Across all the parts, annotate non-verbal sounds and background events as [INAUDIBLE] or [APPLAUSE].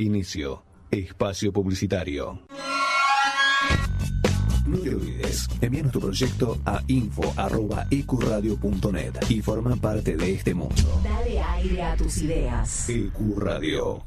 Inicio. Espacio publicitario. No te olvides, envíanos tu proyecto a info.ecuradio.net y forma parte de este mundo. Dale aire a tus ideas. Ecuradio.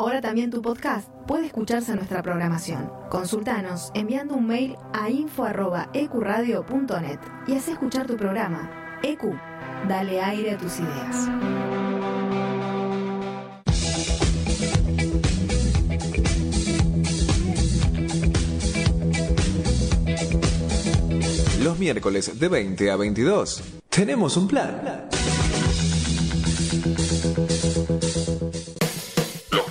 Ahora también tu podcast puede escucharse en nuestra programación. Consultanos enviando un mail a info.ecuradio.net y haz escuchar tu programa. EQ, dale aire a tus ideas. Los miércoles de 20 a 22 tenemos un plan.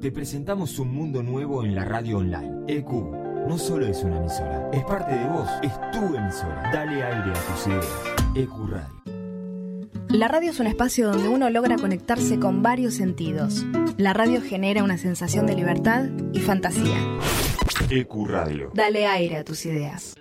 Te presentamos un mundo nuevo en la radio online. EQ no solo es una emisora, es parte de vos, es tu emisora. Dale aire a tus ideas. EQ Radio. La radio es un espacio donde uno logra conectarse con varios sentidos. La radio genera una sensación de libertad y fantasía. EQ Radio. Dale aire a tus ideas.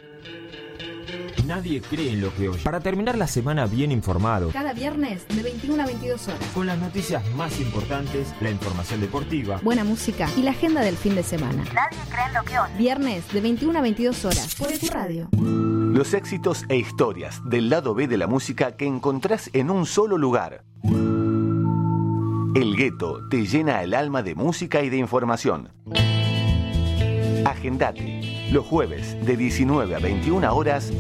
Nadie cree en lo que oye. Para terminar la semana bien informado, Cada viernes de 21 a 22 horas. con las noticias más importantes, la información deportiva, Buena música y la agenda del fin de semana. Nadie cree en lo que oye. Viernes de 21 a 22 horas por EQ Radio. Los éxitos e historias del lado B de la música que encontrás en un solo lugar. El gueto te llena el alma de música y de información. Agendate. Los jueves de 19 a 21 horas.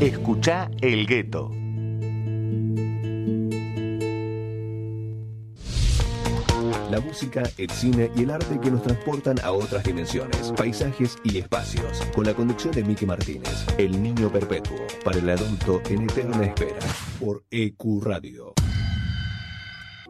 Escucha El Gueto. La música, el cine y el arte que nos transportan a otras dimensiones, paisajes y espacios. Con la conducción de Miki Martínez, El Niño Perpetuo, para el adulto en eterna espera, por EQ Radio.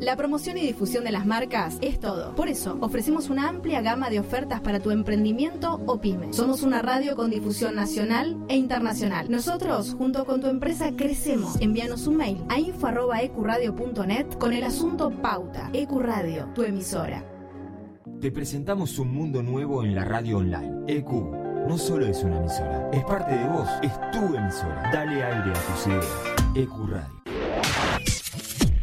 La promoción y difusión de las marcas es todo. Por eso, ofrecemos una amplia gama de ofertas para tu emprendimiento o pyme. Somos una radio con difusión nacional e internacional. Nosotros, junto con tu empresa, crecemos. Envíanos un mail a info.ecuradio.net con el asunto Pauta. Ecuradio, tu emisora. te presentamos un mundo nuevo en la radio online. EQ no solo es una emisora, es parte de vos, es tu emisora. Dale aire a tus ideas. EQ Radio.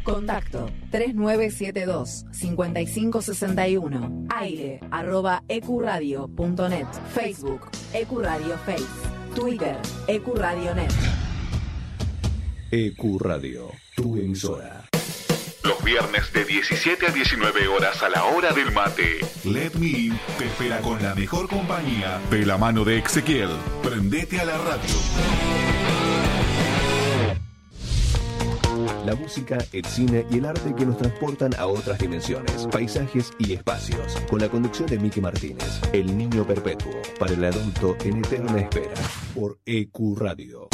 Contacto 3972-5561. Aire arroba ecuradio.net. Facebook Ecuradio Face. Twitter Ecuradio Net. EQ Radio, tu emisora. Los viernes de 17 a 19 horas a la hora del mate. Let Me In te espera con la mejor compañía de la mano de Ezequiel. Prendete a la radio. La música, el cine y el arte que nos transportan a otras dimensiones, paisajes y espacios. Con la conducción de Miki Martínez, El Niño Perpetuo, para el adulto en eterna espera, por EQ Radio.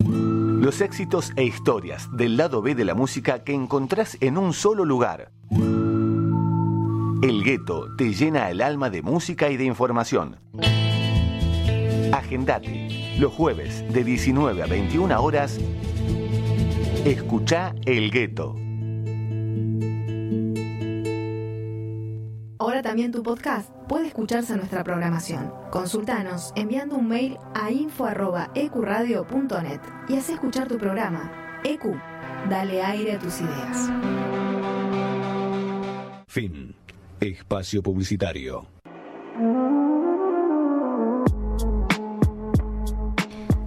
Los éxitos e historias del lado B de la música que encontrás en un solo lugar. El gueto te llena el alma de música y de información. Agendate. Los jueves de 19 a 21 horas Escucha El Gueto. Ahora también tu podcast puede escucharse en nuestra programación. Consultanos enviando un mail a info.ecuradio.net y haz escuchar tu programa. EQ, dale aire a tus ideas. Fin. Espacio Publicitario.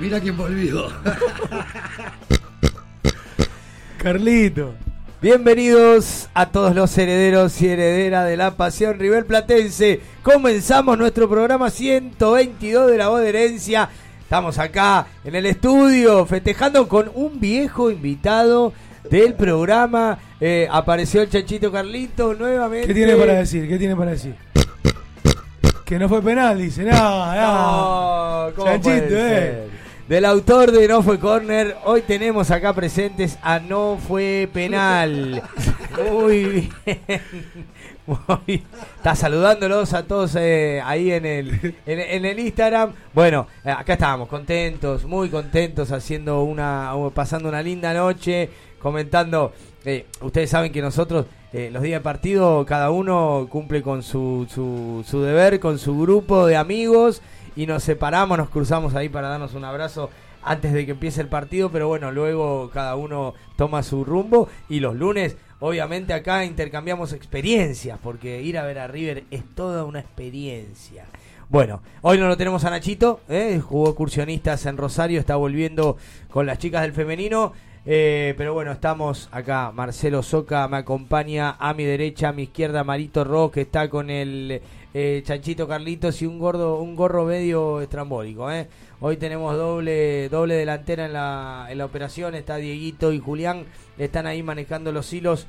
Mira quién volvió. [LAUGHS] Carlito. Bienvenidos a todos los herederos y herederas de la pasión River Platense. Comenzamos nuestro programa 122 de la voz de herencia. Estamos acá en el estudio festejando con un viejo invitado del programa. Eh, apareció el chanchito Carlito nuevamente. ¿Qué tiene para decir? ¿Qué tiene para decir? Que no fue penal, dice. No, no. No, ¿cómo puede ser? Del autor de No Fue Corner, hoy tenemos acá presentes a No Fue Penal. Muy bien. Está saludándolos a todos eh, ahí en el, en, en el Instagram. Bueno, eh, acá estábamos contentos, muy contentos, haciendo una, pasando una linda noche, comentando. eh, ustedes saben que nosotros eh, los días de partido cada uno cumple con su, su, su deber, con su grupo de amigos y nos separamos, nos cruzamos ahí para darnos un abrazo antes de que empiece el partido, pero bueno, luego cada uno toma su rumbo y los lunes, obviamente acá intercambiamos experiencias, porque ir a ver a River es toda una experiencia. Bueno, hoy no lo tenemos a Nachito, ¿eh? jugó excursionistas en Rosario, está volviendo con las chicas del femenino. eh, pero bueno, estamos acá. Marcelo Soca me acompaña a mi derecha, a mi izquierda, Marito Rock, que está con el eh, Chanchito Carlitos y un gordo, un gorro medio estrambólico. ¿eh? Hoy tenemos doble, doble delantera en la, en la operación. Está Dieguito y Julián, están ahí manejando los hilos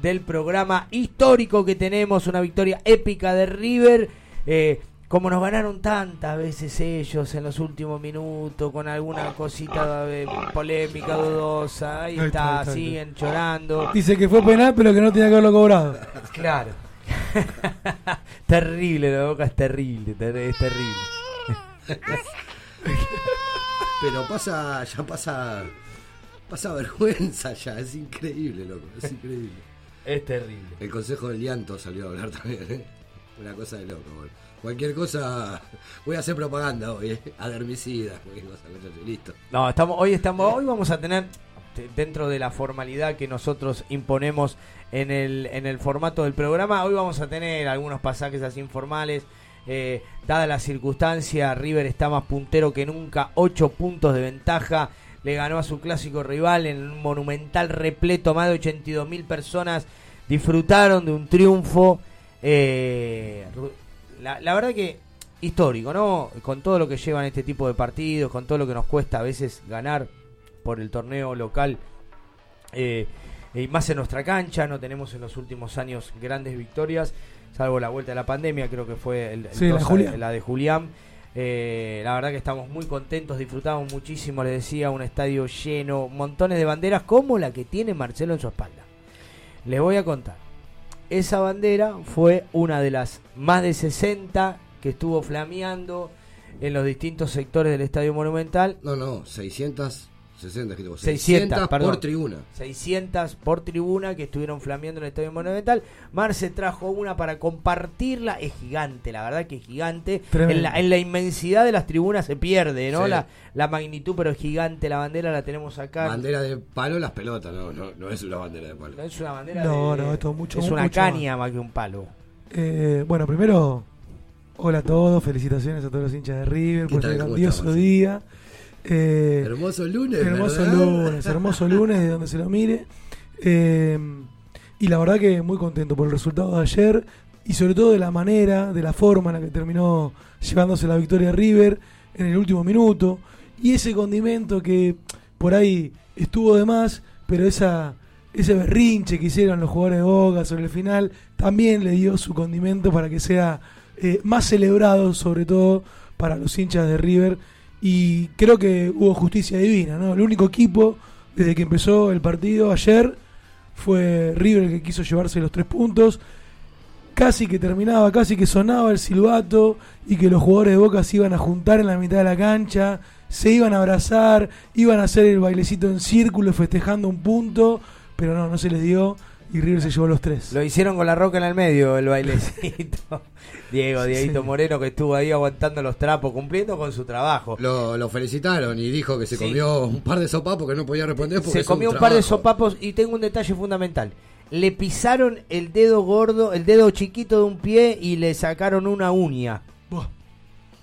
del programa histórico que tenemos. Una victoria épica de River. eh, como nos ganaron tantas veces ellos en los últimos minutos, con alguna cosita de polémica, dudosa, ahí está, siguen llorando. Dice que fue penal, pero que no tenía que haberlo cobrado. Claro. [LAUGHS] terrible, la boca es terrible, ter- es terrible. [LAUGHS] Pero pasa, ya pasa, pasa vergüenza ya, es increíble, loco, es increíble. Es terrible. El consejo del llanto salió a hablar también, ¿eh? Una cosa de loco, boludo. Cualquier cosa, voy a hacer propaganda hoy, ¿eh? Muchachos, listo. No, estamos, hoy estamos, hoy vamos a tener te- dentro de la formalidad que nosotros imponemos en el, en el formato del programa, hoy vamos a tener algunos pasajes así informales. Eh, dada la circunstancia, River está más puntero que nunca, 8 puntos de ventaja. Le ganó a su clásico rival en un monumental repleto, más de 82 mil personas disfrutaron de un triunfo. eh, la, la verdad que histórico, ¿no? Con todo lo que llevan este tipo de partidos, con todo lo que nos cuesta a veces ganar por el torneo local, eh, y más en nuestra cancha, no tenemos en los últimos años grandes victorias, salvo la vuelta de la pandemia, creo que fue el, la, de Julián. Eh, la verdad que estamos muy contentos, disfrutamos muchísimo, les decía, un estadio lleno, montones de banderas como la que tiene Marcelo en su espalda. Les voy a contar, esa bandera fue una de las más de 60 que estuvo flameando en los distintos sectores del Estadio Monumental. No, no, 600 60 600, por tribuna. 600 por tribuna que estuvieron flameando en el Estadio Monumental. Marce trajo una para compartirla. Es gigante, la verdad que es gigante. En la, en la, inmensidad de las tribunas se pierde, ¿no? La, la magnitud, pero es gigante. La bandera la tenemos acá. Bandera de palo, las pelotas, no, no, no es una bandera de palo. No es una bandera no, de, No, esto es mucho Es una mucho caña más. que un palo. Eh, bueno, primero, hola a todos. Felicitaciones a todos los hinchas de River por este grandioso día. Eh, Hermoso lunes, hermoso ¿verdad? lunes, hermoso lunes de donde se lo mire. Eh, y la verdad que muy contento por el resultado de ayer y sobre todo de la manera, de la forma en la que terminó llevándose la victoria a River en el último minuto. Y ese condimento que por ahí estuvo de más, pero esa, ese berrinche que hicieron los jugadores de Boca sobre el final también le dio su condimento para que sea eh, más celebrado, sobre todo para los hinchas de River. Y creo que hubo justicia divina, ¿no? El único equipo, desde que empezó el partido ayer, fue River el que quiso llevarse los tres puntos. Casi que terminaba, casi que sonaba el silbato y que los jugadores de Boca se iban a juntar en la mitad de la cancha, se iban a abrazar, iban a hacer el bailecito en círculo festejando un punto, pero no, no se les dio y River se llevó los tres. Lo hicieron con la roca en el medio, el bailecito. [LAUGHS] Diego, Dieguito Sí. Moreno, que estuvo ahí aguantando los trapos, cumpliendo con su trabajo. Lo, lo felicitaron y dijo que se Sí. comió un par de sopapos que no podía responder porque Se comió un, un par de sopapos y tengo un detalle fundamental. Le pisaron el dedo gordo, el dedo chiquito de un pie y le sacaron una uña.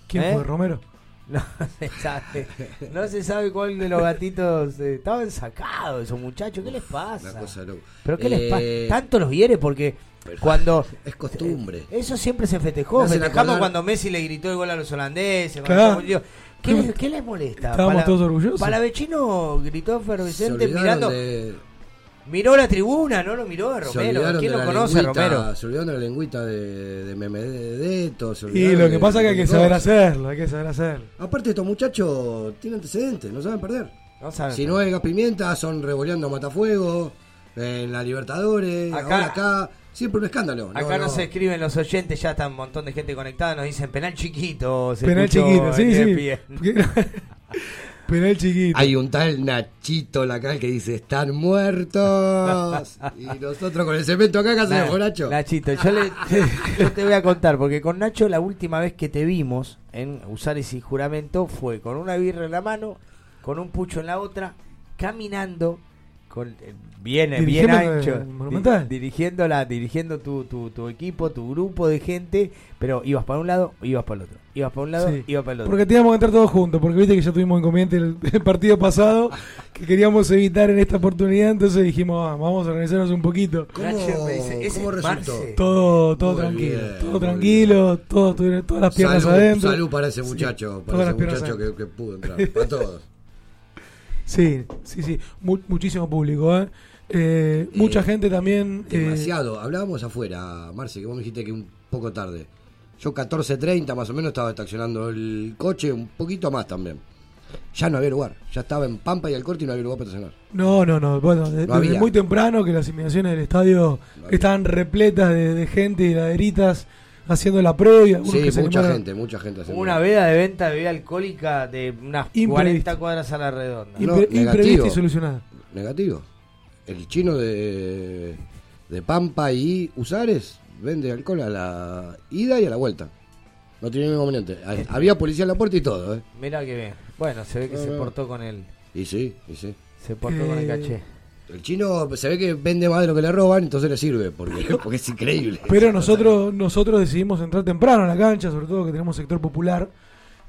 ¿Quién ¿Eh? fue, Romero? [LAUGHS] No se sabe, no se sabe cuál de los gatitos eh, estaban sacados esos muchachos. ¿Qué les pasa? Una cosa loca. ¿Pero qué les Eh, pasa? Tanto los hiere porque cuando Es costumbre. Eso siempre se festejó. Festejamos acordar- cuando Messi le gritó el gol a los holandeses. cuando Claro. ¿Qué, [LAUGHS] les- qué les molesta? Estábamos Pala- todos orgullosos. Palavecino gritó efervescente mirando. de, Miró la tribuna, no lo miró a Romero. ¿Quién lo conoce, lengüita- Romero? Se olvidaron de la lengüita de, de Memedetto. se Y lo que de- pasa es que hay que saber cosas. hacerlo, hay que saber hacerlo. Aparte, estos muchachos tienen antecedentes, no saben perder. No saben. Si no es gas pimienta, son revoleando matafuego. En la Libertadores, Acá- ahora acá. Siempre un escándalo. Acá no, se escriben los oyentes, ya está un montón de gente conectada. Nos dicen penal chiquito. Se Penal chiquito, sí, sí. [LAUGHS] ESPN. Penal chiquito. Hay un tal Nachito Lacal que dice: Están muertos. [LAUGHS] y nosotros con el cemento acá, ¿qué hacemos, Nah, Nacho? Nachito, yo, le- [LAUGHS] yo te voy a contar, porque con Nacho la última vez que te vimos en usar ese juramento fue con una birra en la mano, con un pucho en la otra, caminando, con bien, bien ancho, el Monumental. di- dirigiendo, tu, tu, tu equipo, tu grupo de gente, pero ibas para un lado, ibas para el otro, ibas para un lado, Sí. ibas para el otro. Porque teníamos que entrar todos juntos, porque viste que ya tuvimos inconveniente el, [LAUGHS] el partido pasado que queríamos evitar en esta oportunidad, entonces dijimos, "Ah, vamos a organizarnos un poquito. ¿Cómo, Nacho me dice, ¿ese cómo es resultó? Todo, todo Muy tranquilo, bien, todo tranquilo, todo, todas las piernas salud, adentro. salud para ese muchacho, para ese muchacho que pudo entrar. Para todos. [LAUGHS] Sí, sí, sí, Mu- muchísimo público, ¿eh? Eh, mucha Eh, gente también. eh, Demasiado. Hablábamos afuera, Marce, que vos me dijiste que un poco tarde. Yo 14.30 más o menos estaba estacionando el coche, un poquito más también. Ya no había lugar, ya estaba en Pampa y al corte y no había lugar para estacionar. No, no, no. Bueno, de- No desde había. muy temprano que las inmediaciones del estadio estaban repletas de, de gente y laderitas haciendo la previa. Sí, que se mucha gente, mucha gente. haciendo- Hubo una veda de venta de bebida alcohólica de unas Imprevisto. 40 cuadras a la redonda. No, Impre- imprevista y solucionada. Negativo. El chino de, de Pampa y Usares vende alcohol a la ida y a la vuelta. No tiene ningún inconveniente. Hay- [LAUGHS] Había policía en la puerta y todo, ¿eh? Mira que bien. Bueno, se ve que No, se no. portó con el. Y sí, y sí. Se portó con el Eh, caché. El chino se ve que vende más de lo que le roban, entonces le sirve, porque, [LAUGHS] porque es increíble. Pero nosotros [LAUGHS] nosotros decidimos entrar temprano a la cancha, sobre todo que tenemos sector popular.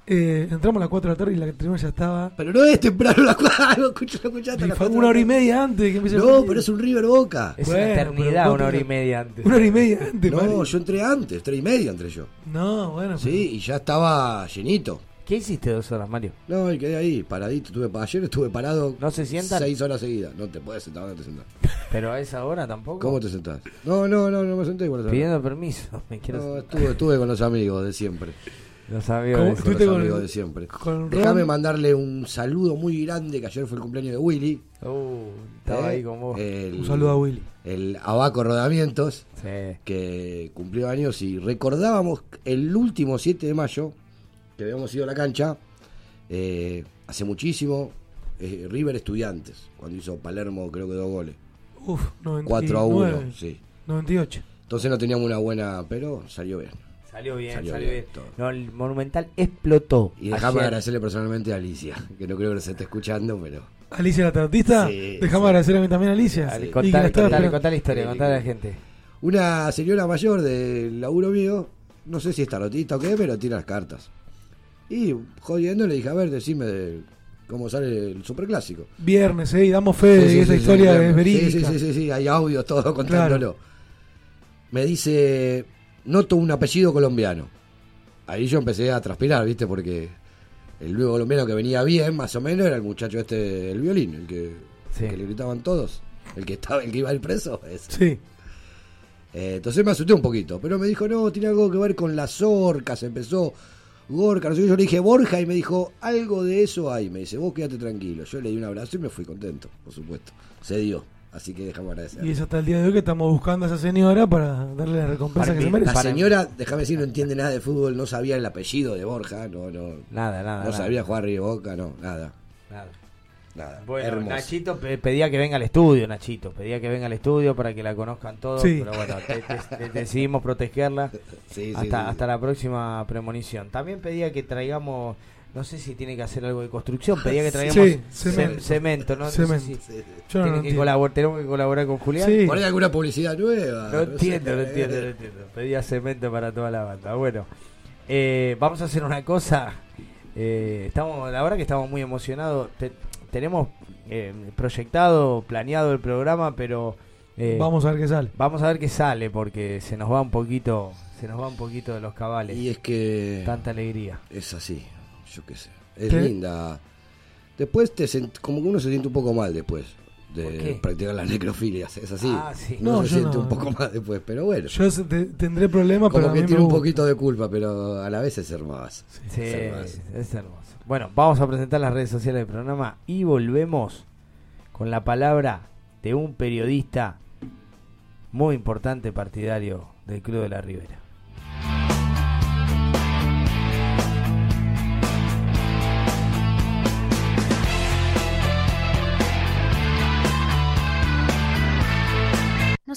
Eh, entramos a las 4 de la tarde y la tribuna ya estaba. Pero no es temprano [LAUGHS] la cuadra, escucha, lo escuchaste a las una hora y media antes de que empiece No, pero es un River Boca. Es Bueno, una eternidad, una hora y media antes. Una hora y media antes, [LAUGHS] No, Mari. yo entré antes, tres y media entré yo. No, bueno. Sí, y ya estaba llenito. ¿Qué hiciste dos horas, Mario? No, y quedé ahí, paradito. Estuve, ayer estuve parado ¿No se sientan? seis horas seguidas. No te puedes sentar, no te sentás. Pero a esa hora tampoco. ¿Cómo te sentás? No, no, no, no me senté igual. Pidiendo permiso. [LAUGHS] Me quiero No, estuve, estuve con los amigos de siempre. Los amigos ¿Cómo? de- Con ¿Estuviste los amigos de siempre. Déjame mandarle un saludo muy grande, que ayer fue el cumpleaños de Willy. Uh, estaba ¿eh? ahí con vos. El- Un saludo a Willy. El Abaco Rodamientos, Sí. que cumplió años y recordábamos el último 7 de mayo, que habíamos ido a la cancha, eh, hace muchísimo, eh, River Estudiantes, cuando hizo Palermo creo que dos goles. Uf, 99, 4 a 1, sí. 98. Entonces no teníamos una buena, pero salió bien. Salió bien, Salió salió, bien. No, el Monumental explotó. Y déjame ayer. agradecerle personalmente a Alicia, que no creo que se esté escuchando, pero... Alicia la tarotista. Sí, Dejamos sí. agradecerle a mí también a Alicia. Que contale, contale, la historia, contale a la gente. Una señora mayor del laburo mío, no sé si es tarotista o qué, pero tira las cartas. Y jodiendo le dije, a ver, decime de cómo sale el superclásico. Viernes, ¿eh? Y damos fe de Sí, sí, esa sí, historia sí, es sí, verídica. Sí, sí, sí, sí, hay audios todo contándolo. Me dice, noto un apellido colombiano. Ahí yo empecé a transpirar, ¿viste? Porque el nuevo colombiano que venía bien, más o menos, era el muchacho este, el violín, el que, Sí. el que le gritaban todos. El que estaba, el que iba a ir preso. ese. Sí. Eh, entonces me asusté un poquito, pero me dijo, no, tiene algo que ver con las orcas, empezó Gorka, no sé qué. yo le dije Borja y me dijo, algo de eso hay, me dice, vos quédate tranquilo. Yo le di un abrazo y me fui contento, por supuesto. Se dio, así que déjame agradecer. Y es hasta el día de hoy que estamos buscando a esa señora para darle la recompensa que se merece. La señora, déjame decir, no entiende nada de fútbol, no sabía el apellido de Borja, no, no. Nada, nada. No nada. sabía jugar River Boca, no, nada. Nada. Nada. Bueno, Hermoso. Nachito pe- pedía que venga al estudio, Nachito. Pedía que venga al estudio para que la conozcan todos. Sí. Pero bueno, te- te- te- decidimos protegerla [LAUGHS] Sí, sí, hasta, sí, sí. hasta la próxima premonición. También pedía que traigamos, no sé si tiene que hacer algo de construcción, pedía que traigamos Sí, cemento. cemento. ¿no? No sé si- Yo tiene que colaborar, tenemos que colaborar con Julián. Sí. Poner alguna publicidad nueva. No entiendo, no entiendo, no entiendo. Pedía cemento para toda la banda. Bueno, eh, vamos a hacer una cosa. Eh, estamos, la verdad que estamos muy emocionados. Te- tenemos eh, proyectado, planeado el programa, pero eh, Vamos a ver qué sale. vamos a ver qué sale porque se nos va un poquito, se nos va un poquito de los cabales. Y es que Tanta alegría. es así, yo qué sé. Es ¿Qué? linda. Después te sent- como que uno se siente un poco mal después ¿Por de practicar las necrofilias, es así. Ah, sí. Uno No, se siente no. un poco mal después, pero bueno. Yo te- tendré problemas, pero como a que me tiene un gusta. poquito de culpa, pero a la vez es hermoso. Sí, Es hermoso. es hermoso. Bueno, vamos a presentar las redes sociales del programa y volvemos con la palabra de un periodista muy importante partidario del Club de la Ribera.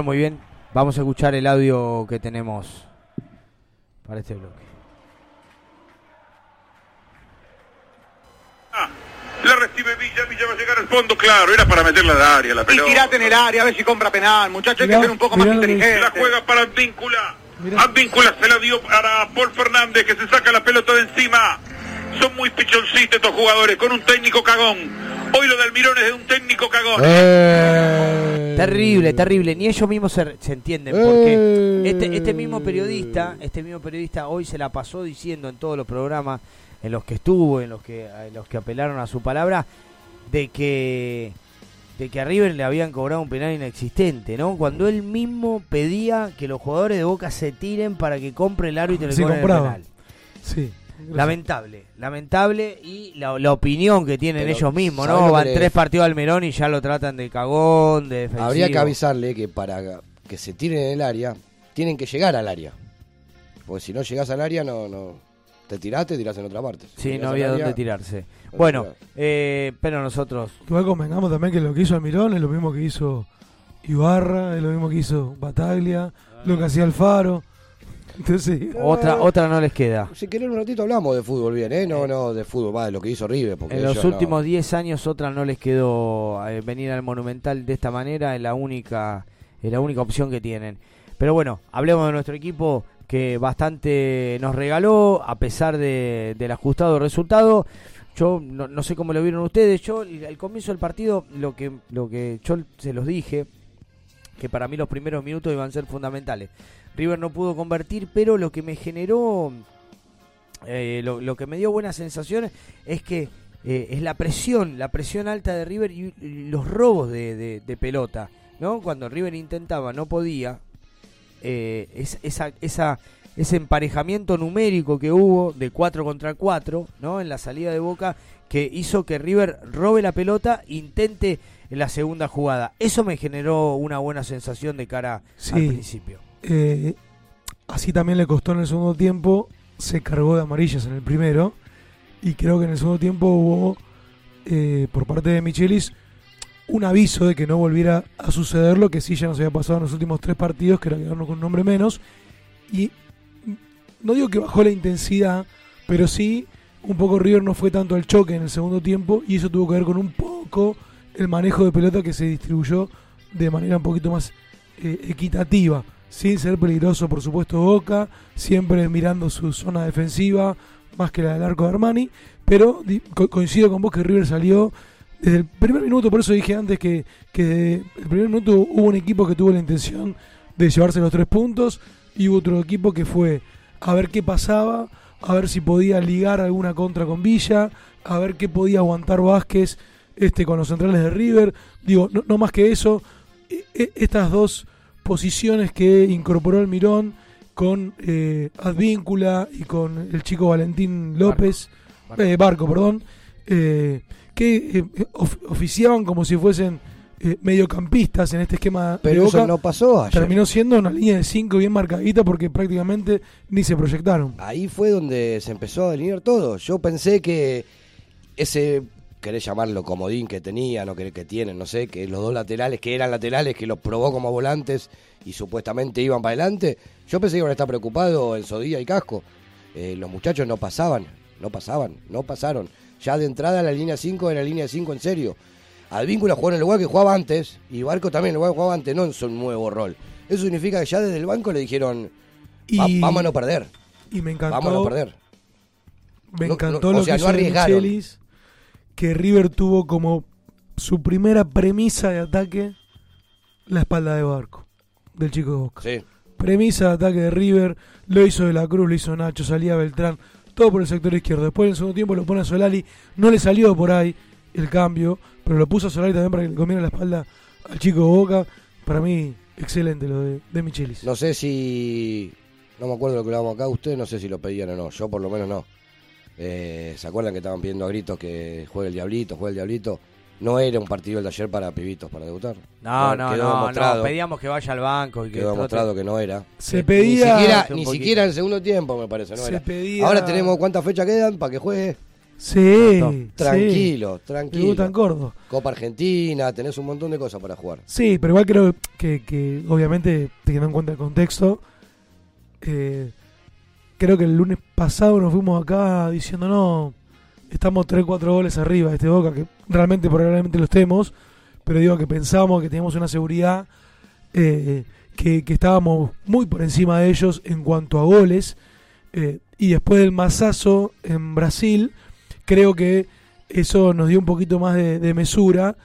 Bueno, muy bien. Vamos a escuchar el audio que tenemos para este bloque. La recibe Villa, Villa va a llegar al fondo, claro, era para meterla al área la Y pelota. tirate en el área, a ver si compra penal, muchachos, hay Mirá, que ser un poco más inteligente. La juega para Advíncula. Advíncula se la dio para Paul Fernández que se saca la pelota de encima. Son muy pichoncitos estos jugadores con un técnico cagón. Hoy lo del Mirón es de un técnico cagón. Eh. Terrible, terrible. Ni ellos mismos se, se entienden. Porque este, este mismo periodista, este mismo periodista hoy se la pasó diciendo en todos los programas en los que estuvo, en los que, en los que apelaron a su palabra, de que de que a River le habían cobrado un penal inexistente, ¿no? Cuando él mismo pedía que los jugadores de Boca se tiren para que compre el árbitro y le Se cobren el penal. Sí. Lamentable, lamentable y la, la opinión que tienen Pero, ellos mismos, ¿sabes ¿no? Van tres partidos al Melón y ya lo tratan de cagón, de defensivo. Habría que avisarle que para que se tiren en el área, tienen que llegar al área. Porque si no llegas al área, no, no. Te tiraste, tirás en otra parte. Si Sí, llegás no había área, dónde tirarse. no Bueno, eh, pero nosotros... Igual convengamos también que lo que hizo Almirón es lo mismo que hizo Ibarra, es lo mismo que hizo Bataglia, lo que hacía Alfaro. Entonces, [LAUGHS] Otra, otra no les queda. Si querés un ratito hablamos de fútbol bien, ¿eh? No, no, de fútbol, va, de lo que hizo River. Porque En los últimos 10 años otra no les quedó eh, venir al Monumental de esta manera, es la única es la única opción que tienen. Pero bueno, hablemos de nuestro equipo que bastante nos regaló a pesar de, del ajustado resultado. Yo no, no sé cómo lo vieron ustedes. Yo al comienzo del partido lo que lo que yo se los dije que para mí los primeros minutos iban a ser fundamentales. River no pudo convertir, pero lo que me generó eh, lo, lo que me dio buenas sensaciones es que eh, es la presión, la presión alta de River y, los robos de, de- de pelota, ¿no? Cuando River intentaba, no podía, eh, es- esa, esa, ese emparejamiento numérico que hubo de 4 contra 4, ¿no? En la salida de Boca, que hizo que River robe la pelota, intente en la segunda jugada. Eso me generó una buena sensación de cara al Sí. principio. Eh, así también le costó en el segundo tiempo, se cargó de amarillas en el primero, y creo que en el segundo tiempo hubo, eh, por parte de Michelis, un aviso de que no volviera a suceder lo que sí ya nos había pasado en los últimos tres partidos, que era quedarnos con un hombre menos, y no digo que bajó la intensidad, pero sí un poco River no fue tanto al choque en el segundo tiempo y eso tuvo que ver con un poco el manejo de pelota que se distribuyó de manera un poquito más eh, equitativa, sin ser peligroso por supuesto Boca, siempre mirando su zona defensiva más que la del arco de Armani, pero coincido con vos que River salió desde el primer minuto, por eso dije antes que, que desde el primer minuto hubo un equipo que tuvo la intención de llevarse los tres puntos y hubo otro equipo que fue a ver qué pasaba, a ver si podía ligar alguna contra con Villa, a ver qué podía aguantar Vázquez este con los centrales de River. Digo, no, no más que eso, e- e- estas dos posiciones que incorporó el Mirón con eh, Advíncula y con el chico Valentín López, Barco. eh, Barco, perdón, eh, que eh, of- oficiaban como si fuesen eh, mediocampistas en este esquema Pero de eso Boca. no pasó ayer. Terminó siendo una línea de 5 bien marcadita porque prácticamente ni se proyectaron. Ahí fue donde se empezó a delinear todo. Yo pensé que ese, querés llamarlo comodín que tenían o que, que tienen, no sé, que los dos laterales, que eran laterales, que los probó como volantes y supuestamente iban para adelante, yo pensé que iban a estar preocupados en Sodía y Casco. Eh, los muchachos no pasaban, no pasaban, no pasaron. Ya de entrada la línea 5 era línea 5 en serio. Advíncula jugó en el lugar que jugaba antes y Barco también en el lugar que jugaba antes, no en su nuevo rol. Eso significa que ya desde el banco le dijeron, "Va- Y- vamos a no perder. Y me encantó. Vamos a no perder. Me No- encantó no- lo o sea, que no hizo arriesgaron. Michelis, que River tuvo como su primera premisa de ataque la espalda de Barco, del chico de Boca. Sí. Premisa de ataque de River, lo hizo de la Cruz, lo hizo Nacho, salía Beltrán, todo por el sector izquierdo. Después en el segundo tiempo lo pone a Solari, no le salió por ahí el cambio, pero lo puso a Solari también para que le comiera la espalda al chico de Boca. Para mí, excelente lo de, de Michelis. No sé si. No me acuerdo lo que hablábamos acá. Ustedes no sé si lo pedían o no. Yo, por lo menos, no. Eh, ¿Se acuerdan que estaban pidiendo a gritos que juegue el Diablito, juegue el Diablito? No era un partido el de ayer para pibitos, para debutar. No, no, no, no, pedíamos que vaya al banco y que Quedó trote. demostrado que no era. Se Ni pedía- siquiera, Un ni siquiera en el segundo tiempo, me parece, no Se era. pedía- Ahora tenemos cuántas fechas quedan para que juegue. Sí, Tranquilo, sí. tranquilo. Debutan gordo. Copa Argentina, tenés un montón de cosas para jugar. Sí, pero igual creo que, que obviamente, teniendo en cuenta el contexto, eh, creo que el lunes pasado nos fuimos acá diciendo, no, estamos 3-4 goles arriba de este Boca, que realmente probablemente lo estemos, pero digo que pensamos que teníamos una seguridad, eh, que, que estábamos muy por encima de ellos en cuanto a goles, eh, y después del masazo en Brasil, creo que eso nos dio un poquito más de, de mesura,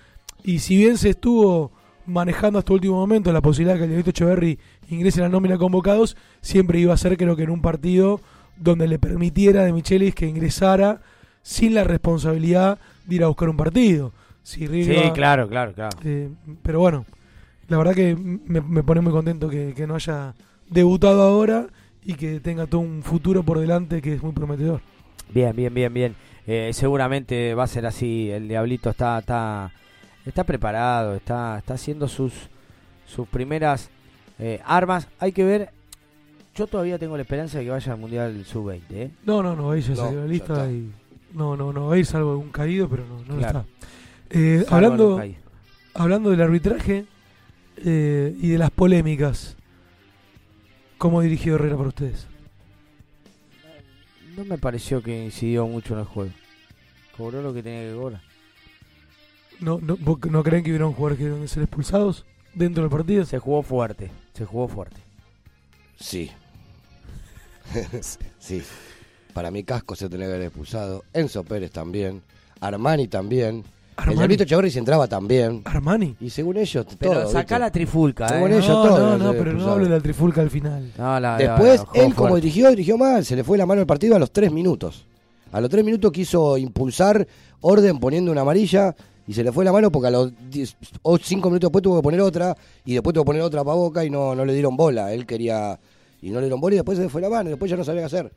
y si bien se estuvo manejando hasta el último momento la posibilidad de que el Diablito Echeverry ingrese en la nómina convocados, siempre iba a ser creo que en un partido donde le permitiera a De Michelis que ingresara sin la responsabilidad de ir a buscar un partido. Si Sí, claro, claro, claro. eh, pero bueno, la verdad que me, me pone muy contento que, que no haya debutado ahora y que tenga todo un futuro por delante que es muy prometedor. Bien, bien, bien, bien. Eh, seguramente va a ser así. El Diablito está, está, está preparado, está, está haciendo sus, sus primeras eh, armas. Hay que ver. Yo todavía tengo la esperanza de que vaya al Mundial Sub-20. ¿eh? No, no, no, ahí ya No, salió la lista y no, no, no, ahí salvo algún caído, pero no, no Claro. está. Eh, hablando, hablando del arbitraje eh, y de las polémicas, ¿cómo dirigió Herrera para ustedes? No me pareció que incidió mucho en el juego. Cobró lo que tenía que cobrar. ¿No, no, ¿no creen que hubieron jugadores que deben ser expulsados dentro del partido? Se jugó fuerte, se jugó fuerte. Sí. [LAUGHS] sí. Para mí Casco se tenía que haber expulsado. Enzo Pérez también. Armani también. Armani. El Diablito Echeverri se entraba también. Armani. Y según ellos, Pero todo, sacá ¿viste? la trifulca, Según ¿eh? ellos, no, todo no, no, pero no hable de la trifulca al final. No, la- Después, la- él como fuerte. dirigió, dirigió mal. Se le fue la mano al partido a los tres minutos. A los tres minutos quiso impulsar orden poniendo una amarilla y se le fue la mano porque a los diez- o cinco minutos después tuvo que poner otra y después tuvo que poner otra para Boca y no, no le dieron bola. Él quería y no le dieron bola y después se le fue la mano y después ya no sabía qué hacer.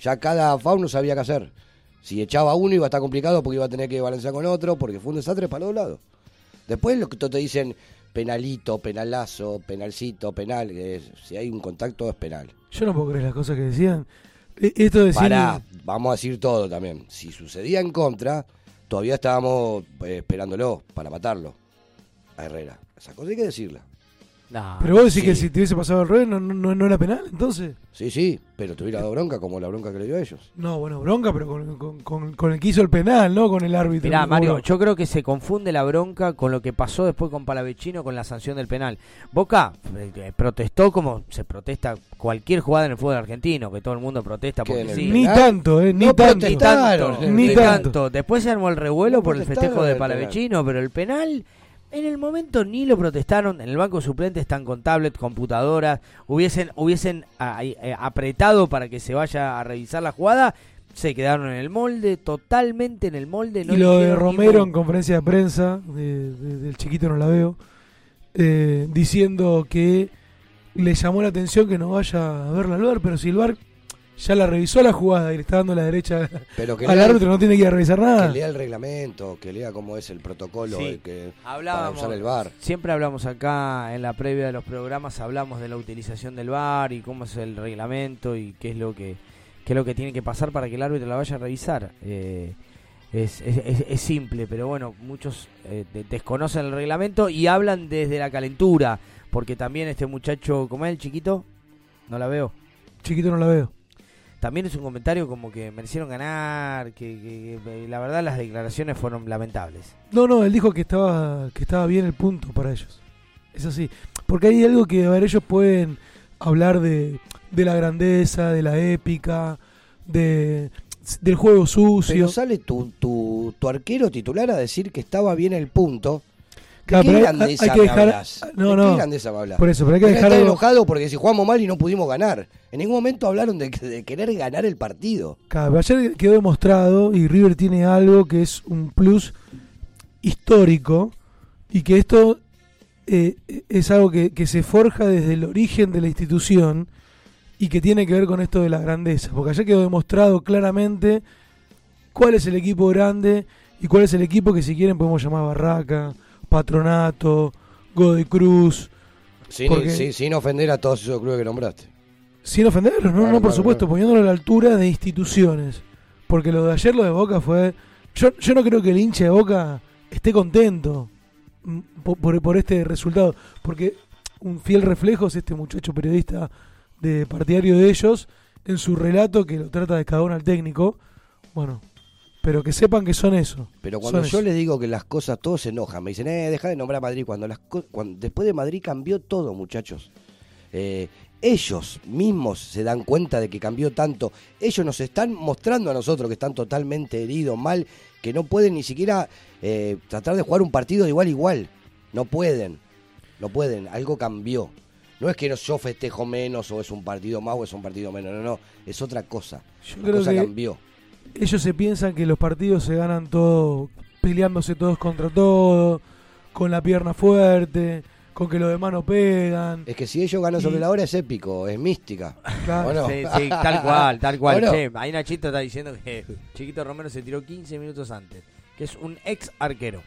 Ya cada FAU no sabía qué hacer. Si echaba uno iba a estar complicado porque iba a tener que balancear con otro porque fue un desastre para los dos lados. Después lo que te dicen penalito, penalazo, penalcito, penal, que es- si hay un contacto es penal. Yo no puedo creer las cosas que decían. E- Esto de. Pará, vamos a decir todo también. Si sucedía en contra, todavía estábamos eh, esperándolo para matarlo a Herrera. Esa cosa hay que decirla. Pero vos decís Sí. que si te hubiese pasado el revés no, no, no era penal, entonces. Sí, sí, pero te hubiera dado bronca como la bronca que le dio a ellos. No, bueno, bronca, pero con, con, con- con el que hizo el penal, ¿no? Con el árbitro. Mirá, Mario, yo creo que se confunde la bronca con lo que pasó después con Palavecino con la sanción del penal. Boca eh, protestó como se protesta cualquier jugada en el fútbol argentino, que todo el mundo protesta ¿Qué, porque sí. Ni tanto, ¿eh? Ni No tanto. Ni Ni tanto. tanto. Después se armó el revuelo No por el festejo de. Palavecino, pero el penal en el momento ni lo protestaron. En el banco suplente están con tablet, computadoras. Hubiesen, hubiesen eh, apretado para que se vaya a revisar la jugada. Se quedaron en el molde, totalmente en el molde. no y lo de Romero ningún- en conferencia de prensa, de- de- del chiquito no la veo, eh, diciendo que le llamó la atención que no vaya a verla al bar, pero si el bar ya la revisó la jugada y le está dando la derecha [LAUGHS] Pero que al lea- árbitro, no tiene que ir a revisar nada. Que lea el reglamento, que lea cómo es el protocolo Sí. de que, para Hablábamos, usar el bar. Siempre hablamos acá en la previa de los programas, hablamos de la utilización del VAR y cómo es el reglamento y qué es lo que qué es lo que tiene que pasar para que el árbitro la vaya a revisar. Eh, es, es- es- es simple, pero bueno, muchos eh, de- desconocen el reglamento y hablan desde la calentura, porque también este muchacho, como es el chiquito, no la veo. Chiquito no la veo. También es un comentario como que merecieron ganar, que, que- que- la verdad las declaraciones fueron lamentables. No, no, él dijo que estaba que estaba bien el punto para ellos. Es así. Porque hay algo que, a ver, ellos pueden hablar de, de la grandeza, de la épica, de del juego sucio. Pero sale tu, tu, tu arquero titular a decir que estaba bien el punto. ¿De Claro, qué hay- que me dejar- hablas? no, ¿De no. qué grandeza me hablas? Por eso, pero hay que dejar está algo- enojado porque si jugamos mal y no pudimos ganar. En ningún momento hablaron de, de querer ganar el partido. Claro, ayer quedó demostrado y River tiene algo que es un plus histórico y que esto eh, es algo que, que se forja desde el origen de la institución y que tiene que ver con esto de la grandeza. Porque ayer quedó demostrado claramente cuál es el equipo grande y cuál es el equipo que si quieren podemos llamar Barraca, Patronato, Godoy Cruz. Sin, Porque- sin, sin ofender a todos esos clubes que nombraste. Sin ofenderlos, no, Claro, no, por claro, supuesto, claro. poniéndolo a la altura de instituciones. Porque lo de ayer, lo de Boca fue. Yo, yo no creo que el hincha de Boca esté contento mm, po- por, por este resultado. Porque un fiel reflejo es este muchacho periodista de partidario de ellos en su relato que lo trata de cagar al técnico. Bueno, pero que sepan que son eso. Pero cuando Son yo eso. les digo que las cosas, todos se enojan. Me dicen, eh, deja de nombrar a Madrid. Cuando las co- cuando, después de Madrid cambió todo, muchachos. Eh, ellos mismos se dan cuenta de que cambió tanto. Ellos nos están mostrando a nosotros que están totalmente heridos, mal, que no pueden ni siquiera eh, tratar de jugar un partido de igual a igual. No pueden. No pueden. Algo cambió. No es que yo festejo menos o es un partido más o es un partido menos. No, no. Es otra cosa. Yo La creo cosa que cambió. Ellos se piensan que los partidos se ganan todo peleándose todos contra todos, con la pierna fuerte, con que los demás no pegan. Es que si ellos ganan sobre la hora es épico, es mística. Claro. Sí, sí, tal cual, tal cual. Che, ahí Nachito está diciendo que Chiquito Romero se tiró 15 minutos antes, que es un ex arquero.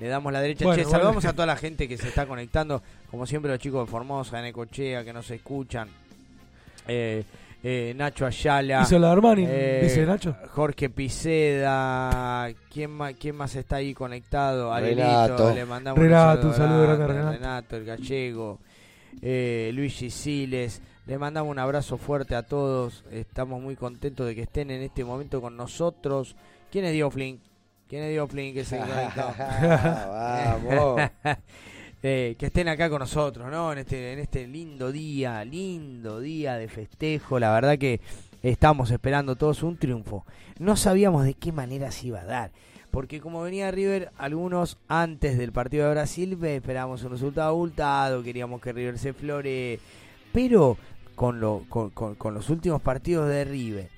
Le damos la derecha. Bueno, che, bueno. saludamos a toda la gente que se está conectando. Como siempre, los chicos de Formosa, de Necochea, que nos escuchan. Eh, eh, Nacho Ayala. Hizo la Armani, eh, dice Nacho. Jorge Piceda. ¿Quién más, ¿Quién más está ahí conectado? Renato. le mandamos Renato, un saludo grande. Renato, el gallego. Eh, Luigi Siles. Le mandamos un abrazo fuerte a todos. Estamos muy contentos de que estén en este momento con nosotros. ¿Quién es Diego Flynn? ¿Quién es Diego Flynn que se [LAUGHS] conectó? Vamos. [LAUGHS] Eh, que estén acá con nosotros, ¿no? En este, en este lindo día, lindo día de festejo. La verdad que estamos esperando todos un triunfo. No sabíamos de qué manera se iba a dar. Porque como venía River, algunos antes del partido de Brasil ve- esperábamos un resultado abultado, queríamos que River se flore. Pero con, lo, con, con- con los últimos partidos de River,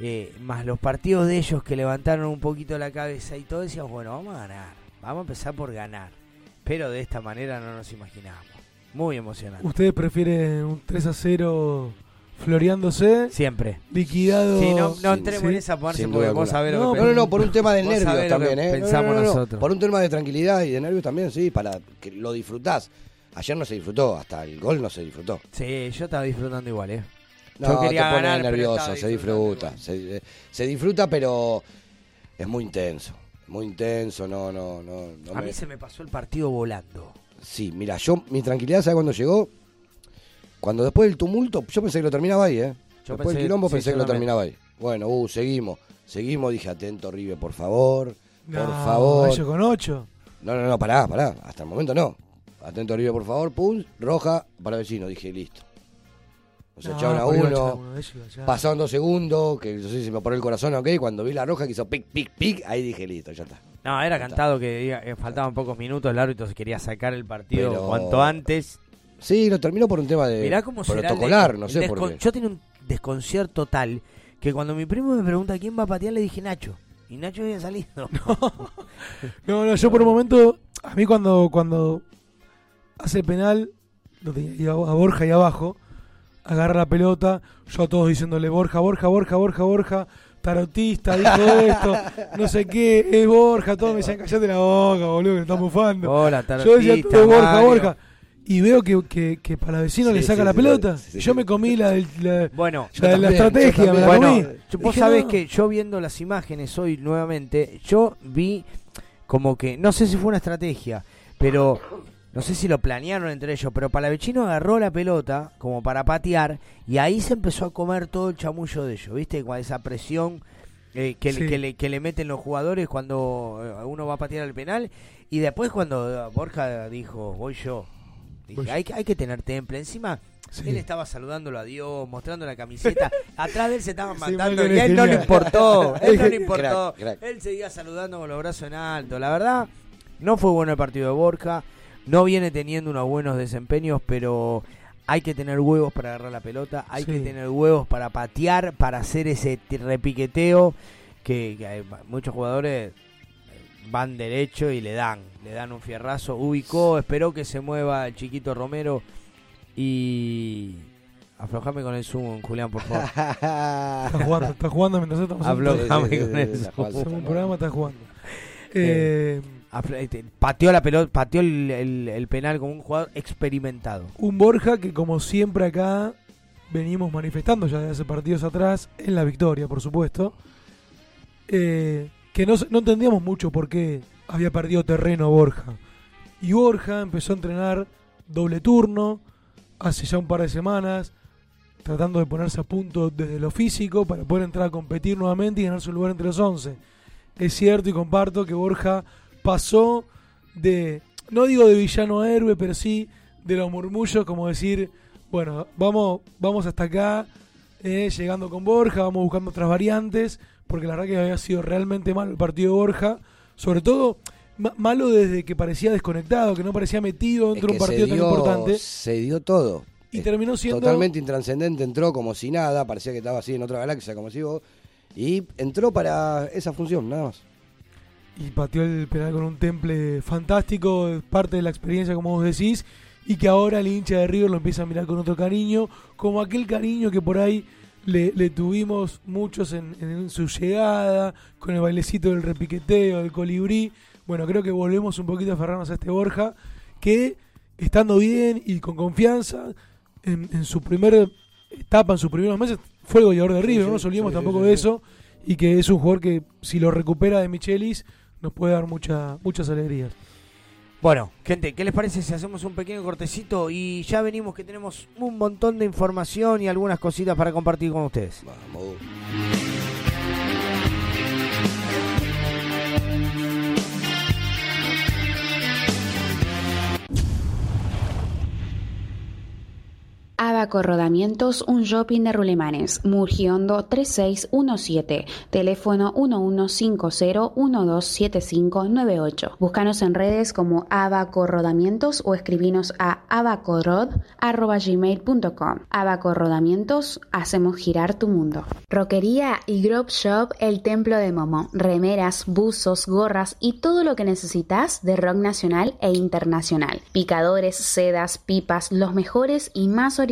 eh, más los partidos de ellos que levantaron un poquito la cabeza y todo, decíamos, bueno, vamos a ganar, vamos a empezar por ganar. Pero de esta manera no nos imaginábamos. Muy emocionante. ¿Ustedes prefieren un 3 a 0 floreándose? Siempre. Liquidado. Sí, no, no entremos en esa Sin porque vos sabés lo no, que no, no, por un tema de nervios también, ¿eh? Pensamos no, no. nosotros. Por un tema de tranquilidad y de nervios también, sí, para que lo disfrutás. Ayer no se disfrutó, hasta el gol no se disfrutó. Sí, yo estaba disfrutando igual, ¿eh? No, yo quería te pone ganar, nervioso, se disfruta. Se, se disfruta, pero es muy intenso. Muy intenso, no, no, no. no A me- mí se me pasó el partido volando. Sí, mira, yo, mi tranquilidad, ¿sabe cuándo llegó? Cuando después del tumulto, yo pensé que lo terminaba ahí, ¿eh? Yo después pensé- del quilombo sí, pensé que lo terminaba ahí. Bueno, uh, seguimos. Seguimos, dije, atento, River, por favor. No, por favor. con 8. No, no, no, pará, pará. Hasta el momento no. Atento, River, por favor. Pum, roja para vecino. Dije, listo. Nos No, echaron a uno. uno. Pasaron dos segundos, que no sé si se me paró el corazón o qué. Cuando vi la roja que hizo pic, pic, pic, ahí dije, listo, ya está. No, era cantado que eh, faltaban pocos minutos, el árbitro se quería sacar el partido Pero- cuanto antes. Sí, lo terminó por un tema de Mirá cómo será protocolar, no sé por qué. Yo tenía un desconcierto tal que cuando mi primo me pregunta quién va a patear, le dije Nacho. Y Nacho había salido. [LAUGHS] No, no, yo por un momento, a mí cuando, cuando hace penal, lo tenía a Borja ahí abajo, agarra la pelota, yo a todos diciéndole Borja, Borja, Borja, Borja, Borja, tarotista, dijo esto, no sé qué, es Borja, todos me decían, callate la boca, boludo, que estás bufando. Hola, yo decía tarotista, todo Borja, Mario. Borja. Y veo que, que, que para vecino Sí, le saca sí, la sí, pelota. sí, sí, yo me comí la, del- la, Bueno, la de la estrategia, me la bueno, comí. yo- vos Dije, sabés no. que yo viendo las imágenes hoy nuevamente, yo vi como que, no sé si fue una estrategia, pero no sé si lo planearon entre ellos, pero Palavecino agarró la pelota como para patear y ahí se empezó a comer todo el chamullo de ellos, ¿viste? Con esa presión eh, que, Sí. que, le, que le meten los jugadores cuando eh, uno va a patear el penal y después cuando eh, Borja dijo, voy yo. Dije, Voy hay, que- hay que tener temple. Encima, Sí. él estaba saludándolo a Dios, mostrando la camiseta. [LAUGHS] Atrás de él se estaban Sí, matando Michael y él no le importó. Él no le [LAUGHS] Crack, importó. crack. Él seguía saludando con los brazos en alto. La verdad, no fue bueno el partido de Borja. No viene teniendo unos buenos desempeños, pero hay que tener huevos para agarrar la pelota. Hay que tener huevos para patear, para hacer ese repiqueteo que, que hay muchos jugadores van derecho y le dan, le dan un fierrazo. Ubicó, esperó que se mueva el chiquito Romero y aflojame con el zoom, Julián, por favor. [LAUGHS] Está jugando, está jugando mientras estamos Aflojame con el zoom. Un programa, está jugando. Eh, pateó la pelota, el, penal como un jugador experimentado. un Borja que como siempre acá venimos manifestando ya desde hace partidos atrás en la victoria, por supuesto. eh, que no, entendíamos mucho por qué había perdido terreno Borja. Y Borja empezó a entrenar doble turno hace ya un par de semanas, tratando de ponerse a punto desde lo físico para poder entrar a competir nuevamente y ganar su lugar entre los 11. Es cierto y comparto que Borja pasó de, no digo de villano a héroe, pero sí de los murmullos, como decir, bueno, vamos, vamos hasta acá, eh, llegando con Borja, vamos buscando otras variantes, porque la verdad que había sido realmente malo el partido de Borja, sobre todo ma- malo desde que parecía desconectado, que no parecía metido dentro de un partido tan importante. Se dio todo. Y Es terminó siendo- Totalmente intranscendente, entró como si nada, parecía que estaba así en otra galaxia, como si vos. Y entró para esa función, nada más. Y pateó el penal con un temple fantástico, parte de la experiencia como vos decís, y que ahora el hincha de River lo empieza a mirar con otro cariño, como aquel cariño que por ahí le, le tuvimos muchos en, en su llegada, con el bailecito del repiqueteo, del colibrí. Bueno, creo que volvemos un poquito a aferrarnos a este Borja, que estando bien y con confianza, en, en su primera etapa, en sus primeros meses, fue el goleador de River, sí, no nos olvidemos sí, tampoco sí, de eso, y que es un jugador que si lo recupera de Michelis nos puede dar mucha, muchas alegrías. Bueno, gente, ¿qué les parece si hacemos un pequeño cortecito y ya venimos que tenemos un montón de información y algunas cositas para compartir con ustedes? Vamos. Abaco Rodamientos, un shopping de Rulemanes, Murgiondo 3617, teléfono 1150-127598. Búscanos en redes como Abaco Rodamientos o escribinos a abacorod.gmail.com. Abaco Rodamientos, hacemos girar tu mundo. Roquería y Grove Shop, el templo de Momo. Remeras, buzos, gorras y todo lo que necesitas de rock nacional e internacional. Picadores, sedas, pipas, los mejores y más originales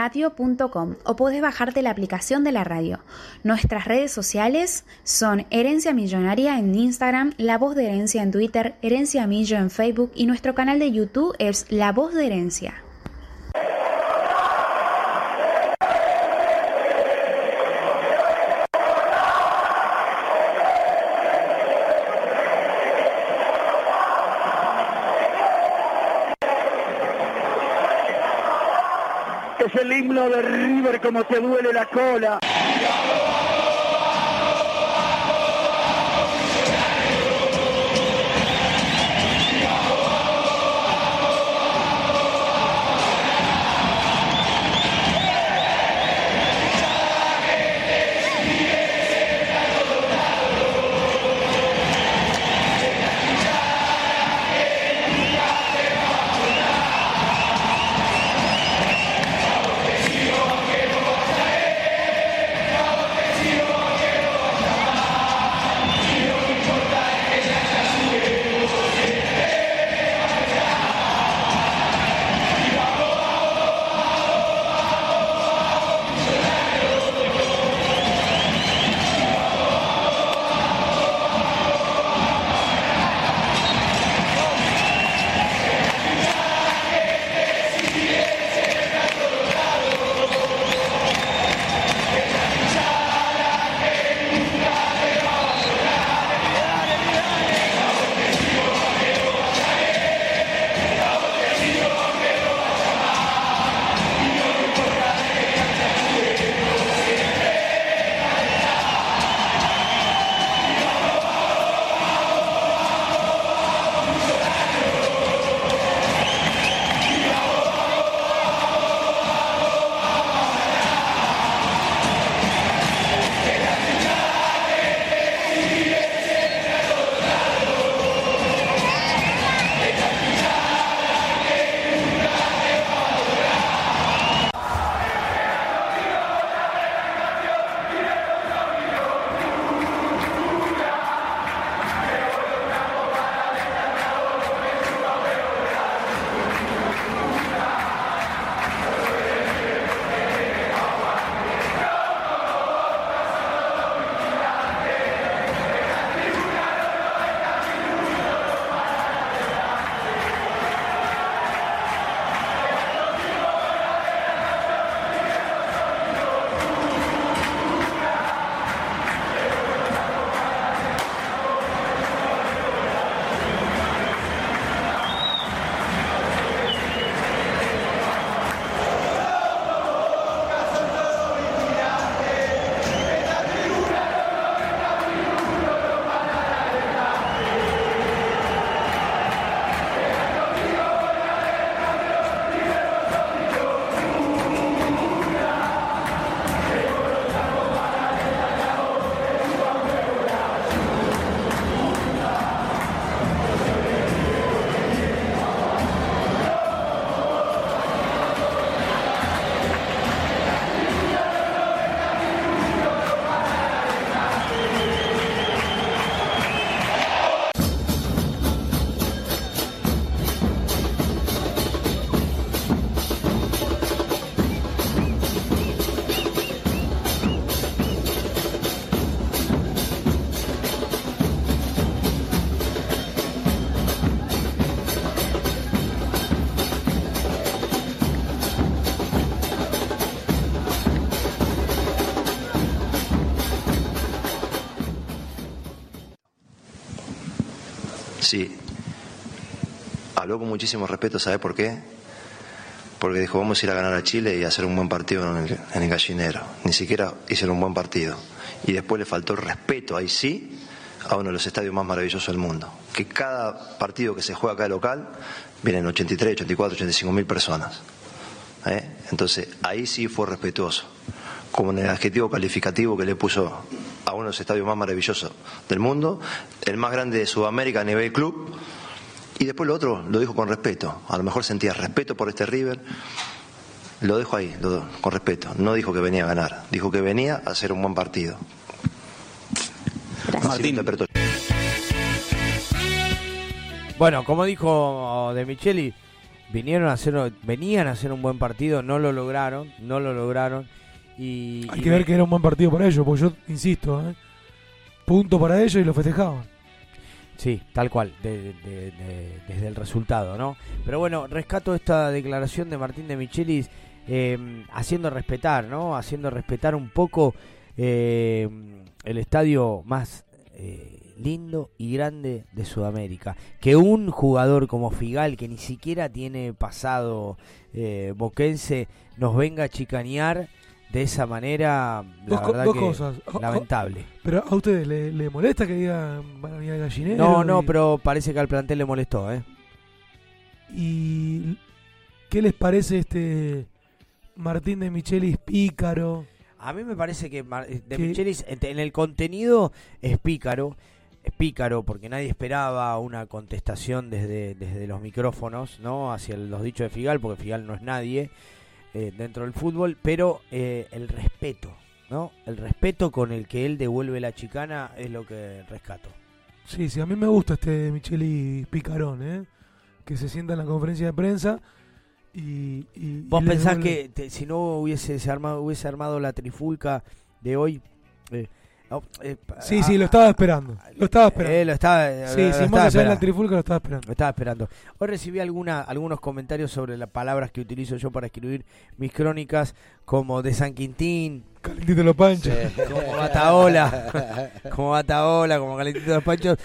tuneiradio.com o puedes bajarte la aplicación de la radio. Nuestras redes sociales son Herencia Millonaria en Instagram, La Voz de Herencia en Twitter, Herencia Millo en Facebook y nuestro canal de YouTube es La Voz de Herencia. Es el himno de River como te duele la cola. Habló con muchísimo respeto, ¿sabe por qué? Porque dijo, vamos a ir a ganar a Chile y hacer un buen partido en el, gallinero. Ni siquiera hicieron un buen partido. Y después le faltó el respeto, ahí sí, a uno de los estadios más maravillosos del mundo. Que cada partido que se juega acá de local vienen 83, 84, 85 mil personas. ¿Eh? Entonces, ahí sí fue respetuoso. Como en el adjetivo calificativo que le puso a uno de los estadios más maravillosos del mundo, el más grande de Sudamérica a nivel club. Y después lo otro lo dijo con respeto. A lo mejor sentía respeto por este River. Lo dejo ahí, lo- con respeto. No dijo que venía a ganar, dijo que venía a hacer un buen partido. Yo. Bueno, como dijo De Micheli, vinieron a hacer, venían a hacer un buen partido, no lo lograron, no lo lograron. Y, Hay y que me- ver que era un buen partido para ellos, porque yo insisto, ¿eh? punto para ellos y lo festejaban. Sí, tal cual, de- de- de- desde el resultado, ¿no? Pero bueno, rescato esta declaración de Martín de Michelis eh, haciendo respetar, ¿no? Haciendo respetar un poco eh, el estadio más eh, lindo y grande de Sudamérica. Que un jugador como Figal, que ni siquiera tiene pasado eh, boquense, nos venga a chicanear de esa manera, la Dos, verdad dos que cosas. A- a- lamentable. Pero a ustedes le, le molesta que digan van a venir al gallinero. No, no, y- pero parece que al plantel le molestó, ¿eh? ¿Y qué les parece este Martín de Michelis pícaro? A mí me parece que Mar- eh, De Michelis en en el contenido es pícaro, es pícaro porque nadie esperaba una contestación desde, desde los micrófonos, ¿no? Hacia los dichos de Figal, porque Figal no es nadie eh, dentro del fútbol, pero eh, el respeto, ¿no? El respeto con el que él devuelve la chicana es lo que rescato. Sí, sí, a mí me gusta este Michelis picarón, ¿eh? Que se sienta en la conferencia de prensa y... y- ¿Vos y pensás devuelve- que te- si no hubiese se armado, hubiese armado la trifulca de hoy... eh, oh, eh, Sí, sí, lo estaba esperando. Lo estaba esperando. Eh, lo estaba, Sí, lo sí, estaba más allá de la esperando. trifulca lo estaba esperando. Lo estaba esperando. Hoy recibí alguna, algunos comentarios sobre las palabras que utilizo yo para escribir mis crónicas, como de San Quintín, Calentito los panchos. [LAUGHS] como Bataola, [LAUGHS] [LAUGHS] como Bataola, como Calentito los Panchos.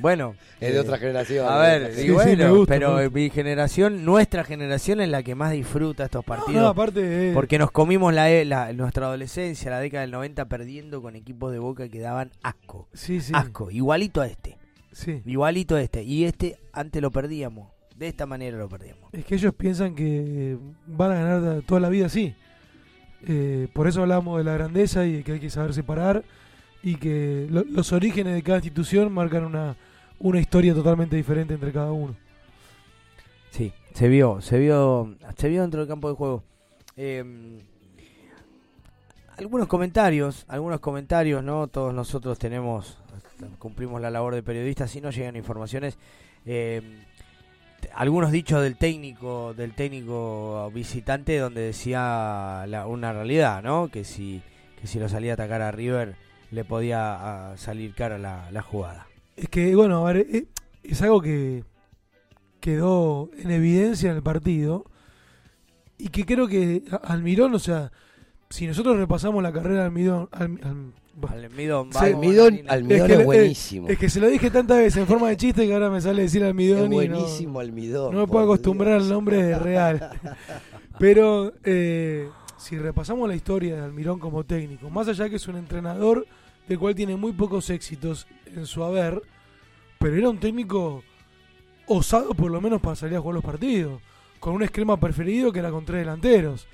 Bueno, Es de otra generación. A ver, Sí, y bueno, me gusta, pero eh, mi generación, nuestra generación es la que más disfruta estos partidos. no, aparte, eh, porque nos comimos la, e- la- nuestra adolescencia, la década del 90, perdiendo con equipos de boca que daban asco. Sí, sí. Asco, igualito a este. Sí. Igualito a este. Y este antes lo perdíamos. De esta manera lo perdíamos. Es que ellos piensan que van a ganar toda la vida así. Eh, por eso hablamos de la grandeza y de que hay que saber separar y que lo- los orígenes de cada institución marcan una, una historia totalmente diferente entre cada uno. Sí, se vio, se vio, se vio dentro del campo de juego. Eh, algunos comentarios, algunos comentarios, ¿no? Todos nosotros tenemos, cumplimos la labor de periodistas, si no llegan informaciones. eh, algunos dichos del técnico, del técnico visitante, donde decía la- una realidad, ¿no? Que si, que si lo salía a atacar a River, le podía salir cara la, la jugada. Es que, bueno, a ver, eh, es algo que quedó en evidencia en el partido y que creo que Almirón, o sea, si nosotros repasamos la carrera de Almidón, vamos, Almidón-. Almidón que es le- eh, buenísimo. Es que se lo dije tantas veces en forma de chiste que ahora me sale decir Almidón Es y no- buenísimo Almidón. no me puedo acostumbrar Dios. al nombre real. [LAUGHS] Pero eh, si repasamos la historia de Almirón como técnico, más allá que es un entrenador del cual tiene muy pocos éxitos en su haber, pero era un técnico osado por lo menos para salir a jugar los partidos, con un esquema preferido que era con tres delanteros.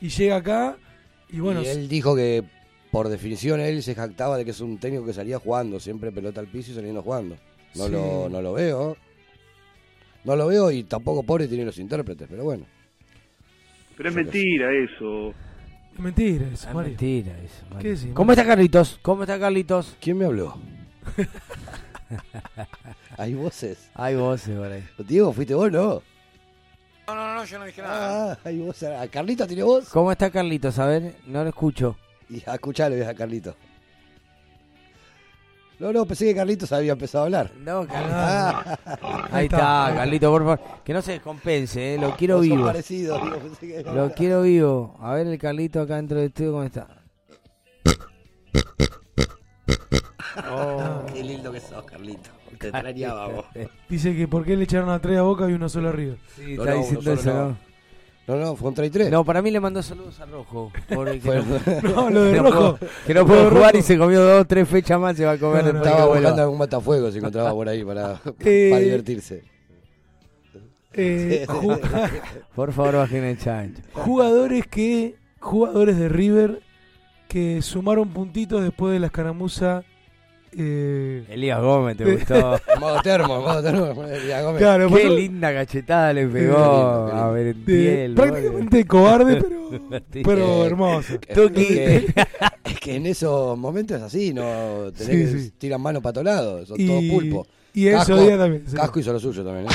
Y llega acá y bueno, y él dijo que por definición él se jactaba de que es un técnico que salía jugando, siempre pelota al piso y saliendo jugando. No, Sí. lo, no lo veo. No lo veo y tampoco pobre tiene los intérpretes, pero bueno. Pero es mentira eso. es mentira eso, Es Mario. mentira eso, Mario. ¿Qué decís, ¿Cómo está Carlitos? ¿Cómo está Carlitos? ¿Quién me habló? [LAUGHS] Hay voces. Hay voces por ahí. Diego, ¿fuiste vos no? No, no, no, yo no dije nada. Ah, hay voces. ¿A Carlito tiene voz? ¿Cómo está Carlitos? A ver, no lo escucho. Y a escucharle a Carlito. No, no, pensé que Carlitos había empezado a hablar. No, Ah. [LAUGHS] Ahí está, Carlitos, por favor. Que no se descompense, ¿eh? lo quiero vivo. parecidos, digo, pensé que- Lo quiero vivo. A ver el Carlito acá dentro del estudio, ¿cómo está? Oh. [LAUGHS] Qué lindo que sos, Carlito. Te extrañaba vos. [LAUGHS] Dice que por qué le echaron a tres a Boca y uno solo a River. Sí, No, está no, diciendo eso, ¿no? No, no, fue un 33. No, para mí le mandó saludos a Rojo. por el que [LAUGHS] [LAUGHS] No, lo de Rojo. pudo- que no Lo pudo jugar y se comió dos, tres fechas más, se va a comer No, no, después Estaba buscando algún matafuego, se encontraba por ahí para, Eh, para divertirse. Eh, Por favor, bajen el chancho. jugadores que jugadores de River que sumaron puntitos después de la escaramuza eh, Elías Gómez, te de- gustó. [LAUGHS] modo termo, modo termo. Elías Gómez. Claro, Qué pasó- linda cachetada le pegó lindo, a de- Berentiel. prácticamente cobarde [LAUGHS] pero, hermoso Es que, es que en esos momentos es así, no tenés Sí, que sí. tiran mano para todos lados, son Y- todos pulpos. y Enzo Casco- Díaz también, sí. Casco hizo lo suyo también, ¿eh?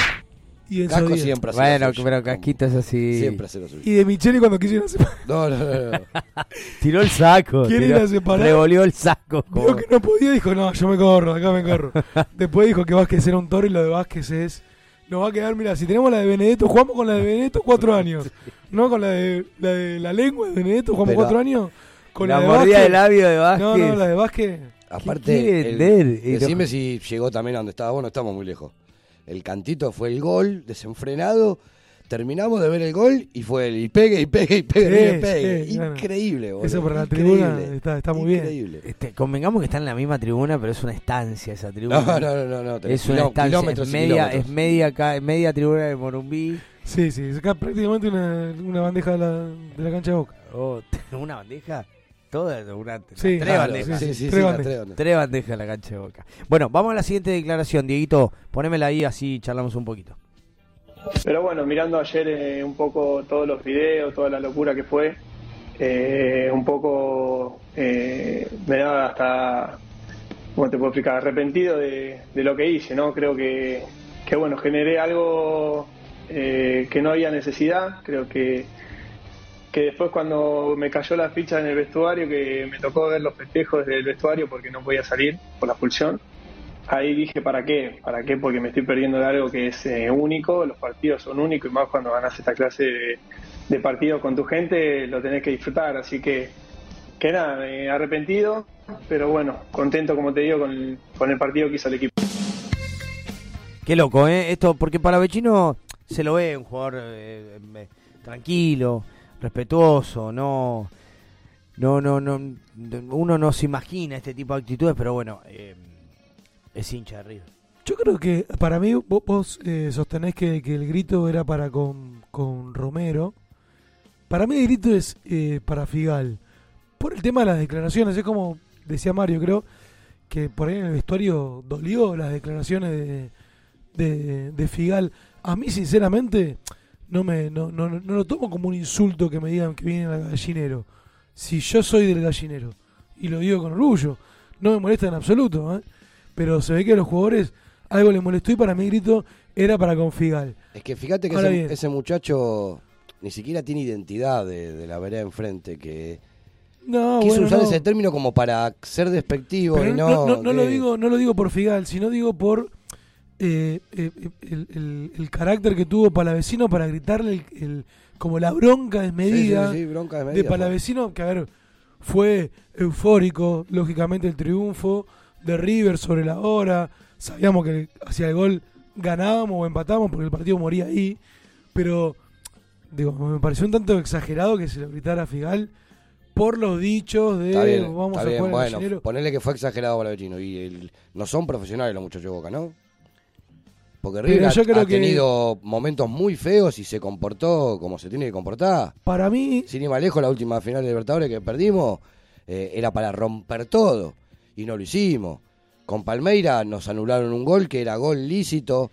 Y Enzo Casco Díaz. siempre hace Bueno, suyo. pero Casquito es así. Siempre hace lo suyo. y de Micheli cuando a separar [LAUGHS] No, no, no. no. [LAUGHS] Tiró el saco. Quiere tiró- ir a separar. Revolvió el saco. vio como- que no podía dijo no yo me corro acá me corro [LAUGHS] después dijo que Vázquez era un toro y lo de Vázquez es nos va a quedar mira si tenemos la de Benedetto jugamos con la de Benedetto cuatro años no con la de la, de la lengua de Benedetto jugamos Pero- cuatro años con la la, de mordida de labio de Vázquez. no no la de Vázquez Aparte, el- decime si llegó también a donde estaba vos, no estamos muy lejos. El cantito fue el gol, desenfrenado. Terminamos de ver el gol y fue el y pegue, y pegue, y pegue, Sí, y pegue. sí, claro. Increíble, boludo. Eso para la tribuna está, está muy bien. Increíble. Este, convengamos que está en la misma tribuna, pero es una estancia esa tribuna. No, no, no, no, Es una estancia, kilómetros es media, kilómetros. es media, acá, media tribuna de Morumbí. sí sí es acá prácticamente una, una bandeja de la, de la cancha de Boca Oh, [LAUGHS] ¿Una bandeja? Toda una, Sí, tres claro, bandejas. sí, Sí, sí, Tres bandejas. tres bandejas. Tres bandejas en la cancha de Boca. Bueno, vamos a la siguiente declaración, Dieguito. Ponémela ahí, así charlamos un poquito. Pero bueno, mirando ayer eh, un poco todos los videos, toda la locura que fue, eh, un poco eh, me da hasta, ¿cómo te puedo explicar? Arrepentido de, de lo que hice, ¿no? Creo que, que bueno, generé algo eh, que no había necesidad, creo que, que después cuando me cayó la ficha en el vestuario, que me tocó ver los festejos del vestuario porque no podía salir por la expulsión, ahí dije, ¿para qué? ¿Para qué? Porque me estoy perdiendo de algo que es eh, único, los partidos son únicos y más cuando ganas esta clase de, de partidos con tu gente, lo tenés que disfrutar. Así que, que nada, me arrepentido, pero bueno, contento, como te digo, con el, con el partido que hizo el equipo. Qué loco, ¿eh? Esto, porque para Vecino se lo ve un jugador eh, tranquilo, respetuoso, no, no, no, no, uno no se imagina este tipo de actitudes, pero bueno, eh, es hincha de River. Yo creo que para mí vos, vos, eh, sostenés que, que el grito era para con, con Romero. Para mí el grito es eh, para Figal. Por el tema de las declaraciones, es como decía Mario, creo que por ahí en el vestuario dolió las declaraciones de, de, de Figal. A mí sinceramente no me no, no, no lo tomo como un insulto que me digan que viene al gallinero. Si yo soy del gallinero y lo digo con orgullo, no me molesta en absoluto, ¿eh? pero se ve que a los jugadores algo les molestó y para mí grito era para con Figal. Es que fíjate que ese, muchacho ni siquiera tiene identidad de, de la vereda enfrente, que No, quiso bueno, usar no. ese término como para ser despectivo Pero y no, no... no, no lo digo no lo digo por Figal, sino digo por eh, eh, el, el- el carácter que tuvo Palavecino para gritarle el, como la bronca desmedida, Sí, sí, sí, bronca de fue. Palavecino, que a ver, fue eufórico, lógicamente el triunfo de River sobre la hora, sabíamos que hacia el gol ganábamos o empatábamos porque el partido moría ahí, pero digo, me pareció un tanto exagerado que se lo gritara a Figal por los dichos de Está bien, vamos está a bien, jugar bueno, ponele que fue exagerado para y el- no son profesionales los muchachos de Boca, ¿no? Porque River ha- yo creo ha que- tenido momentos muy feos y se comportó como se tiene que comportar. Para mí, Sin ir más lejos, la última final de Libertadores que perdimos eh, era para romper todo y no lo hicimos. Con Palmeira nos anularon un gol que era gol lícito,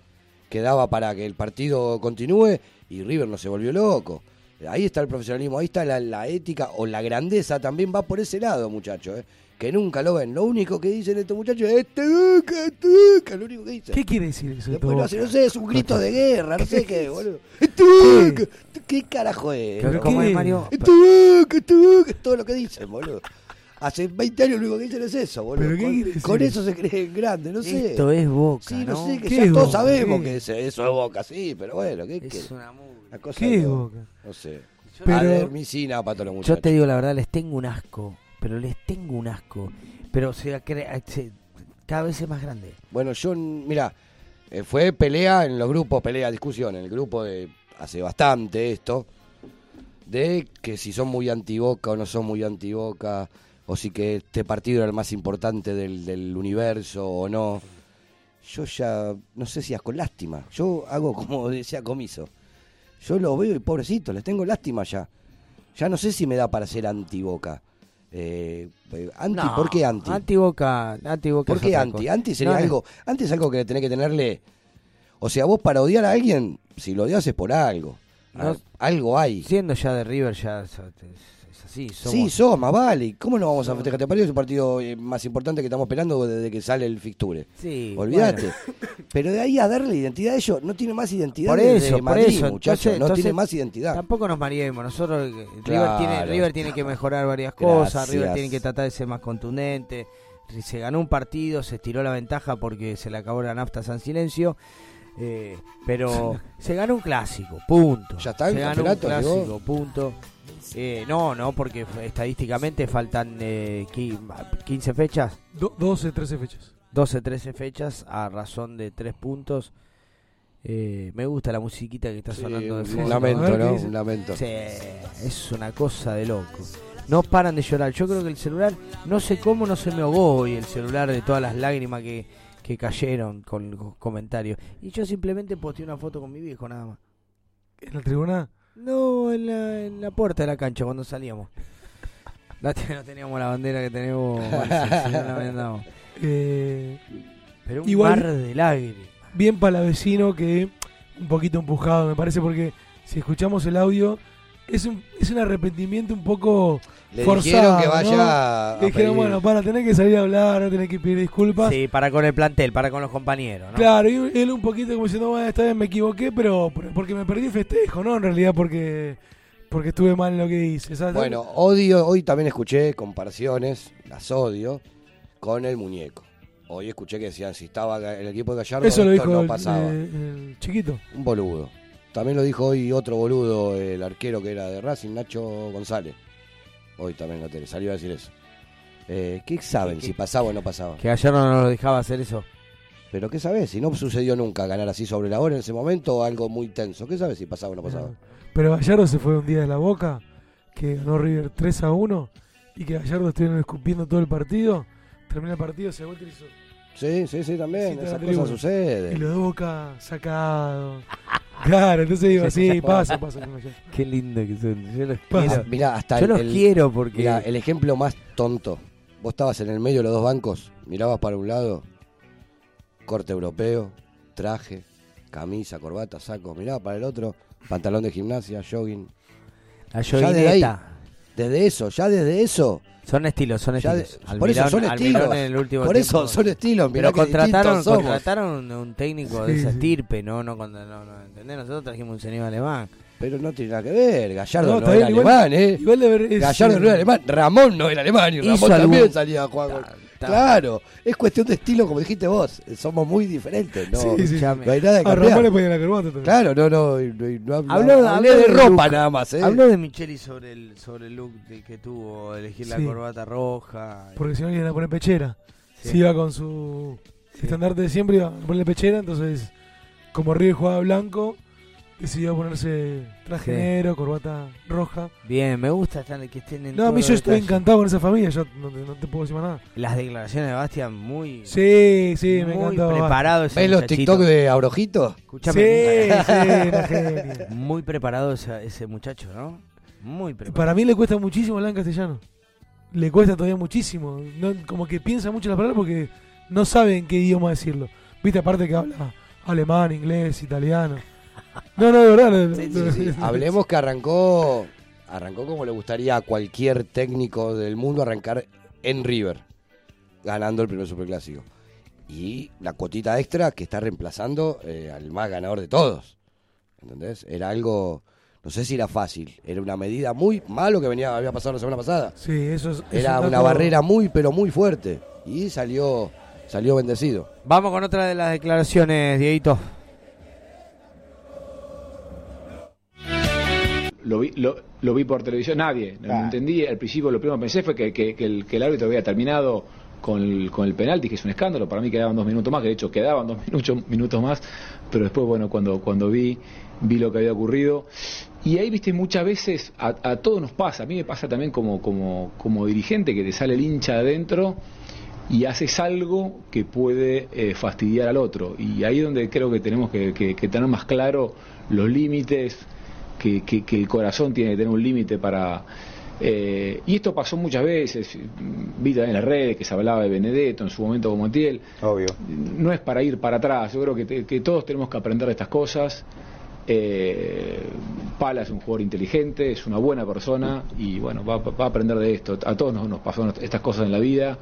que daba para que el partido continúe y River no se volvió loco. Ahí está el profesionalismo, ahí está la, la ética o la grandeza, también va por ese lado, muchachos, eh, que nunca lo ven. Lo único que dicen estos muchachos es "Tuca, tuca", lo único que dicen. ¿Qué quiere decir eso? de Después no, sé, no sé, es un grito de guerra, no sé qué, boludo. ¿Qué carajo es? Pero ¿cómo es, Mario? Tuca, tuca, es todo lo que dicen, boludo. Hace 20 años lo único que dicen es eso, boludo. ¿Pero qué con, quiere decir? con eso se creen grandes, no sé. Esto es Boca, Sí, no, ¿no? sé, que ¿Qué ya es todos Boca? sabemos ¿Qué? que eso es Boca, sí, pero bueno, ¿qué? Es una Una cosa ¿Qué es. Boca? No sé. Pero- Adermicina para todos los Yo muchachos. te digo la verdad, les tengo un asco, pero les tengo un asco. Pero se, cada vez es más grande. Bueno, yo, mira, eh, fue pelea en los grupos, pelea, discusión, en el grupo de hace bastante esto, de que si son muy antiboca o no son muy antiboca, o si que este partido era el más importante del, del universo o no. Yo ya, no sé si es con lástima, yo hago como [LAUGHS] decía Comiso. Yo lo veo y pobrecito, les tengo lástima ya. Ya no sé si me da para ser antiboca. Eh, anti, No, ¿Por qué anti? Anti-Boca, anti-Boca ¿Por es qué otra anti? cosa. Anti sería No, algo, anti es algo que tenés que tenerle. O sea, vos para odiar a alguien, si lo odias es por algo. No- algo hay. Siendo ya de River, ya es, así. Somos, Sí, sos, más vale. ¿Cómo no vamos a festejar? Este partido es un partido eh, más importante que estamos esperando desde que sale el fixture. Sí, Olvídate. bueno. Pero de ahí a darle identidad a ellos, no tiene más identidad Por eso, por Madrid, eso. muchachos. Entonces- no tiene más identidad. Tampoco nos mariemos. Nosotros, eh, River, tiene, River tiene que mejorar varias cosas. Gracias. River tiene que tratar de ser más contundente. Se ganó un partido, se estiró la ventaja porque se le acabó la nafta a San Silencio. eh, pero [LAUGHS] se ganó un clásico, punto. ¿Ya está el Se ganó un clásico, punto. Eh, no, no, porque estadísticamente faltan eh, qui- 15 fechas. Do- 12, 13 fechas. 12, 13 fechas a razón de 3 puntos. Eh, me gusta la musiquita que está Sí, sonando de un fondo. lamento, ver qué ¿no? Un lamento. Sí, es una cosa de loco. No paran de llorar. Yo creo que el celular, no sé cómo no se me ahogó hoy el celular de todas las lágrimas que, que cayeron con los comentarios. Y yo simplemente posteé una foto con mi viejo nada más. ¿En la tribuna? No, en la, en la puerta de la cancha cuando salíamos. No, te- no teníamos la bandera que tenemos. [LAUGHS] Marce, si no la vendamos. Eh, Pero un igual- mar de lágrimas. bien palavecino que un poquito empujado, me parece, porque si escuchamos el audio, es un, es un arrepentimiento un poco Le forzado. dijeron que ¿no? vaya a Le dijeron, pedir- bueno, para tener que salir a hablar, no tener que pedir disculpas. Sí, para con el plantel, para con los compañeros, ¿no? Claro, y él un poquito como diciendo, bueno, esta vez me equivoqué, pero porque me perdí el festejo, ¿no? En realidad porque porque estuve mal en lo que hice. ¿sabes? Bueno, odio, hoy también escuché comparaciones, las odio, con el muñeco. Hoy escuché que decían si estaba el equipo de Gallardo, Eso lo dijo no el, pasaba. el- el chiquito. Un boludo. También lo dijo hoy otro boludo, el arquero que era de Racing, Nacho González. Hoy también en la tele, salió a decir eso. Eh, ¿Qué saben si pasaba o no pasaba? Que ayer no nos dejaba hacer eso. Pero ¿qué sabes? Si no sucedió nunca ganar así sobre la hora en ese momento, algo muy tenso. ¿Qué sabes si pasaba o no pasaba? Pero Gallardo se fue un día de la boca, que ganó River 3 a 1 y que Gallardo estuvieron escupiendo todo el partido. Termina el partido, se vuelve y hizo. Sí, sí, sí, también. Esas cosas suceden. Y lo de boca sacado. Claro, entonces digo, [LAUGHS] sí, pasa, pasa. [LAUGHS] Qué lindo que son. Yo los Pasa. quiero. Mirá, hasta Yo el- los el- quiero porque. Mirá, el ejemplo más tonto. Vos estabas en el medio de los dos bancos, mirabas para un lado, corte europeo, traje, camisa, corbata, saco, mirabas para el otro, pantalón de gimnasia, jogging. La joguineta. Desde eso, ya desde eso. Son estilos, son Ya estilos. de- por eso son estilos. en el último Por eso tiempo- son estilos, Pero contrataron, contrataron un técnico de Sí, esa sí. estirpe, no, no, cuando- no, no, ¿entendés? Nosotros trajimos un señor alemán. Pero no tiene nada que ver, Gallardo No, no, era igual- alemán, ¿eh? igual de ver- es, Gallardo eh, no era alemán, Ramón no era alemán y Ramón también algún- salía a jugar. con- Claro, es cuestión de estilo, como dijiste vos. Somos muy diferentes, ¿no? Sí, sí. No hay nada de A cambiar. Ramón le ponía la corbata también. Claro, no, no, no, habla- Habló, hablé habló de del ropa look. nada más, ¿eh? Habló de Micheli sobre el, sobre el look de- que tuvo, elegir la corbata roja. Porque si no le iban a poner pechera. Sí. Si iba con su estandarte de siempre, iba a ponerle pechera. Entonces, como River jugaba blanco, decidió ponerse traje Sí. negro, corbata roja. Bien, me gusta estar- que estén en No, a mí yo estoy encantado con esa familia. Yo no, te- no te puedo decir más nada. Las declaraciones de Bastian muy, Sí, sí, me muy encantó. preparado ese ¿Ves los. TikTok de Abrojito? Escúchame. Sí, sí. [LAUGHS] Muy preparado ese, ese muchacho, ¿no? Muy Y preparado. Para mí le cuesta muchísimo hablar en castellano. Le cuesta todavía muchísimo. No, como que piensa mucho las palabras porque no sabe en qué idioma decirlo. Viste, aparte que habla alemán, inglés, italiano. [LAUGHS] No, no, de verdad. Sí, sí, sí. Hablemos que arrancó, arrancó como le gustaría a cualquier técnico del mundo arrancar en River, ganando el primer superclásico. Y la cuotita extra que está reemplazando eh, al más ganador de todos. ¿Entendés? Era algo, no sé si era fácil, era una medida muy malo que venía, había pasado la semana pasada. Sí, eso es. Era un una barrera muy, pero muy fuerte. Y salió, salió bendecido. Vamos con otra de las declaraciones, Dieguito. Lo vi, lo, lo vi por televisión, nadie, no, Ah. entendí. Al principio lo primero que pensé fue que, que- que el, que el árbitro había terminado con el, con el penalti, que es un escándalo. Para mí quedaban dos minutos más, que de hecho quedaban dos [LAUGHS] minutos, minutos más, pero después, bueno, cuando, cuando vi, vi lo que había ocurrido. Y ahí, viste, muchas veces a, a todos nos pasa, a mí me pasa también como, como, como dirigente, que te sale el hincha adentro y haces algo que puede eh, fastidiar al otro. Y ahí es donde creo que tenemos que, que- que tener más claro los límites, que, que- que el corazón tiene que tener un límite para... eh, y esto pasó muchas veces, vi también en las redes que se hablaba de Benedetto en su momento como Montiel. Obvio. No es para ir para atrás, yo creo que, te- que todos tenemos que aprender de estas cosas. Eh, Pala es un jugador inteligente, es una buena persona y bueno, va, va a aprender de esto. A todos nos, nos pasaron estas cosas en la vida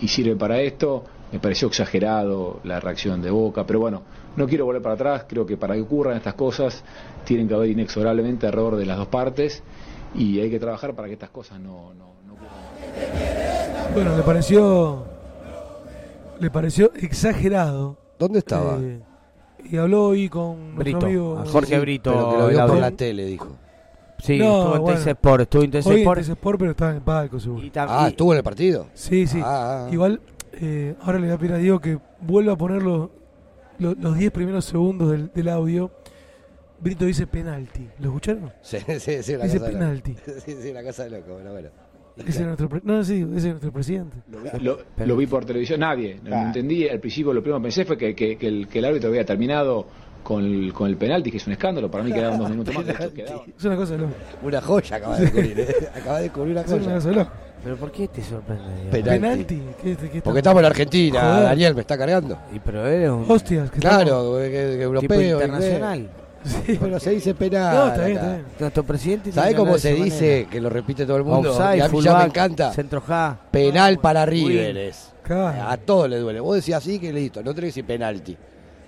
y sirve para esto. Me pareció exagerado la reacción de Boca, pero bueno, no quiero volver para atrás. Creo que para que ocurran estas cosas tienen que haber inexorablemente error de las dos partes y hay que trabajar para que estas cosas no, no, no ocurran. Bueno, le pareció. Le pareció exagerado. ¿Dónde estaba? Eh, y habló hoy con Brito, amigo a Jorge Brito. Pero que lo vio por la tele, dijo. Sí, No, estuvo en bueno. Sport, estuvo en Hoy en Sport. Sport, pero estaba en el palco, seguro. Ah, ¿estuvo en el partido? Sí, sí. Ah, ah. Igual, eh, ahora le voy a pedir a Diego que vuelva a poner los, los, los 10 primeros segundos del, del audio. Brito dice penalti. ¿Lo escucharon? [LAUGHS] Sí, sí, sí, una Dice cosa de penalti. loco. [LAUGHS] Sí, sí, una cosa de loco, bueno, bueno. Ese es nuestro, pre- no, sí, ese es nuestro presidente. Lo, lo vi por televisión, nadie, no, Ah. entendí. Al principio lo primero que pensé fue que, que- que el, que el árbitro había terminado con el, con el penalti, que es un escándalo. Para mí quedaban dos minutos más. de hecho. Es una cosa de loco. Una joya acaba de descubrir, ¿eh? Acaba de descubrir una Es una cosa de loco. ¿Pero por qué te sorprende? Penalti. ¿Qué- qué- qué Porque estamos en Argentina, Joder. Daniel me está cargando. Y pero él es un Hostias, que Claro, que, que europeo. tipo internacional. inglés. Pero se dice penal. No, está bien, está bien. Nuestro presidente ¿Sabe tiene que cómo se dice, manera. que lo repite todo el mundo? Offside, y a mí ya me encanta. Centro ja. Penal para River es. Claro. A todos les duele. Vos decís así que listo, no tenés que decir penalti.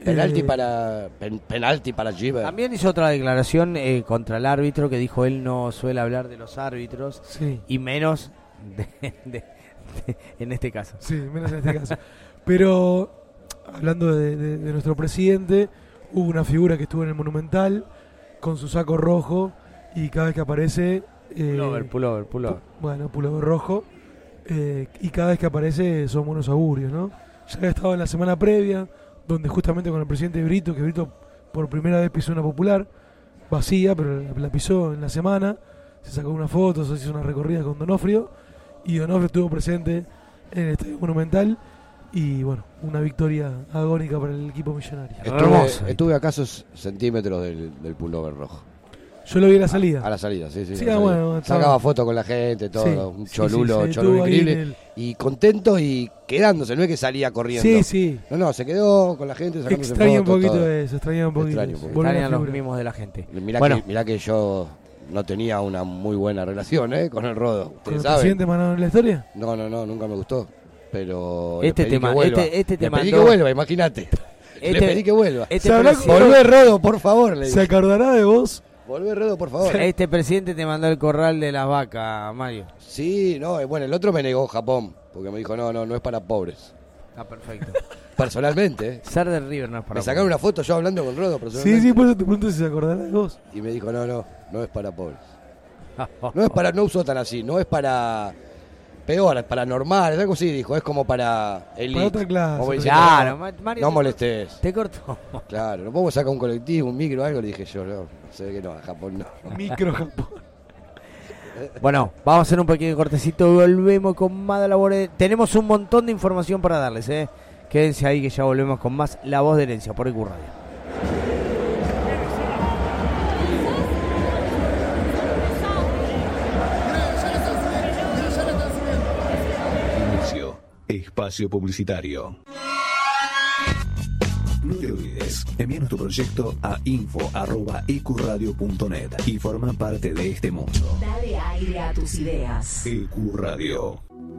Penalti Eh. para pen- penalti para River. También hizo otra declaración eh, contra el árbitro que dijo él no suele hablar de los árbitros Sí. y menos de- de- de- en este caso. Sí, menos en este caso. Pero, hablando de, nuestro presidente, hubo una figura que estuvo en el Monumental con su saco rojo y cada vez que aparece... eh, Pullover, pullover, pullover. pu- Bueno, pullover rojo. eh, y cada vez que aparece son buenos augurios, ¿no? Ya había estado en la semana previa, donde justamente con el presidente Brito, que Brito por primera vez pisó una popular, vacía, pero la, la pisó en la semana, se sacó una foto, se hizo una recorrida con Donofrio, y Donofrio estuvo presente en el Estadio Monumental, y bueno, una victoria agónica para el equipo millonario. Estuve, estuve a casos centímetros del, del pullover rojo. Yo lo vi a la salida. A la salida, sí, sí. Ah, salida. bueno, estaba- Sacaba fotos con la gente, todo. Sí, un cholulo, sí, cholulo increíble. el- Y contento y quedándose, no es que salía corriendo. Sí, sí. No, no, se quedó con la gente sacándose Extraña un poquito todo. eso, extraña un poquito Extraño eso. un Extrañan los mimos de la gente. Mirá, Bueno. que, mirá que yo no tenía una muy buena relación ¿eh? con el Rodo. ¿Con ¿Ustedes el presidente Manado en la historia? No, no, no, nunca me gustó. Pero Este le pedí tema- que vuelva. este- este te le pedí mandó- que vuelva, imagínate. le Este- pedí que vuelva. este Volvé Rodo, por favor. Le ¿Se acordará de vos? Volvé Rodo, por favor. [LAUGHS] Este presidente te mandó el corral de las vacas, Mario. Sí, no, eh, bueno, el otro me negó Japón, porque me dijo, no, no, no es para pobres. Está perfecto. [LAUGHS] Personalmente, ¿eh? Ser de River no es para Me sacaron una foto yo hablando con Rodo Sí, personalmente. sí, por eso te pregunto si se acordará de vos. Y me dijo, no, no, no es para pobres. [LAUGHS] No es para, no usó tan así, no es para peor, para normal, algo así dijo, es como para elite. Para otra clase, Como otra diciendo, clase. no, Ma- Mario, no te- molestes. Te cortó. [LAUGHS] Claro, no podemos sacar un colectivo, un micro, algo, le dije yo, no, se ve que no, a Japón no. Micro Japón. [LAUGHS] Bueno, vamos a hacer un pequeño cortecito. Volvemos con más de la voz de- Tenemos un montón de información para darles, ¿eh? Quédense ahí que ya volvemos con más La Voz de Herencia por EQ Radio. Inicio. Espacio publicitario. No te olvides, envíanos tu proyecto a info.ecuradio.net y forma parte de este mundo. Dale aire a tus ideas. Ecuradio.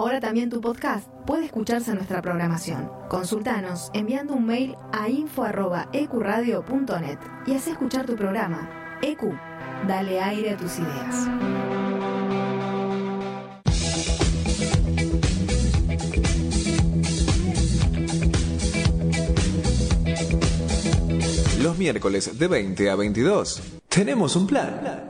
Ahora también tu podcast puede escucharse en nuestra programación. Consultanos enviando un mail a info.ecuradio.net y haz escuchar tu programa. EQ, dale aire a tus ideas. Los miércoles de 20 a 22 tenemos un plan.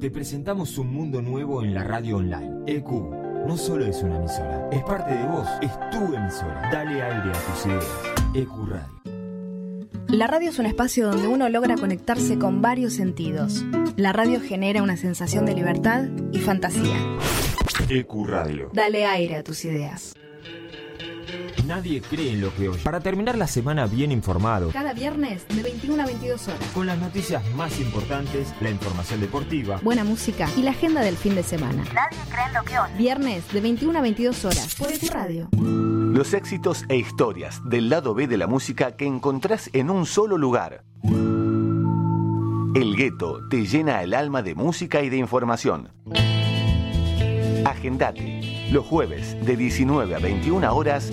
Te presentamos un mundo nuevo en la radio online. EQ no solo es una emisora, es parte de vos, es tu emisora. Dale aire a tus ideas. EQ Radio. La radio es un espacio donde uno logra conectarse con varios sentidos. La radio genera una sensación de libertad y fantasía. EQ Radio. Dale aire a tus ideas. Nadie cree en lo que oye. Para terminar la semana bien informado, Cada viernes de 21 a 22 horas. con las noticias más importantes, la información deportiva, Buena música y la agenda del fin de semana. Nadie cree en lo que oye. Viernes de 21 a 22 horas por EQ Radio. Los éxitos e historias del lado B de la música que encontrás en un solo lugar. El gueto te llena el alma de música y de información. Agendate. Los jueves de 19 a 21 horas.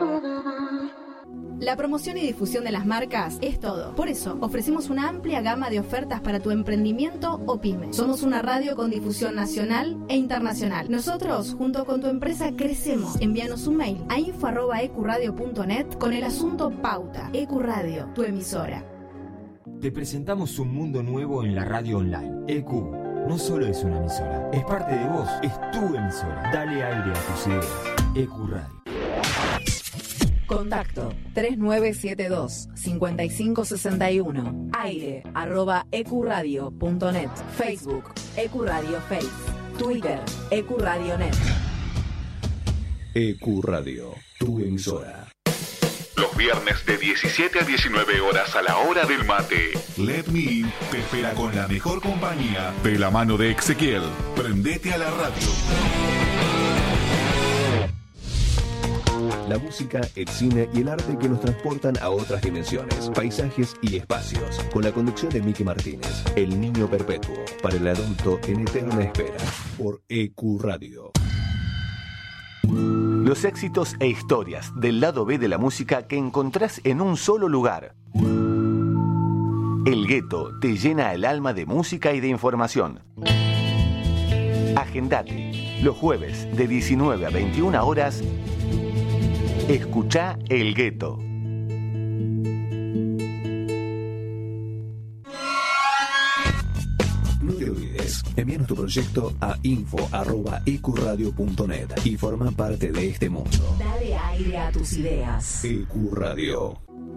La promoción y difusión de las marcas es todo. Por eso, ofrecemos una amplia gama de ofertas para tu emprendimiento o pyme. Somos una radio con difusión nacional e internacional. Nosotros, junto con tu empresa, crecemos. Envíanos un mail a info.ecuradio.net con el asunto Pauta. EQ Radio, tu emisora. te presentamos un mundo nuevo en la radio online. EQ no solo es una emisora, es parte de vos, es tu emisora. Dale aire a tus ideas. EQ Radio. Contacto 3972-5561. Aire arroba ecuradio.net. Facebook Ecuradio Face. Twitter Ecuradio.net. EQ E Radio, tu emisora. Los viernes de 17 a 19 horas a la hora del mate. Let Me In te espera con la mejor compañía de la mano de Ezequiel. Prendete a la radio. La música, el cine y el arte que nos transportan a otras dimensiones, paisajes y espacios. Con la conducción de Miki Martínez, El Niño Perpetuo, para el adulto en eterna espera, por EQ Radio. Los éxitos e historias del lado B de la música que encontrás en un solo lugar. El gueto te llena el alma de música y de información. Agendate. Los jueves de 19 a 21 horas, escucha El Gueto. No te olvides, envíanos tu proyecto a info.ecuradio.net y forma parte de este mundo. Dale aire a tus ideas. Ecuradio.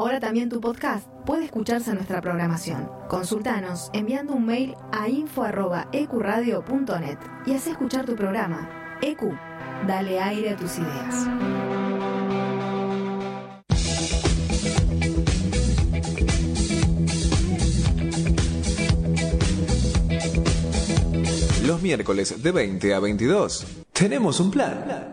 Ahora también tu podcast puede escucharse en nuestra programación. Consultanos enviando un mail a info.ecuradio.net y haz escuchar tu programa. EQ, dale aire a tus ideas. Los miércoles de 20 a 22 tenemos un plan.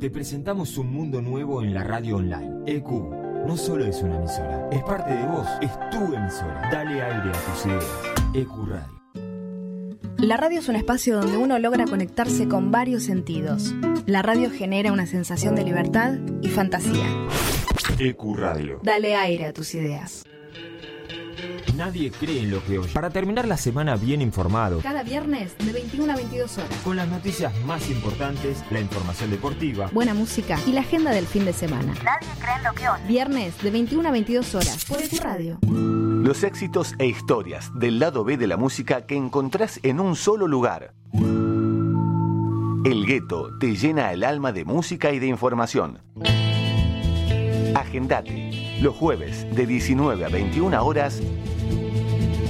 Te presentamos un mundo nuevo en la radio online. EQ no solo es una emisora, es parte de vos, es tu emisora. Dale aire a tus ideas. EQ Radio. La radio es un espacio donde uno logra conectarse con varios sentidos. La radio genera una sensación de libertad y fantasía. EQ Radio. Dale aire a tus ideas. Nadie cree en lo que oye. Para terminar la semana bien informado, Cada viernes de 21 a 22 horas. con las noticias más importantes, la información deportiva, Buena música y la agenda del fin de semana. Nadie cree en lo que oye. Viernes de 21 a 22 horas por EQ Radio. Los éxitos e historias del lado B de la música que encontrás en un solo lugar. El gueto te llena el alma de música y de información. Agendate. Los jueves de 19 a 21 horas,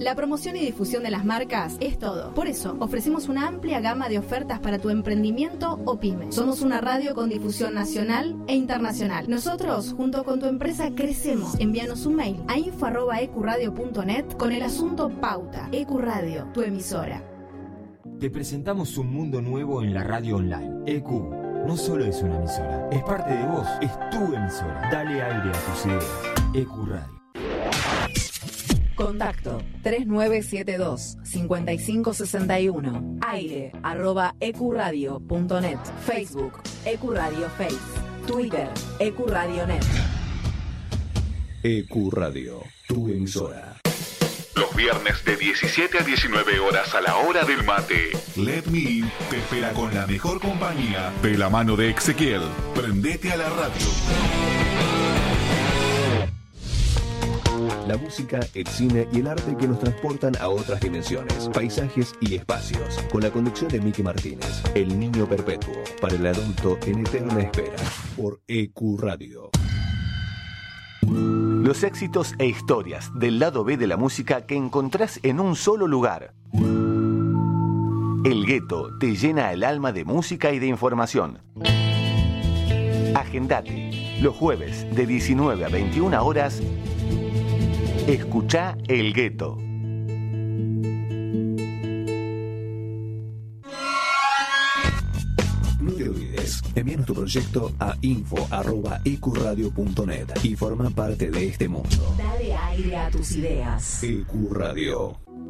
La promoción y difusión de las marcas es todo. Por eso, ofrecemos una amplia gama de ofertas para tu emprendimiento o pyme. Somos una radio con difusión nacional e internacional. Nosotros, junto con tu empresa, crecemos. Envíanos un mail a info.ecuradio.net con el asunto Pauta. Ecuradio, tu emisora. te presentamos un mundo nuevo en la radio online. EQ no solo es una emisora, es parte de vos, es tu emisora. Dale aire a tus ideas. EQ Radio. Contacto 3972-5561. Aire arroba ecuradio.net. Facebook Ecuradio Face. Twitter Ecuradio Net. EQ Radio, tu emisora. Los viernes de 17 a 19 horas a la hora del mate. Let Me In te espera con la mejor compañía de la mano de Ezequiel. Prendete a la radio. La música, el cine y el arte que nos transportan a otras dimensiones, paisajes y espacios. Con la conducción de Miki Martínez, El Niño Perpetuo, para el adulto en eterna espera, por EQ Radio. Los éxitos e historias del lado B de la música que encontrás en un solo lugar. El gueto te llena el alma de música y de información. Agendate los jueves de 19 a 21 horas. Escucha El Gueto. No te olvides, envíanos tu proyecto a info.ecuradio.net y forma parte de este mundo. Dale aire a tus ideas. EQ Radio.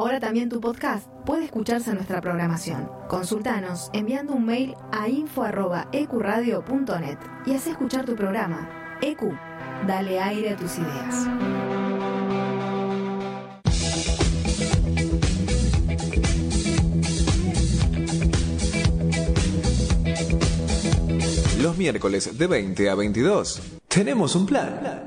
Ahora también tu podcast puede escucharse en nuestra programación. Consultanos enviando un mail a info.ecuradio.net y haz escuchar tu programa. EQ, dale aire a tus ideas. Los miércoles de 20 a 22 tenemos un plan.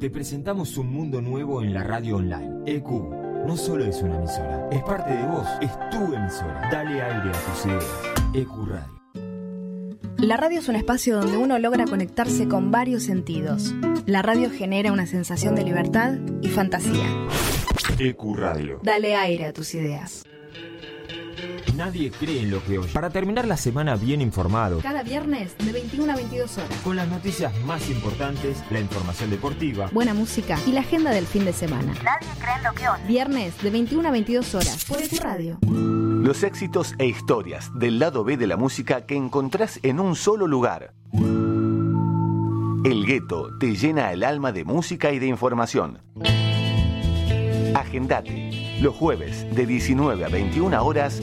Te presentamos un mundo nuevo en la radio online. EQ no solo es una emisora, es parte de vos, es tu emisora. Dale aire a tus ideas. EQ Radio. La radio es un espacio donde uno logra conectarse con varios sentidos. La radio genera una sensación de libertad y fantasía. EQ Radio. Dale aire a tus ideas. Nadie cree en lo que oye. Para terminar la semana bien informado, Cada viernes de 21 a 22 horas. con las noticias más importantes, la información deportiva, Buena música y la agenda del fin de semana. Nadie cree en lo que oye. Viernes de 21 a 22 horas por EQ Radio. Los éxitos e historias del lado B de la música que encontrás en un solo lugar. El gueto te llena el alma de música y de información. Agendate los jueves de 19 a 21 horas.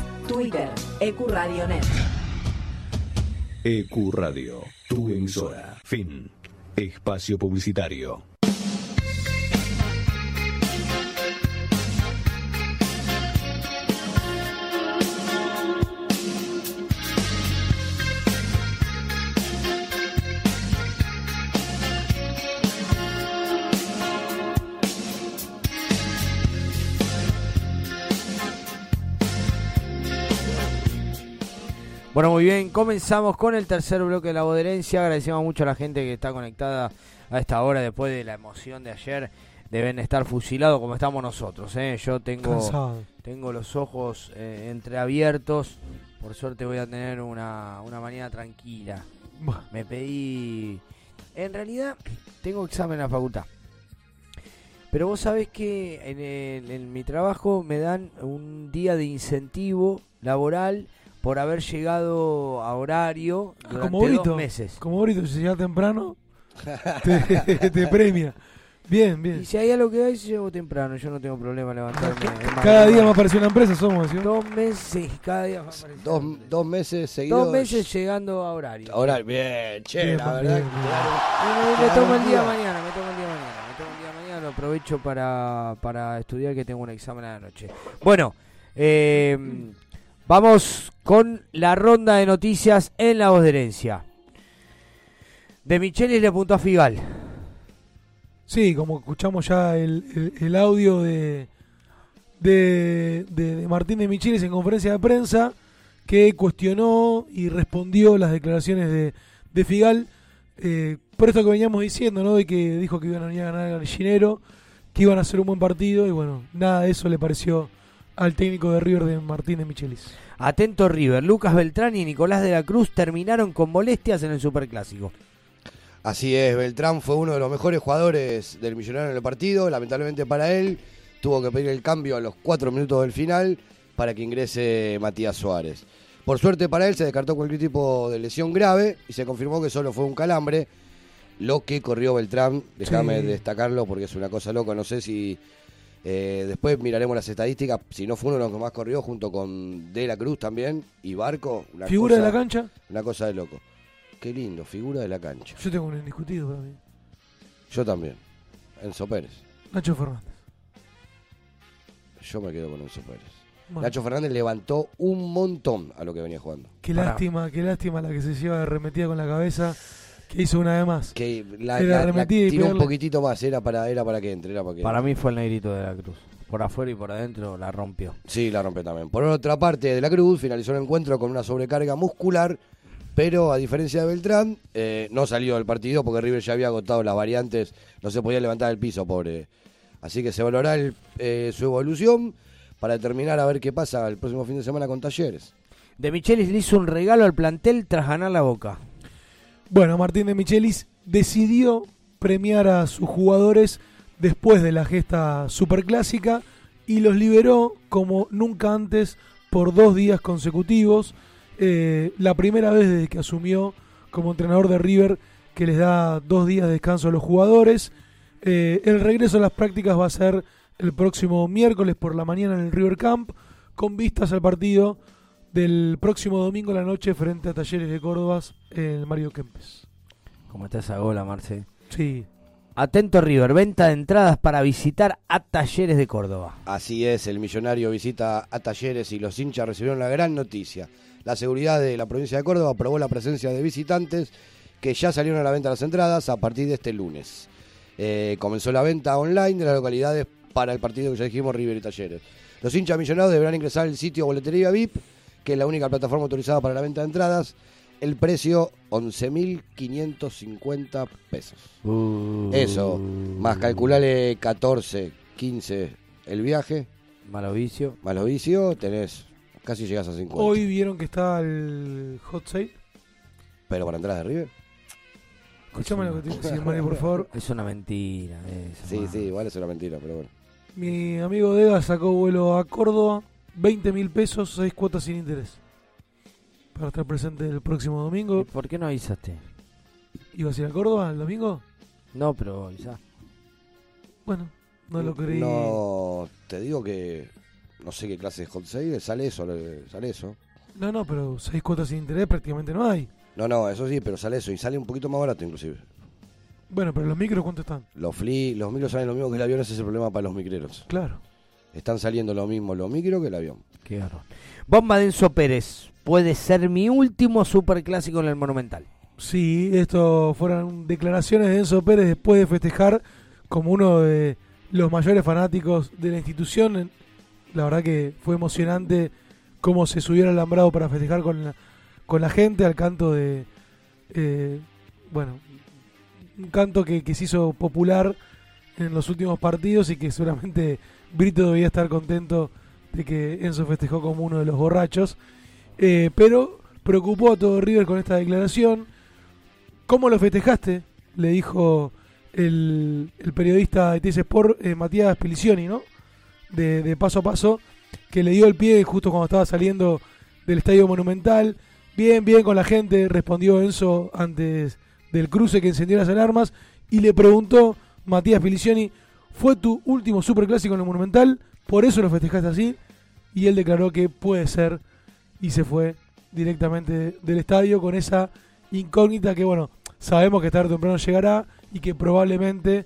Twitter Ecuradionet. EQ Radio, tu emisora. Fin. Espacio publicitario. Bueno, muy bien, comenzamos con el tercer bloque de la boderencia. Agradecemos mucho a la gente que está conectada a esta hora después de la emoción de ayer. Deben estar fusilados como estamos nosotros. ¿eh? Yo tengo, Cansado. tengo los ojos eh, entreabiertos. Por suerte voy a tener una, una mañana tranquila. Me pedí... En realidad, tengo examen en la facultad. Pero vos sabés que en, el- en mi trabajo me dan un día de incentivo laboral por haber llegado a horario Ah, durante como Brito. dos meses. Como Brito, si llega temprano, [LAUGHS] te, te premia. Bien, bien. Y si hay algo que hay, llego temprano. Yo no tengo problema levantarme. [LAUGHS] Cada día más pareció una empresa, somos. ¿sí? Dos meses, cada día más parecido. Dos, dos meses seguidos. Dos meses llegando a horario. Ahora, bien, che, Bien, la verdad. bien. Me, tomo el día día. mañana, me tomo el día mañana, me tomo el día mañana, lo aprovecho para, para estudiar que tengo un examen a la noche. Bueno, eh, vamos con la ronda de noticias en la voz de herencia. De Michelis le apuntó a Figal. Sí, como escuchamos ya el, audio de, de, de- de Martín de Michelis en conferencia de prensa, que cuestionó y respondió las declaraciones de, de Figal, eh, por esto que veníamos diciendo, ¿no? De que dijo que iban a venir a ganar el gallinero, que iban a hacer un buen partido, y bueno, nada de eso le pareció al técnico de River de Martín de Michelis. Atento River, Lucas Beltrán y Nicolás de la Cruz terminaron con molestias en el Superclásico. Así es, Beltrán fue uno de los mejores jugadores del Millonario en el partido. Lamentablemente para él, tuvo que pedir el cambio a los cuatro minutos del final para que ingrese Matías Suárez. Por suerte para él, se descartó cualquier tipo de lesión grave y se confirmó que solo fue un calambre. Lo que corrió Beltrán, déjame Sí. destacarlo porque es una cosa loca. No sé si eh, después miraremos las estadísticas. Si no fue uno de los que más corrió, junto con De la Cruz también y Barco. Una ¿Figura de la cancha? Una cosa de loco. Qué lindo, figura de la cancha. Yo tengo un indiscutido para mí. Yo también. Enzo Pérez. Nacho Fernández. Yo me quedo con Enzo Pérez. Bueno. Nacho Fernández levantó un montón a lo que venía jugando. Qué Pará. lástima, qué lástima la que se lleva arremetida con la cabeza, que hizo una vez más. Que la, Era la- la arremetida y tiró un pegarle. poquitito más, era para, era para que entre, era para que Para mí fue el negrito de la Cruz. Por afuera y por adentro la rompió. Sí, la rompe también. Por otra parte, De la Cruz finalizó el encuentro con una sobrecarga muscular, pero a diferencia de Beltrán, eh, no salió del partido porque River ya había agotado las variantes, no se podía levantar del piso, pobre. Así que se valorará el- eh, su evolución para determinar a ver qué pasa el próximo fin de semana con Talleres. De Michelis le hizo un regalo al plantel tras ganar la boca. Bueno, Martín de Michelis decidió premiar a sus jugadores después de la gesta superclásica y los liberó como nunca antes por dos días consecutivos. Eh, la primera vez desde que asumió como entrenador de River que les da dos días de descanso a los jugadores. Eh, el regreso a las prácticas va a ser el próximo miércoles por la mañana en el River Camp con vistas al partido del próximo domingo a la noche frente a Talleres de Córdoba en el Mario Kempes. ¿Cómo está esa gola, Marce? Sí. Atento River, venta de entradas para visitar a Talleres de Córdoba. Así es, el millonario visita a Talleres y los hinchas recibieron la gran noticia. La seguridad de la provincia de Córdoba aprobó la presencia de visitantes que ya salieron a la venta las entradas a partir de este lunes. Eh, comenzó la venta online de las localidades para el partido que ya dijimos, River y Talleres. Los hinchas millonarios deberán ingresar al sitio Boletería VIP, que es la única plataforma autorizada para la venta de entradas. El precio, 11.550 pesos. Eso, más calculale 14, 15 el viaje. Malo vicio. Malo vicio, tenés, casi llegas a 50. Hoy vieron que está el hot sale. Pero para entradas de River. Escuchame lo que te sí, Mario, por favor. Es una mentira. eso, Sí, man. sí, igual es una mentira, pero bueno. Mi amigo Dega sacó vuelo a Córdoba, 20 mil pesos, 6 cuotas sin interés. Para estar presente el próximo domingo. ¿Por qué no avisaste? ¿Ibas a ir a Córdoba el domingo? No, pero avisá. Bueno, no lo creí. No, te digo que no sé qué clase de hot sale, sale eso, le- sale eso. No, no, pero 6 cuotas sin interés prácticamente no hay. No, no, eso sí, pero sale eso y sale un poquito más barato inclusive. Bueno, pero los micros, ¿cuánto están? Los fli, los micros salen lo mismo que el avión, ese es el problema para los micreros. Claro. Están saliendo lo mismo los micros que el avión. Qué garrón. Bomba de Enzo Pérez. Puede ser mi último superclásico en el Monumental. Sí, esto fueron declaraciones de Enzo Pérez después de festejar como uno de los mayores fanáticos de la institución. La verdad que fue emocionante cómo se subió al alambrado para festejar con, la- con la gente al canto de, eh, bueno, un canto que, que se hizo popular en los últimos partidos y que seguramente Brito debía estar contento de que Enzo festejó como uno de los borrachos. Eh, pero preocupó a todo River con esta declaración. ¿Cómo lo festejaste? Le dijo el, el periodista de TS Sport, eh, Matías Pilicioni, ¿no? De, paso a paso, que le dio el pie justo cuando estaba saliendo del Estadio Monumental. Bien, bien con la gente, respondió Enzo antes del cruce que encendió las alarmas y le preguntó Matías Pilicioni, ¿fue tu último superclásico en el Monumental? ¿Por eso lo festejaste así? Y él declaró que puede ser y se fue directamente del estadio con esa incógnita que, bueno, sabemos que tarde o temprano llegará y que probablemente,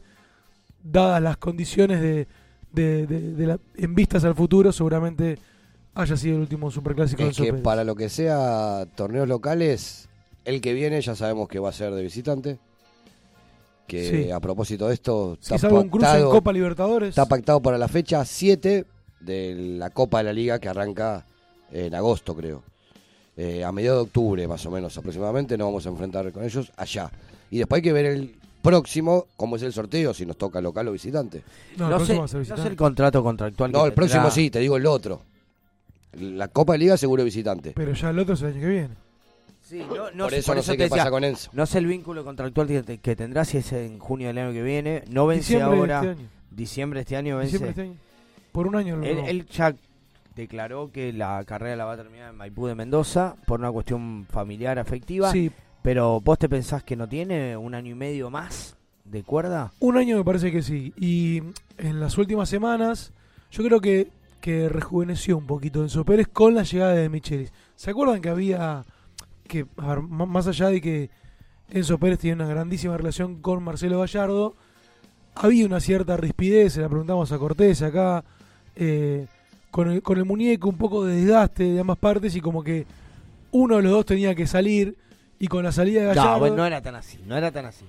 dadas las condiciones de, de, de- de la- en vistas al futuro, seguramente haya sido el último superclásico Es que Pérez. para lo que sea torneos locales, el que viene ya sabemos que va a ser de visitante. Que Sí. a propósito de esto, Si salvo un cruce en Copa Libertadores. Está pactado para la fecha 7 de la Copa de la Liga que arranca en agosto, creo. Eh, a mediados de octubre, más o menos, aproximadamente, nos vamos a enfrentar con ellos allá. Y después hay que ver el próximo, cómo es el sorteo, si nos toca local o visitante. No, sé, no sé el contrato contractual. No, que el próximo sí, te digo el otro. La Copa de Liga seguro visitante. Pero ya el otro es el año que viene. Sí, no, no Por sé- eso no sé qué decía, pasa con Enzo. No sé el vínculo contractual que, que tendrá si es en junio del año que viene. No vence Diciembre de ahora. este año. Diciembre de este año vence. Diciembre de este año. Por un año lo Él, renovó. él ya declaró que la carrera la va a terminar en Maipú de Mendoza por una cuestión familiar, afectiva. Sí. Pero vos te pensás que no tiene un año y medio más de cuerda? Un año me parece que sí. Y en las últimas semanas, yo creo que, que rejuveneció un poquito Enzo Pérez con la llegada de Michelis. ¿Se acuerdan que había, que a ver, más allá de que Enzo Pérez tiene una grandísima relación con Marcelo Gallardo, había una cierta rispidez, se la preguntamos a Cortés acá, eh, con, el, con el muñeco, un poco de desgaste de ambas partes y como que uno de los dos tenía que salir y con la salida de Gallardo... No, bueno, no era tan así, no era tan así.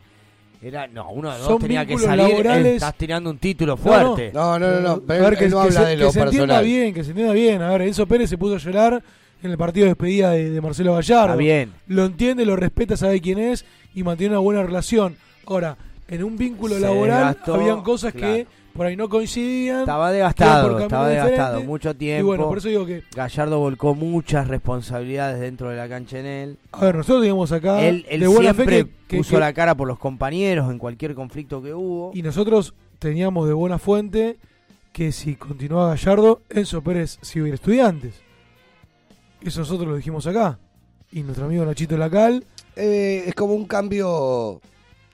Era, no, uno de los dos tenía que salir. laborales. Estás tirando un título No, fuerte. No, no, no, no, A pero ver, él que, no que habla se, de que se entienda bien, que se entienda bien. A ver, Enzo Pérez se puso a llorar en el partido de despedida de, de Marcelo Gallardo. Está bien. Lo entiende, lo respeta, sabe quién es y mantiene una buena relación. Ahora, en un vínculo Se laboral desgastó, habían cosas claro. que por ahí no coincidían. Estaba desgastado, estaba desgastado mucho tiempo. Y bueno, por eso digo que, Gallardo volcó muchas responsabilidades dentro de la cancha en él. a ver, nosotros teníamos acá Él, él de buena fe siempre que, que- puso que- la cara por los compañeros en cualquier conflicto que hubo. y nosotros teníamos de buena fuente que si continuaba Gallardo, Enzo Pérez si hubiera estudiantes. Eso nosotros lo dijimos acá. Y nuestro amigo Nachito Lacal Eh, es como un cambio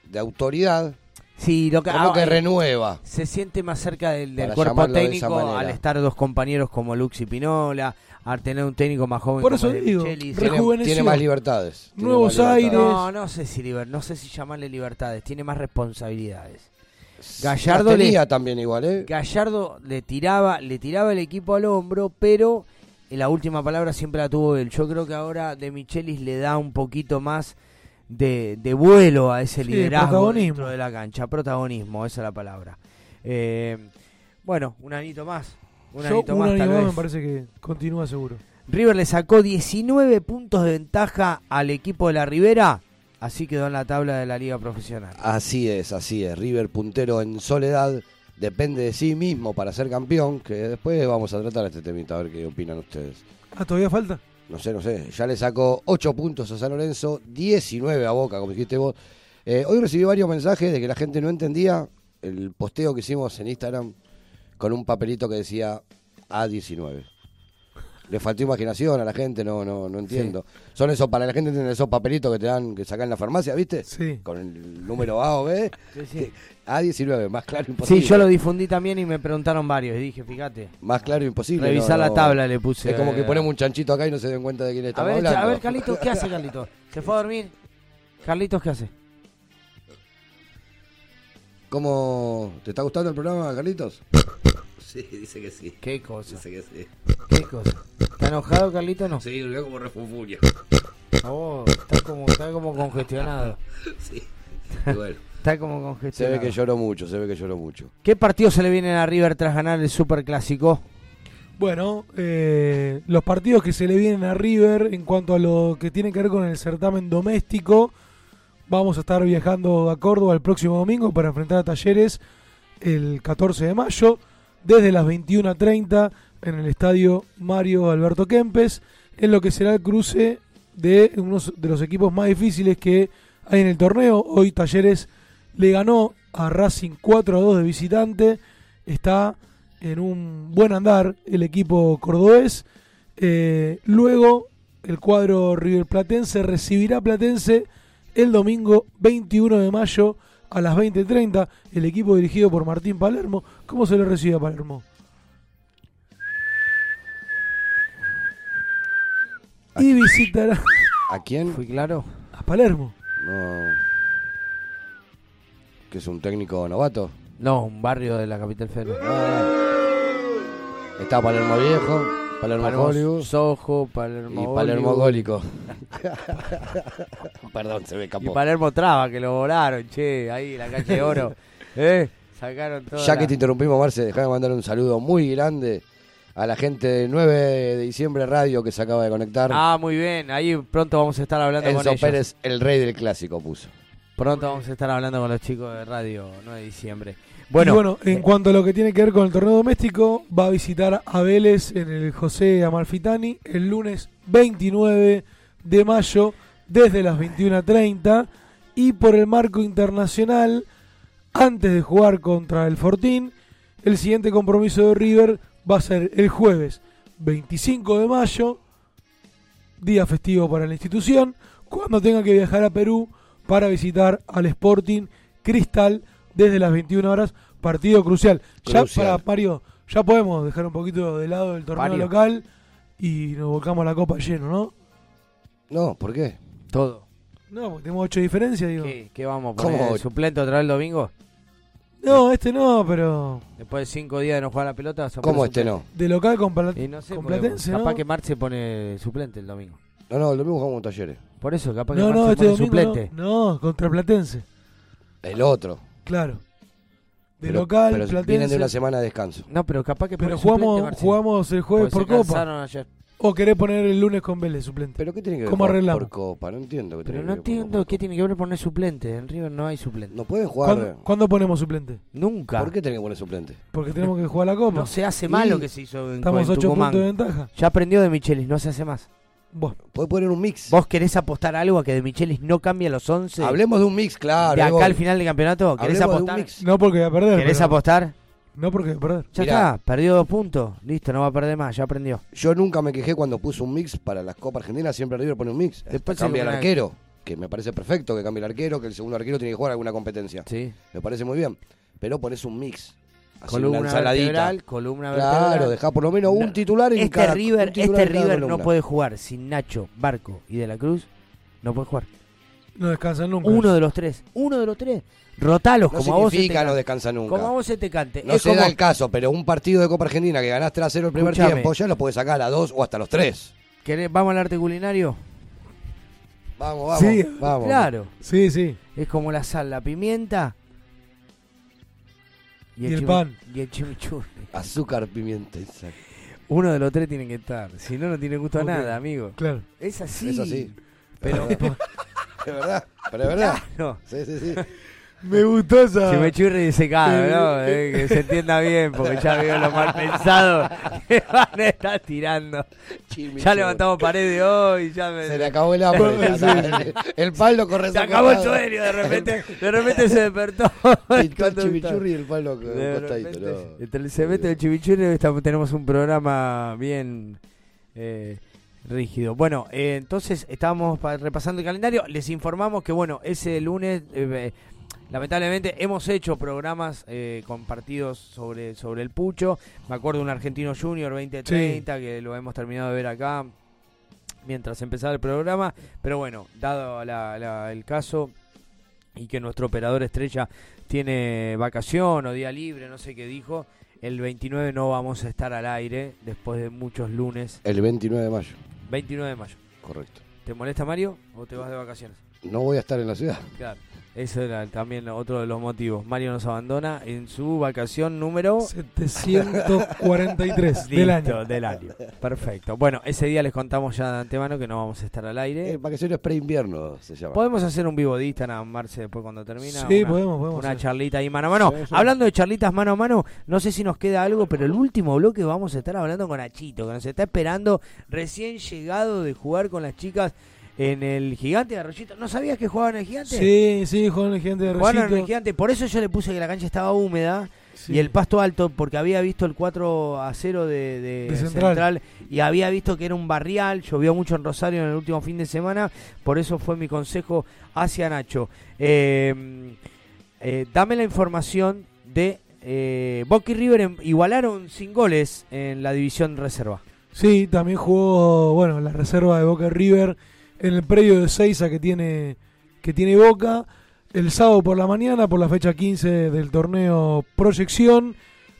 de autoridad. Sí, lo que, como ah, que eh, renueva. Se siente más cerca del, cuerpo de técnico al estar dos compañeros como Lux y Pinola, al tener un técnico más joven Por eso digo, Michelis. Tiene, más libertades. Tiene Nuevos más aires. No, no sé si liber- no sé si llamarle libertades, tiene más responsabilidades. Gallardo le, tenía también igual, ¿eh? Gallardo le tiraba, le tiraba el equipo al hombro, pero la última palabra siempre la tuvo él. Yo creo que ahora De Michelis le da un poquito más de, de vuelo a ese Sí, liderazgo dentro de la cancha, protagonismo, esa es la palabra. Eh, bueno, un anito más, un Yo, anito un más tal más vez. me parece que continúa seguro. River le sacó 19 puntos de ventaja al equipo de la Ribera, así quedó en la tabla de la liga profesional. Así es, así es. River puntero en soledad. Depende de sí mismo para ser campeón. Que después vamos a tratar este temita a ver qué opinan ustedes. Ah, ¿todavía falta? No sé, no sé. Ya le sacó 8 puntos a San Lorenzo, 19 a Boca, como dijiste vos. Eh, hoy recibí varios mensajes de que la gente no entendía el posteo que hicimos en Instagram con un papelito que decía A19. Le faltó imaginación a la gente, no, no, no entiendo. Son esos, para la gente entiende esos papelitos que te dan, que sacan en la farmacia, ¿viste? Sí. Con el número A o B. Sí, sí. Que- A19, más claro imposible. Sí, yo lo difundí también y me preguntaron varios y dije, fíjate. Más claro imposible. Revisar no, la tabla le puse. Es como que ponemos un chanchito acá y no se den cuenta de quién ver, hablando. a ver, Carlitos, ¿qué hace Carlitos? [LAUGHS] ¿Se fue a dormir? Carlitos, ¿qué hace? ¿Cómo te está gustando el programa, Carlitos? [LAUGHS] Sí, dice que sí. ¿Qué cosa? Dice que sí. ¿Qué cosa? ¿Está enojado, Carlitos, no? Sí, lo veo como refunfuria. Oh, está como, está como congestionado. [LAUGHS] Sí. Bueno, Está como se congestionado. ve que lloró mucho, se ve que lloró mucho. ¿Qué partido se le viene a River tras ganar el Super Clásico? Bueno, eh, los partidos que se le vienen a River en cuanto a lo que tiene que ver con el certamen doméstico, vamos a estar viajando a Córdoba el próximo domingo para enfrentar a Talleres el 14 de mayo, desde las 21.30 en el estadio Mario Alberto Kempes, en lo que será el cruce de uno de los equipos más difíciles que hay en el torneo. Hoy Talleres le ganó a Racing 4 a 2 de visitante, está en un buen andar el equipo cordobés. Eh, luego el cuadro River Platense recibirá Platense el domingo 21 de mayo a las 20.30. El equipo dirigido por Martín Palermo. ¿Cómo se le recibe a Palermo? Y visitará ¿A quién? ¿Fui claro? a Palermo. No. ¿Que es un técnico novato? No, un barrio de la capital federal. Está Palermo Viejo, Palermo, Palermo Sojo, Palermo y Palermo. Gólico. [LAUGHS] Perdón, se me Y escapó. Palermo Traba, que lo volaron, che, ahí, la calle de Oro. [LAUGHS] ¿Eh? Sacaron todo. Ya que te interrumpimos, Marce, déjame mandar un saludo muy grande a la gente de 9 de diciembre Radio que se acaba de conectar. Ah, muy bien, ahí pronto vamos a estar hablando con Enzo ellos. Pérez, el rey del clásico, puso. Pronto vamos a estar hablando con los chicos de radio 9 de diciembre. Bueno, y bueno, en cuanto a lo que tiene que ver con el torneo doméstico, va a visitar a Vélez en el José Amalfitani el lunes 29 de mayo desde las 21.30 y por el marco internacional, antes de jugar contra el Fortín, el siguiente compromiso de River va a ser el jueves 25 de mayo, día festivo para la institución, cuando tenga que viajar a Perú para visitar al Sporting Cristal desde las 21 horas, partido crucial. Ya para Mario, ya podemos dejar un poquito de lado el torneo Mario. local y nos volcamos a la copa lleno, ¿no? No, ¿por qué? todo. No, porque tenemos ocho diferencias, digo. ¿Qué, qué vamos a ¿Cómo ocho? ¿Suplente otra vez el domingo? No, este no, pero Después de cinco días de no jugar a la pelota. vas a ¿Cómo este suplente. no? de local con, Pala- Y no sé, con Platense, capaz ¿no? que Marx se pone suplente el domingo. No, no, el domingo jugamos con Talleres. Por eso, capaz que No, Marx no, se este pone suplente. no, no, contra Platense, El otro. Claro. De Pero- local, pero Platense. vienen de una semana de descanso. No, pero capaz que Pero jugamos, jugamos el jueves por Copa. ayer. ¿O querés poner el lunes con Vélez suplente? ¿Pero qué tiene que ver ¿Cómo arreglamos? por Copa? No entiendo qué Pero tiene no que ver por entiendo qué tiene que ver poner suplente. En River no hay suplente. No pueden jugar. ¿Cuándo, cuándo ponemos suplente? Nunca. ¿Por qué tienen que poner suplente? Porque tenemos que jugar la Copa. No se hace mal lo que se hizo en, Estamos en 8 Tucumán. puntos de ventaja. Ya aprendió de Michelis, no se hace más. Puede poner un mix. ¿Vos querés apostar algo a que de Michelis no cambie a los 11? Hablemos de un mix, claro. de acá al final del campeonato. ¿Querés Hablemos de un apostar? mix. no porque voy a perder. ¿Querés pero- apostar? No porque voy a perder. Ya Mirá. está, perdió dos puntos. Listo, no va a perder más, ya aprendió. Yo nunca me quejé cuando puso un mix para las Copas Argentinas. Siempre River pone un mix. Después se cambia el arquero. Que me parece perfecto que cambie el arquero. Que el segundo arquero tiene que jugar alguna competencia. Sí. Me parece muy bien. Pero pones un mix. Así Columna vertebral, columna Claro, vertebral. deja por lo menos un No, titular en Este cada River, un titular este en cada River no puede jugar sin Nacho, Barco y De la Cruz. No puede jugar. No descansan nunca. Uno de los tres. Uno de los tres. Rotalos, No como a vos se te no descansa nunca. Como a vos se te cante. No es se como, da el caso, pero un partido de Copa Argentina que ganás 3 a 0 el primer Escuchame. tiempo, ya lo puedes sacar a dos o hasta los tres. ¿Querés- ¿Vamos al arte culinario? Vamos, vamos, Sí. vamos. Claro. Sí, sí. Es como la sal, la pimienta. Y el chimi- pan. Y el chimichurri. Azúcar, pimienta, exacto. Uno de los tres tienen que estar. Si no, no tiene gusto a nada, amigo. Claro. Es así. Es así. Pero. [LAUGHS] Es verdad, pero es verdad. Claro. Sí, sí, sí. Me gustó esa. Chimichurri disecado, ¿no? Eh, que se entienda bien, porque ya veo lo mal pensado que [LAUGHS] van a estar tirando. Ya levantamos paredes hoy, ya me... Se le acabó el hambre. el, el palo corre Se acabó el sueño, de repente, de repente se despertó. Pintó el chimichurri y el palo De costadito. no. Entre el cemento y el chimichurri estamos- tenemos un programa bien eh, rígido. Bueno, eh, entonces estábamos pa- repasando el calendario. Les informamos que, bueno, ese lunes, eh, lamentablemente, hemos hecho programas eh, con partidos sobre, sobre el pucho. Me acuerdo de un Argentino Junior 2030 que lo hemos terminado de ver acá mientras empezaba el programa. Pero bueno, dado la- la- el caso y que nuestro operador estrella tiene vacación o día libre, no sé qué dijo, el 29 no vamos a estar al aire después de muchos lunes. El 29 de mayo, 29 de mayo. correcto. ¿Te molesta Mario o te vas de vacaciones? No voy a estar en la ciudad. Claro. Eso era también otro de los motivos. Mario nos abandona en su vacación número 743 [LAUGHS] del Listo, año. del año. Perfecto. Bueno, ese día les contamos ya de antemano que no vamos a estar al aire. Eh, vacaciones pre-invierno se llama. Podemos hacer un vivo de Instagram, Marce, después cuando termina. Sí, una, podemos, podemos Una hacer. charlita ahí mano a mano. Sí, sí. Hablando de charlitas mano a mano, no sé si nos queda algo, pero el último bloque vamos a estar hablando con Achito, que nos está esperando recién llegado de jugar con las chicas en el Gigante de Arroyito. ¿No sabías que jugaban en el Gigante? Sí, sí, jugaron el gigante de en el. Gigante. Por eso yo le puse que la cancha estaba húmeda. Sí. Y el pasto alto, porque había visto el 4 a 0 de, de De Central. Central. y había visto que era un barrial, llovió mucho en Rosario en el último fin de semana, por eso fue mi consejo hacia Nacho. Eh, eh, dame la información de eh, Boca y River em- igualaron sin goles en la división reserva. Sí, también jugó, bueno, la reserva de Boca River en el predio de Seiza que tiene, que tiene Boca. El sábado por la mañana, por la fecha 15 del torneo Proyección,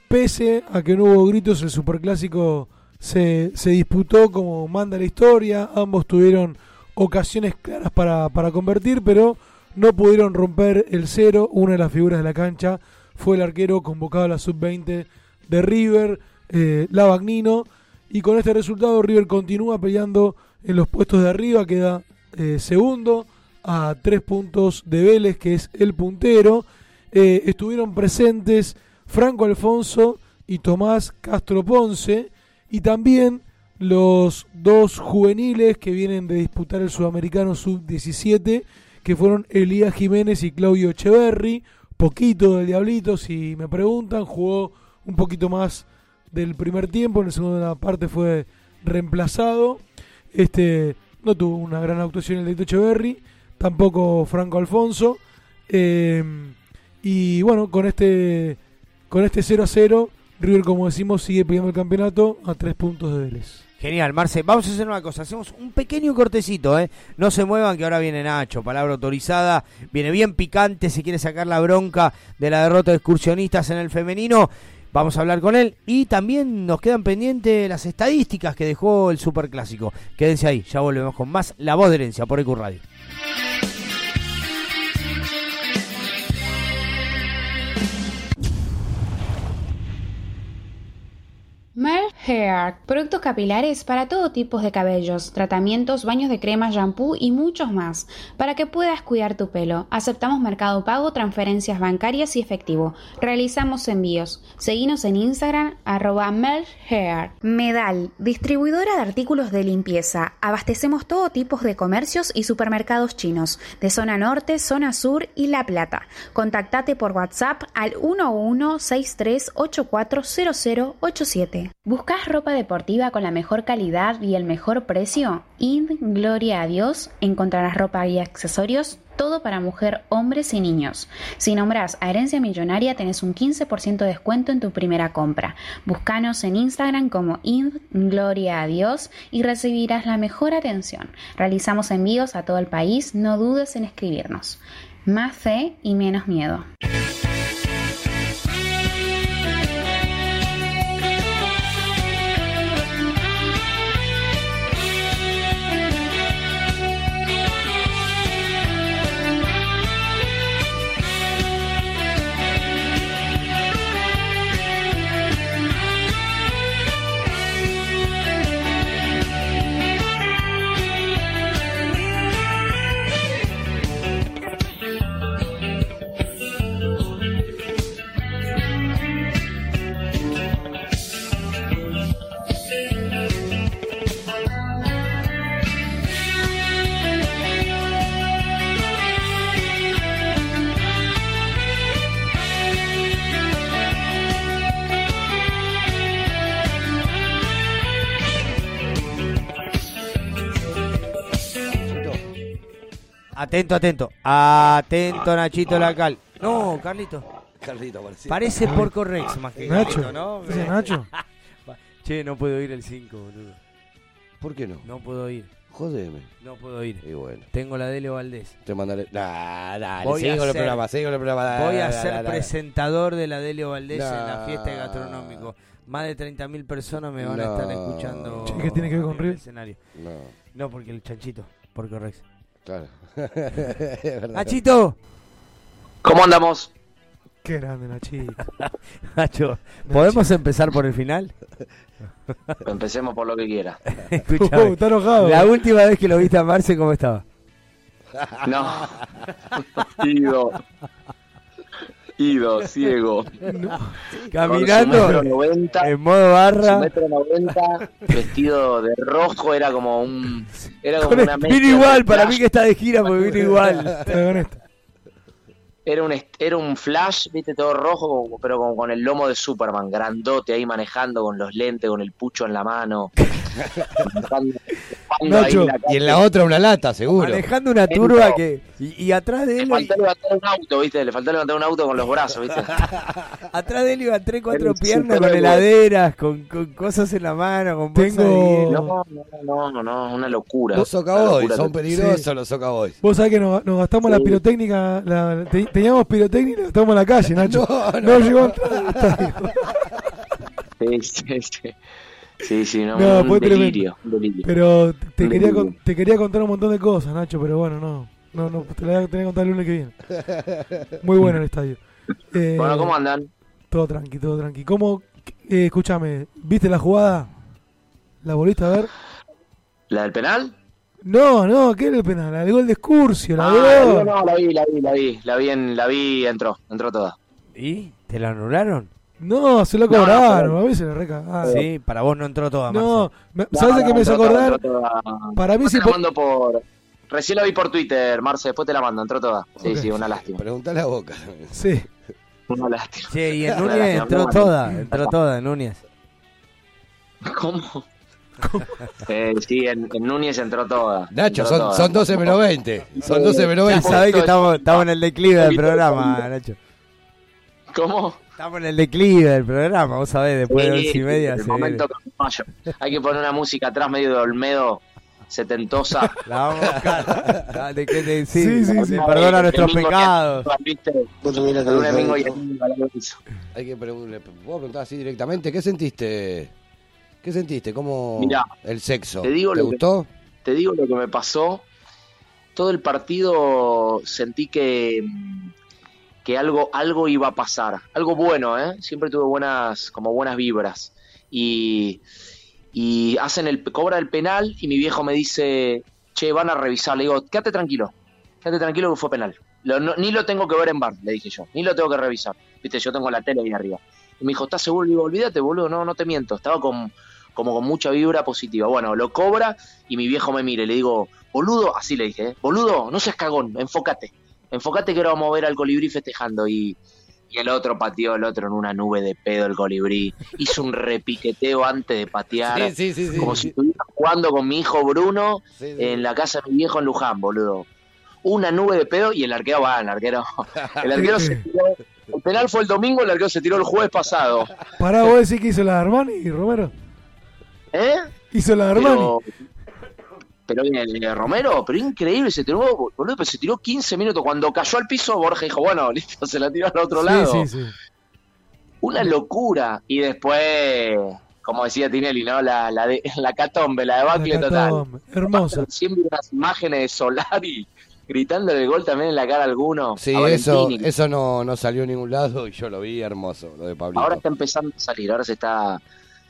pese a que no hubo gritos, el Superclásico se, se disputó como manda la historia. Ambos tuvieron ocasiones claras para, para convertir, pero no pudieron romper el cero. Una de las figuras de la cancha fue el arquero convocado a la sub-20 de River, eh, Lavagnino. Y con este resultado River continúa peleando en los puestos de arriba, queda eh, segundo a tres puntos de Vélez, que es el puntero. Eh, estuvieron presentes Franco Alfonso y Tomás Castro Ponce, y también los dos juveniles que vienen de disputar el Sudamericano Sub-17, que fueron Elías Jiménez y Claudio Echeverry. Poquito del Diablito, si me preguntan, jugó un poquito más del primer tiempo, en la segunda parte fue reemplazado. Este no tuvo una gran actuación el de Echeverry, tampoco Franco Alfonso. Eh, y bueno, con este con este 0 a 0, River, como decimos, sigue pidiendo el campeonato a tres puntos de Vélez. Genial, Marce. Vamos a hacer una cosa. Hacemos un pequeño cortecito, ¿eh? No se muevan, que ahora viene Nacho. Palabra autorizada. Viene bien picante. Si quiere sacar la bronca de la derrota de excursionistas en el femenino, vamos a hablar con él. Y también nos quedan pendientes las estadísticas que dejó el Superclásico. Quédense ahí. Ya volvemos con más La Voz de Herencia por EQ Radio. Mel Hair, productos capilares para todo tipo de cabellos, tratamientos, baños de crema, shampoo y muchos más, para que puedas cuidar tu pelo. Aceptamos mercado pago, transferencias bancarias y efectivo. Realizamos envíos. Seguinos en Instagram, arroba Hair. Medal, distribuidora de artículos de limpieza. Abastecemos todo tipo de comercios y supermercados chinos, de zona norte, zona sur y La Plata. Contactate por WhatsApp al 1163840087. ¿Buscas ropa deportiva con la mejor calidad y el mejor precio? In Gloria a Dios encontrarás ropa y accesorios todo para mujer, hombres y niños. Si nombras a Herencia Millonaria tenés un 15% de descuento en tu primera compra. Búscanos en Instagram como In Gloria a Dios y recibirás la mejor atención. Realizamos envíos a todo el país, no dudes en escribirnos. Más fe y menos miedo. Atento, atento. Atento, Nachito Lacal. No, Carlito. Carlito, parecía. Parece Porco Rex más que Nacho. Carlito, ¿no? ¿Ese es Nacho? [LAUGHS] che, no puedo ir el 5, boludo. ¿Por qué no? No puedo ir. Jodeme. No puedo ir. Y bueno. Tengo la Dele Valdés. Te mandaré. Nah, dale, Voy sigo a el ser- programa, sigo el programa. dale, Voy a dale, ser dale, dale. presentador de la Delio Valdés en la fiesta de gastronómico. Más de 30.000 personas me van a No. estar escuchando. Che, ¿qué tiene que ver con en el River? escenario. No. No, porque el chanchito, Porco Rex. Claro. [LAUGHS] Nachito, ¿Cómo andamos? Qué grande, Nachito. [LAUGHS] Nacho, ¿podemos empezar por el final? [LAUGHS] Empecemos por lo que quiera. Escuchame, Uh, está enojado. La última vez que lo viste a Marce, ¿cómo estaba? No. Ido. [LAUGHS] Ciego. Caminando Con su metro noventa, en modo barra. su metro noventa, vestido de rojo, era como un. Era como Con una mezcla vino igual, para flash. mí que está de gira porque vino igual. Era un, era un flash, viste, todo rojo, pero como con el lomo de Superman, grandote ahí manejando con los lentes, con el pucho en la mano. Manejando- [LAUGHS] ahí Nacho, la y en la otra una lata, seguro. Manejando una turba que. Y, y atrás de Le él. faltó levantar un auto, viste, le faltó levantar un auto con los brazos, viste. [LAUGHS] Atrás de él iban tres, cuatro piernas con heladeras, con, con cosas en la mano, con hielo. No, no, no, no, una locura. Los locura son peligrosos los Socaboys. Vos sabés que nos, nos gastamos la pirotécnica, la- te- teníamos pirotécnica y la gastamos en la calle, [LAUGHS] Nacho. No, llegó a entrar al estadio. [LAUGHS] Sí, sí, sí. Sí, sí, no, No, un delirio, un delirio. Pero te Un quería, delirio. con- te quería contar un montón de cosas, Nacho, pero bueno, no. No, no, te la voy a tener que contar el lunes que viene. Muy bueno el estadio. [LAUGHS] Eh, Bueno, ¿cómo andan? Todo tranqui, todo tranqui. ¿Cómo? Eh, escúchame, ¿viste la jugada? ¿La volviste a ver? ¿La del penal? No, no, ¿qué era el penal? La del gol de la Ah, no, no, la vi, la vi, la vi, la vi, en, la vi, entró, entró toda. ¿Y? ¿Te la anularon? No, se lo No, no, cobraron, a veces le recagaron. Sí, para vos no entró toda, No, Marce. me- ¿sabes qué me hizo acordar? toda. Para mí sí la mando por... Recién la vi por Twitter, Marce, después te la mando, entró toda. Sí, Ok. sí, una lástima. Preguntale a Boca. Sí. Una lástima. Che, y en Núñez lástima, entró toda, entró toda, en Núñez. ¿Cómo? Eh, sí, en, en Núñez entró toda. Nacho, entró son, toda. son 12 menos 20. Son 12 menos Ya 20. sabés que estamos, estamos en el declive del programa, Nacho. ¿Cómo? Estamos en el declive del programa, vos sabés, después de Sí, once y media el momento que. Hay que poner una música atrás medio de Olmedo, setentosa. [LAUGHS] La vamos a buscar. ¿De qué te sí, Sí, sí, de sí. Perdona nuestros pecados. Vos. Hay que preguntarle, puedo preguntar así directamente, ¿qué sentiste? ¿Qué sentiste? ¿Cómo Mirá, el sexo? te digo lo que- gustó? Te digo lo que me pasó. Todo el partido sentí que, que algo, algo iba a pasar. Algo bueno, ¿eh? Siempre tuve buenas, como buenas vibras. Y, y hacen el, cobra el penal y mi viejo me dice, che, van a revisar. Le digo, quédate tranquilo. Quédate tranquilo que fue penal. No- ni lo tengo que ver en bar, le dije yo. Ni lo tengo que revisar. Viste, yo tengo la tele ahí arriba. Y me dijo, ¿estás seguro? Digo, olvídate, boludo, no, no te miento. Estaba con, como con mucha vibra positiva. Bueno, lo cobra y mi viejo me mire. Le digo, boludo, así le dije, ¿eh? boludo, no seas cagón, enfócate. Enfócate que ahora vamos a ver al colibrí festejando. Y, y el otro pateó el otro en una nube de pedo el colibrí. Hizo un repiqueteo antes de patear. Sí, sí, sí, sí. como si estuviera jugando con mi hijo Bruno Sí, sí. en la casa de mi viejo en Luján, boludo. Una nube de pedo y el arquero va, el arquero. El arquero se [LAUGHS] tiró. El penal fue el domingo, el arquero se tiró el jueves pasado. Pará, vos decís que hizo la Armani, Romero. ¿Eh? Hizo la Armani. Pero, pero bien, eh, Romero, pero increíble, se tiró, boludo, pero se tiró 15 minutos. Cuando cayó al piso, Borja dijo, bueno, [LAUGHS] listo, se la tiró al otro Sí, lado. sí, sí. Una locura. Y después, como decía Tinelli, ¿no? La, la, de, [LAUGHS] la catombe, la debacle total. hermosa. Siempre unas imágenes de Solari [LAUGHS] gritando el gol también en la cara a alguno. Sí, a eso, eso no, no salió a ningún lado y yo lo vi hermoso, lo de Pablito. Ahora está empezando a salir, ahora se está,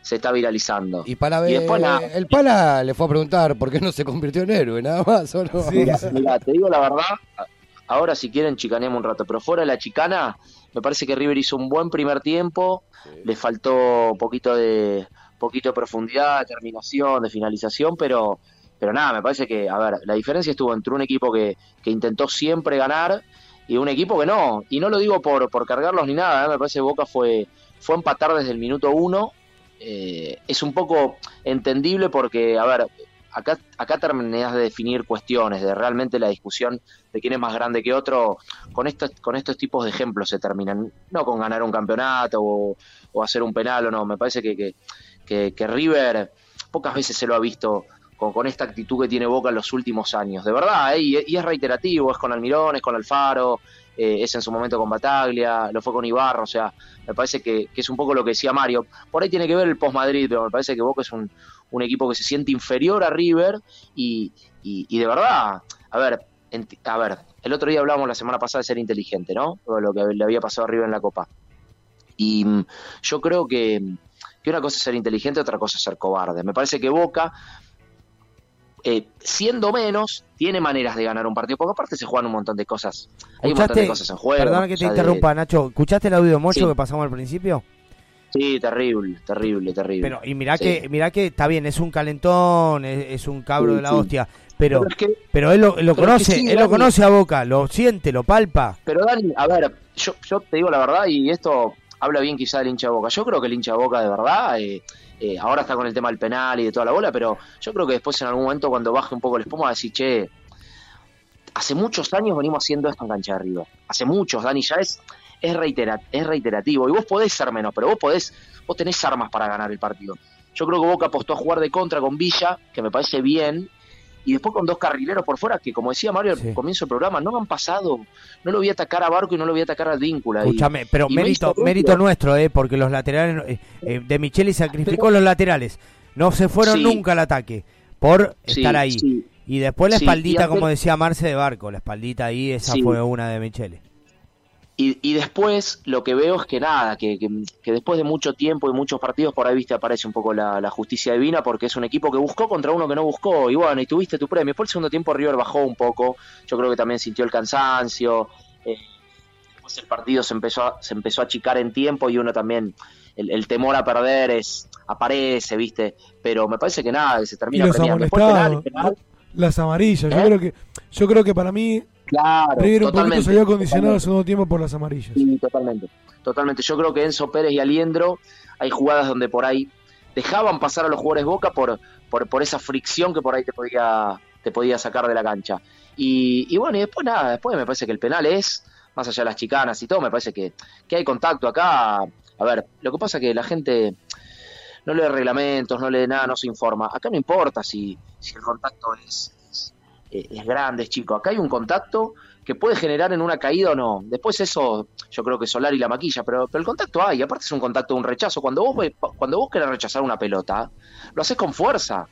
se está viralizando. y para y ver, después nada. el Pala le fue a preguntar por qué no se convirtió en héroe, nada más, ¿o no? Te digo la verdad, ahora si quieren chicaneamos un rato, pero fuera de la chicana, me parece que River hizo un buen primer tiempo, le faltó poquito de poquito de profundidad, de terminación, de finalización, pero pero nada, me parece que, a ver, la diferencia estuvo entre un equipo que, que intentó siempre ganar y un equipo que no, y no lo digo por, por cargarlos ni nada, ¿eh? me parece que Boca fue, fue empatar desde el minuto uno, eh, es un poco entendible porque, a ver, acá, acá terminás de definir cuestiones, de realmente la discusión de quién es más grande que otro, con estos, con estos tipos de ejemplos se terminan, no con ganar un campeonato o, hacer un penal o no, me parece que, que, que, River pocas veces se lo ha visto con, con esta actitud que tiene Boca en los últimos años, de verdad, ¿eh? y es reiterativo, es con Almirón, es con Alfaro, eh, es en su momento con Bataglia, lo fue con Ibarra, o sea, me parece que, es un poco lo que decía Mario, por ahí tiene que ver el post-Madrid, pero me parece que Boca es un, equipo que se siente inferior a River y, de verdad, a ver, a ver, el otro día hablábamos la semana pasada de ser inteligente, ¿no? Lo que le había pasado arriba en la Copa. Y mm, yo creo que, que una cosa es ser inteligente, otra cosa es ser cobarde. Me parece que Boca, eh, siendo menos, tiene maneras de ganar un partido, porque aparte se juegan un montón de cosas. Hay un montón de cosas en juego. Perdona que te de- interrumpa, Nacho. ¿Escuchaste el audio de Mocho Sí. que pasamos al principio? Sí, terrible, terrible, terrible. Pero, y mirá Sí. que, mirá que está bien, es un calentón, es, es un cabro Sí, de la hostia. Pero, Pero es que- pero él lo, lo pero es que conoce, él lo conoce a Boca, lo siente, lo palpa. Pero Dani, a ver, yo, yo te digo la verdad y esto habla bien quizá del hincha de Boca. Yo creo que el hincha de Boca de verdad, eh, eh, ahora está con el tema del penal y de toda la bola, pero yo creo que después en algún momento cuando baje un poco el espuma va a decir, che, hace muchos años venimos haciendo esto en cancha de River. Hace muchos, Dani, ya es, es, reitera- es reiterativo. Y vos podés ser menos, pero vos podés, vos tenés armas para ganar el partido. Yo creo que Boca apostó a jugar de contra con Villa, que me parece bien, y después con dos carrileros por fuera, que como decía Mario al comienzo del programa, no han pasado, no lo voy a atacar a Barco y no lo voy a atacar a Víncula. y- Escúchame, pero y me mérito, mérito nuestro, eh, porque los laterales, eh, eh, de Micheli sacrificó [LAUGHS] los laterales. No se fueron Sí. nunca al ataque por Sí, estar ahí. Y después la espaldita, antes- como decía Marce de Barco, la espaldita ahí, esa fue una de Micheli. Y, y después lo que veo es que nada, que, que, que después de mucho tiempo y muchos partidos por ahí viste aparece un poco la, la justicia divina porque es un equipo que buscó contra uno que no buscó y bueno, y tuviste tu premio. Después el segundo tiempo River bajó un poco, yo creo que también sintió el cansancio, eh, después el partido se empezó, a, se empezó a achicar en tiempo y uno también, el, el temor a perder es aparece, viste, pero me parece que nada, que se termina premiando. Después penal, penal, las amarillas. Yo ¿Eh? creo que yo creo que para mí claro, River un poquito totalmente, salió acondicionado al segundo tiempo por las amarillas. Sí, totalmente. Totalmente. Yo creo que Enzo Pérez y Aliendro hay jugadas donde por ahí dejaban pasar a los jugadores Boca por, por, por esa fricción que por ahí te podía, te podía sacar de la cancha. Y, y bueno, y después nada, después me parece que el penal es, más allá de las chicanas y todo, me parece que, que hay contacto acá. A ver, lo que pasa es que la gente no lee reglamentos, no lee nada, no se informa. Acá no importa si, si el contacto es, es, es grande, es chico. Acá hay un contacto que puede generar en una caída o no. Después eso, yo creo que Solar y la maquilla, pero, pero el contacto hay. Aparte es un contacto, un rechazo. Cuando vos, cuando vos querés rechazar una pelota, lo haces con fuerza.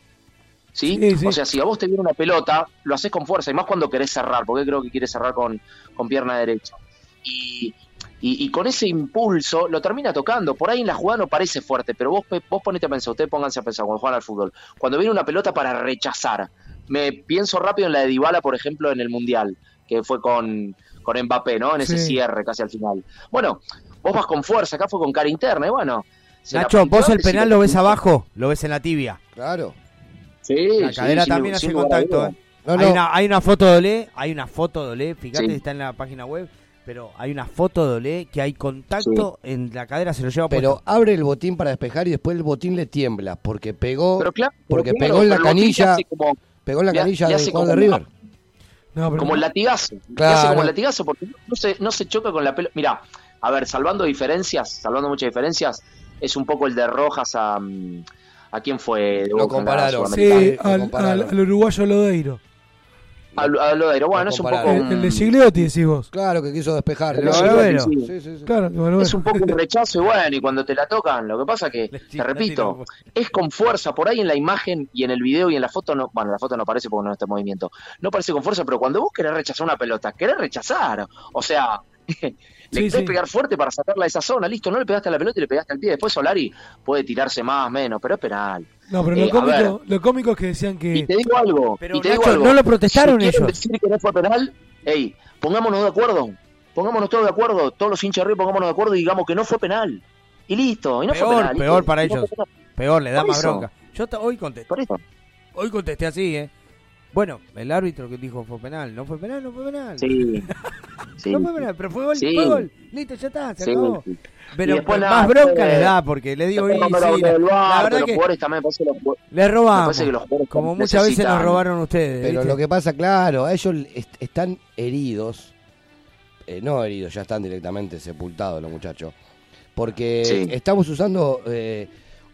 ¿Sí? Sí, sí. O sea, si a vos te viene una pelota, lo haces con fuerza. Y más cuando querés cerrar, porque creo que quieres cerrar con, con pierna derecha. Y, y, y con ese impulso lo termina tocando. Por ahí en la jugada no parece fuerte, pero vos, vos ponete a pensar, ustedes pónganse a pensar cuando juegan al fútbol. Cuando viene una pelota para rechazar, me pienso rápido en la de Dybala, por ejemplo, en el Mundial, que fue con, con Mbappé, ¿no? En ese Sí. cierre casi al final. Bueno, vos vas con fuerza, acá fue con cara interna, y bueno. Nacho, vos el penal lo ves abajo, lo ves en la tibia. Claro. Sí, La cadera también sin hace contacto. eh. No, hay. Una, hay una foto de Olé, hay una foto de Olé, fíjate, Sí. está en la página web, pero hay una foto de Olé que hay contacto en la cadera, se lo lleva Pero puesto. abre el botín para despejar y después el botín le tiembla porque pegó Pero claro, pero porque claro, pegó en la canilla, como- pegó en la canilla le del hace jugador de como- River. No, pero como el latigazo. Le Claro. hace como el latigazo porque no se, no se choca con la pelota. Mira, a ver, salvando diferencias, salvando muchas diferencias, es un poco el de Rojas a. mm, ¿A quién fue? de Lo compararon. Sí, al, al- al uruguayo Lodeiro. A, a Lodeiro. Bueno, es un poco. El, un- el de Gigliotti, decís vos. Claro, que quiso despejar. el de. Gigliotti, Sí, sí, sí. Claro. Es un poco un rechazo y bueno, y cuando te la tocan, lo que pasa que, te repito, es con fuerza, por ahí en la imagen y en el video y en la foto, no, bueno, la foto no aparece porque no está en movimiento, no parece con fuerza, pero cuando vos querés rechazar una pelota, querés rechazar, o sea, le Sí, querés sí. pegar fuerte para sacarla de esa zona, listo, no le pegaste a la pelota y le pegaste al pie, después Solari puede tirarse más, menos, pero es penal. No, pero Eh, lo, cómico, lo cómico es que decían y que. te digo algo, Pero, y te digo Nacho, algo, no lo protestaron si ellos. decir que no fue penal, ey, pongámonos de acuerdo, pongámonos todos de acuerdo, todos los hinchas de River pongámonos de acuerdo y digamos que no fue penal. Y listo, y no fue peor, penal. y peor para y no ellos. fue penal. Peor, le da Por más eso. bronca. Yo hoy contesté. Por eso. Hoy contesté así, ¿eh? Bueno, el árbitro que dijo fue penal. No fue penal, no fue penal. Sí. Sí. [LAUGHS] No fue penal, pero fue gol, Sí. fue gol. Listo, ya está, se Sí. acabó. Pero después más bronca les da porque le digo, y no la, la pero verdad los que jugadores también me parece que los jugadores- le robamos. que los Como muchas veces nos robaron ustedes. Pero ¿viste? lo que pasa, claro, a ellos est- están heridos, eh, no heridos, ya están directamente sepultados los muchachos, porque Sí. estamos usando, eh,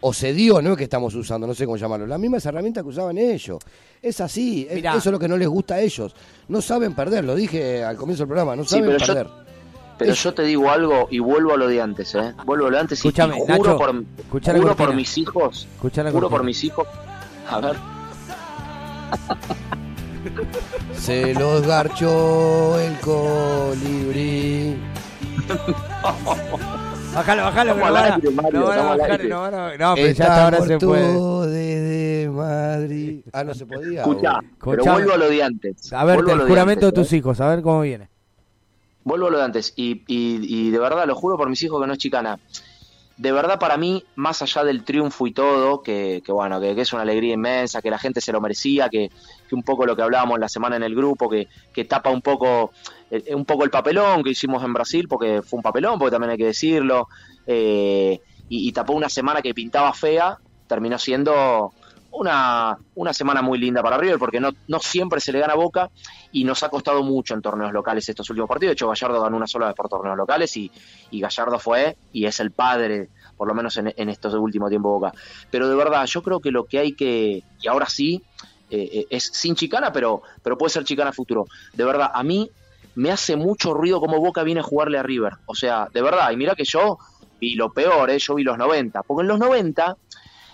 o se dio, no es que estamos usando, no sé cómo llamarlo, las mismas herramientas que usaban ellos. Es así, es- Mirá. eso es lo que no les gusta a ellos. No saben perder, lo dije al comienzo del programa, no Sí, saben pero yo- perder. Pero yo te digo algo y vuelvo a lo de antes, ¿eh? Vuelvo a lo de antes y- Escúchame, y juro, Nacho, por, juro por mis hijos, juro por mis hijos. A ver, Se los garchó el colibrí. [LAUGHS] Bájalo, bájalo, que no van a- no van a bajar, no van a- no, pero ya hasta ahora se puede. desde Madrid. Ah, no se podía. Escucha, o- pero vuelvo a lo de antes. A ver, el juramento de tus ¿eh? hijos, a ver cómo viene. Vuelvo a lo de antes. Y, y, y de verdad, lo juro por mis hijos que no es chicana. De verdad, para mí, más allá del triunfo y todo, que, que bueno, que, que es una alegría inmensa, que la gente se lo merecía, que, que un poco lo que hablábamos la semana en el grupo, que, que tapa un poco, eh, un poco el papelón que hicimos en Brasil, porque fue un papelón, porque también hay que decirlo, eh, y, tapó una semana que pintaba fea, terminó siendo una, una semana muy linda para River, porque no, no siempre se le gana Boca y nos ha costado mucho en torneos locales estos últimos partidos. De hecho, Gallardo ganó una sola vez por torneos locales y, y Gallardo fue y es el padre, por lo menos en, en estos últimos tiempos Boca. Pero de verdad, yo creo que lo que hay que, y ahora sí, eh, es sin chicana, pero, pero puede ser chicana futuro. De verdad, a mí me hace mucho ruido como Boca viene a jugarle a River. O sea, de verdad, y mira que yo vi lo peor, ¿eh? yo vi los 90, porque en los 90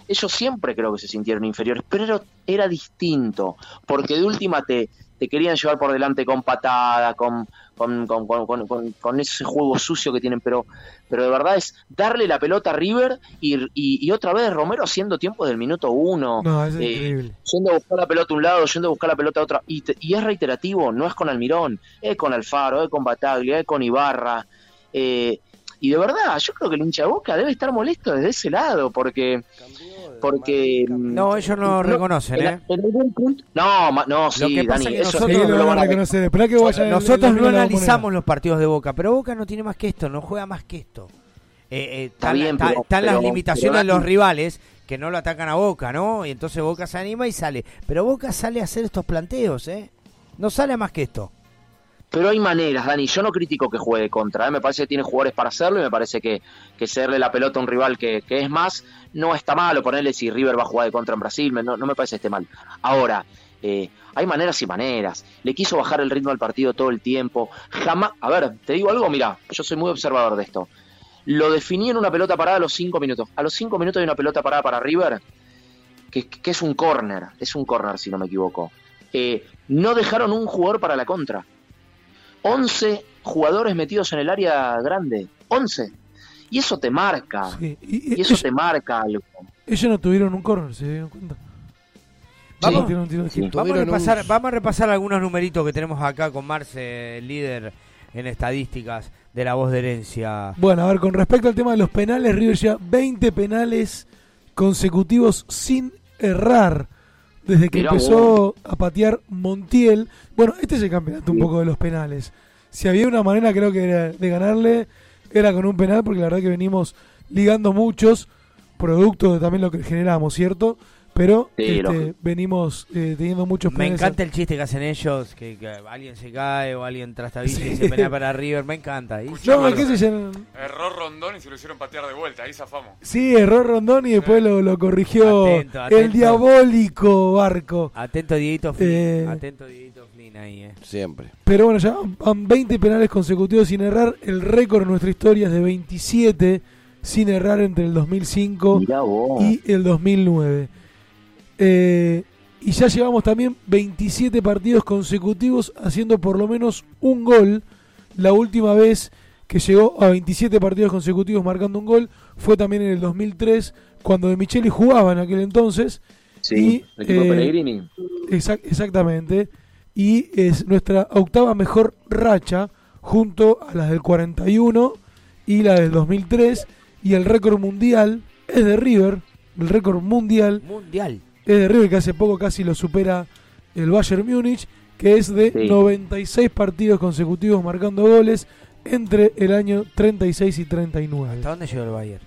ellos siempre creo que se sintieron inferiores, pero era, distinto, porque de última te, te querían llevar por delante con patada, con, con, con, con- con- ese juego sucio que tienen, pero, pero de verdad es darle la pelota a River y, y- y otra vez Romero haciendo tiempo del minuto uno, No, es eh, yendo a buscar la pelota a un lado, yendo a buscar la pelota a otro, y, y es reiterativo, no es con Almirón, es con Alfaro, es con Bataglia, es con Ibarra, eh, y de verdad, yo creo que el hincha de Boca debe estar molesto desde ese lado, porque... Porque... No, ellos no reconocen, en, ¿eh? en algún punto... No, no, sí, que pasa Dani, es que eso nosotros- sí, Sí, lo lo van a reconocer. Que vaya Nosotros no primera analizamos los partidos de Boca, pero Boca no tiene más que esto, no juega más que esto. Eh, eh, están bien, están- pero- están las limitaciones pero de los rivales que no lo atacan a Boca, ¿no? Y entonces Boca se anima y sale. Pero Boca sale a hacer estos planteos, ¿eh? No sale a más que esto. Pero hay maneras, Dani. Yo no critico que juegue contra. ¿eh? Me parece que tiene jugadores para hacerlo y me parece que, que cederle la pelota a un rival que, que es más no está mal. O ponerle si River va a jugar de contra en Brasil. No, no me parece que esté mal. Ahora, eh, hay maneras y maneras. Le quiso bajar el ritmo al partido todo el tiempo. Jamás. A ver, te digo algo, mira, yo soy muy observador de esto. Lo definí en una pelota parada a los cinco minutos. A los cinco minutos hay una pelota parada para River, que, que es un córner. Es un córner, si no me equivoco. Eh, no dejaron un jugador para la contra. 11 jugadores metidos en el área grande. 11. Y eso te marca. Sí, Y, eso te marca algo. Ellos no tuvieron un corner, ¿se dieron cuenta? Vamos, a repasar, vamos a repasar algunos numeritos que tenemos acá con Marce, el líder en estadísticas de la voz de herencia. Bueno, a ver, con respecto al tema de los penales, River lleva 20 penales consecutivos sin errar. Desde que Mirá empezó a patear Montiel. Bueno, este es el campeonato un poco de los penales. Si había una manera, creo que era de ganarle, era con un penal, porque la verdad que venimos ligando muchos, producto de también lo que generamos, ¿cierto? Pero Sí, este, venimos eh, teniendo muchos Me encanta el chiste que hacen ellos, que, que alguien se cae o alguien trastabilla y se pelea para River, me encanta. Y- No, qué yo, Error Rondón y se lo hicieron patear de vuelta, ahí zafamos. Sí, error Rondón y después lo, lo corrigió Atento, el diabólico Barco. Atento Dieguito Flynn, Eh, atento Dieguito Flynn ahí, eh. Siempre. Pero bueno, ya van 20 penales consecutivos sin errar. El récord en nuestra historia es de 27 sin errar entre el 2005 y el 2009. Eh, y ya llevamos también 27 partidos consecutivos haciendo por lo menos un gol. La última vez que llegó a 27 partidos consecutivos marcando un gol fue también en el 2003 cuando De Micheli jugaba en aquel entonces. Sí, y, el equipo eh, Pellegrini. exac- exactamente. Y es nuestra octava mejor racha junto a las del 41 y la del 2003. Y el récord mundial es de River. El récord mundial Mundial. Es de River, que hace poco casi lo supera el Bayern Múnich, que es de Sí. 96 partidos consecutivos marcando goles entre el año 36 y 39. ¿Hasta dónde llegó el Bayern?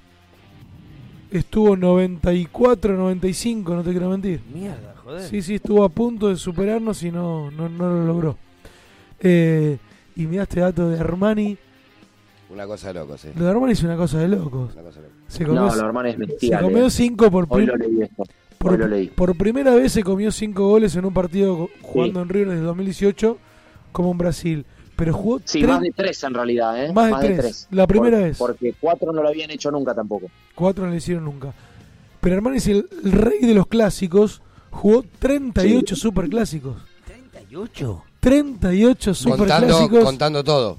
Estuvo 94, 95, no te quiero mentir. Mierda, joder. Sí, sí, estuvo a punto de superarnos y no, no, no lo logró. Eh, y mirá este dato de Armani. Una cosa de locos, sí. Lo de Armani es una cosa de locos. Una cosa de locos. Se No, lo de Armani es se bestial, comió eh. cinco por, Hoy lo por, Hoy lo leí. por primera vez se comió cinco goles en un partido jugando en River desde 2018 como en Brasil. Pero jugó Sí, tres- más de tres en realidad, ¿eh? Más de tres. La primera Por- vez. Porque cuatro no lo habían hecho nunca tampoco. cuatro no le hicieron nunca. Pero Armani es el, el rey de los clásicos. Jugó 38 superclásicos. ¿38? 38 Contando, superclásicos. contando todo.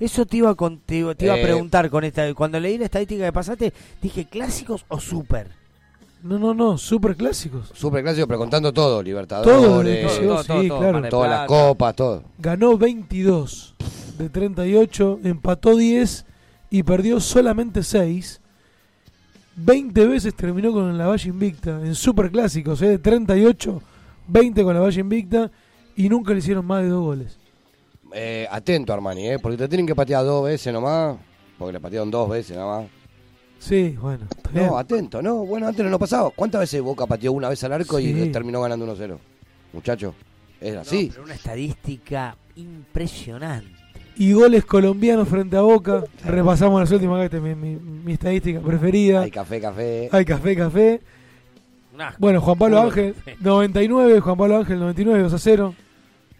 Eso te iba, con- te, iba- te iba a Eh. preguntar con esta. Cuando leí la estadística que pasaste, dije clásicos o super. No, no, no, superclásicos. Superclásico, pero contando todo. Libertadores, Todo, todo, todo, sí, todo, claro. Todas las copas, todo. Ganó 22 de 38, empató 10 y perdió solamente 6. 20 veces terminó con la valla invicta en superclásicos, ¿eh? de 38, 20 con la valla invicta y nunca le hicieron más de dos goles. Eh, atento, Armani, ¿eh? porque te tienen que patear dos veces nomás. Porque le patearon dos veces nomás. Sí, bueno. bien. No, atento, no. Bueno, antes no lo pasaba. ¿Cuántas veces Boca pateó una vez al arco y Sí. terminó ganando 1-0? Muchacho, es así. No, pero una estadística impresionante. Y goles colombianos frente a Boca. Repasamos las últimas, acá está mi, mi- mi estadística preferida. Hay café, café. Hay café, café. Bueno, Juan Pablo Puro Ángel, café. 99, Juan Pablo Ángel, 99, 2 a 0.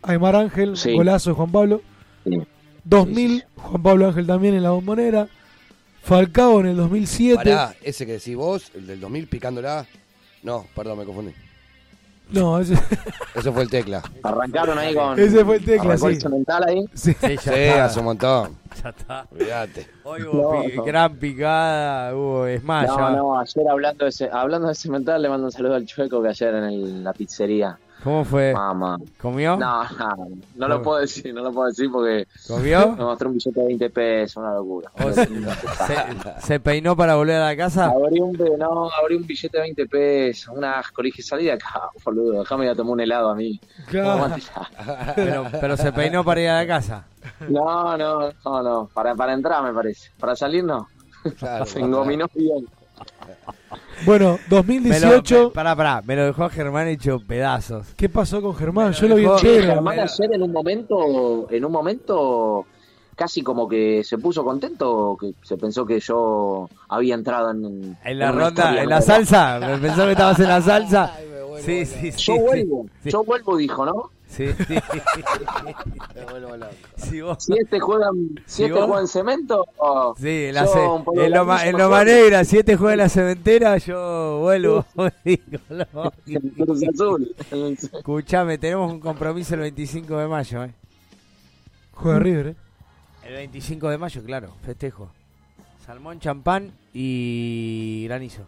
Aymar Ángel, Sí. golazo de Juan Pablo. 2000, Juan Pablo Ángel también en la bombonera. Falcao en el 2007. Pará, ese que decís vos, el del 2000 picándola. No, perdón, me confundí. No, ese, [LAUGHS] Ese fue el tecla. Arrancaron ahí con. Ese fue el tecla, el sí. cemental ahí. sí. Sí, ya Sí, está. hace un montón. Ya está. Olvídate. Hoy hubo No, pi- no. gran picada, hubo desmayo. No, no, ayer hablando de, ese, hablando de cemental le mando un saludo al chueco que ayer en el- la pizzería. ¿Cómo fue? Mamá. ¿Comió? No, no, no lo puedo decir, no lo puedo decir porque ¿Comió? me mostró un billete de 20 pesos, una locura. ¿O se, se- se peinó para volver a la casa? Abrí un, no, abrí un billete de 20 pesos, un asco. Le dije, salí de acá, boludo, déjame ir a tomar un helado a mí. Claro. No, aguante. Pero, pero se peinó para ir a la casa. no, no, no, no, para, para entrar me parece. Para salir no. Claro, Se engominó bien. Bueno, Me lo, 2018. me- pará, pará, me lo dejó Germán hecho pedazos. ¿Qué pasó con Germán? Yo lo vi dejó- entero. Germán ayer en un momento, en un momento casi como que se puso contento, que se pensó que yo había entrado en, En la ronda, en la salsa, me pensó que estabas en la salsa. Sí, sí, sí. Yo sí, vuelvo, sí. yo vuelvo, dijo, ¿no? Sí, [LAUGHS] sí. Si vos- Si este juega, en- si Si este vos- juega en cemento, oh, Sí, en, la ce- en, Loma, puse en Loma. Negra, si este juega en la cementera, yo vuelvo. [LAUGHS] [LAUGHS] Escuchame, tenemos un compromiso el 25 de mayo, ¿eh? Juega River, ¿eh? El 25 de mayo, claro, festejo. Salmón, champán y granizo.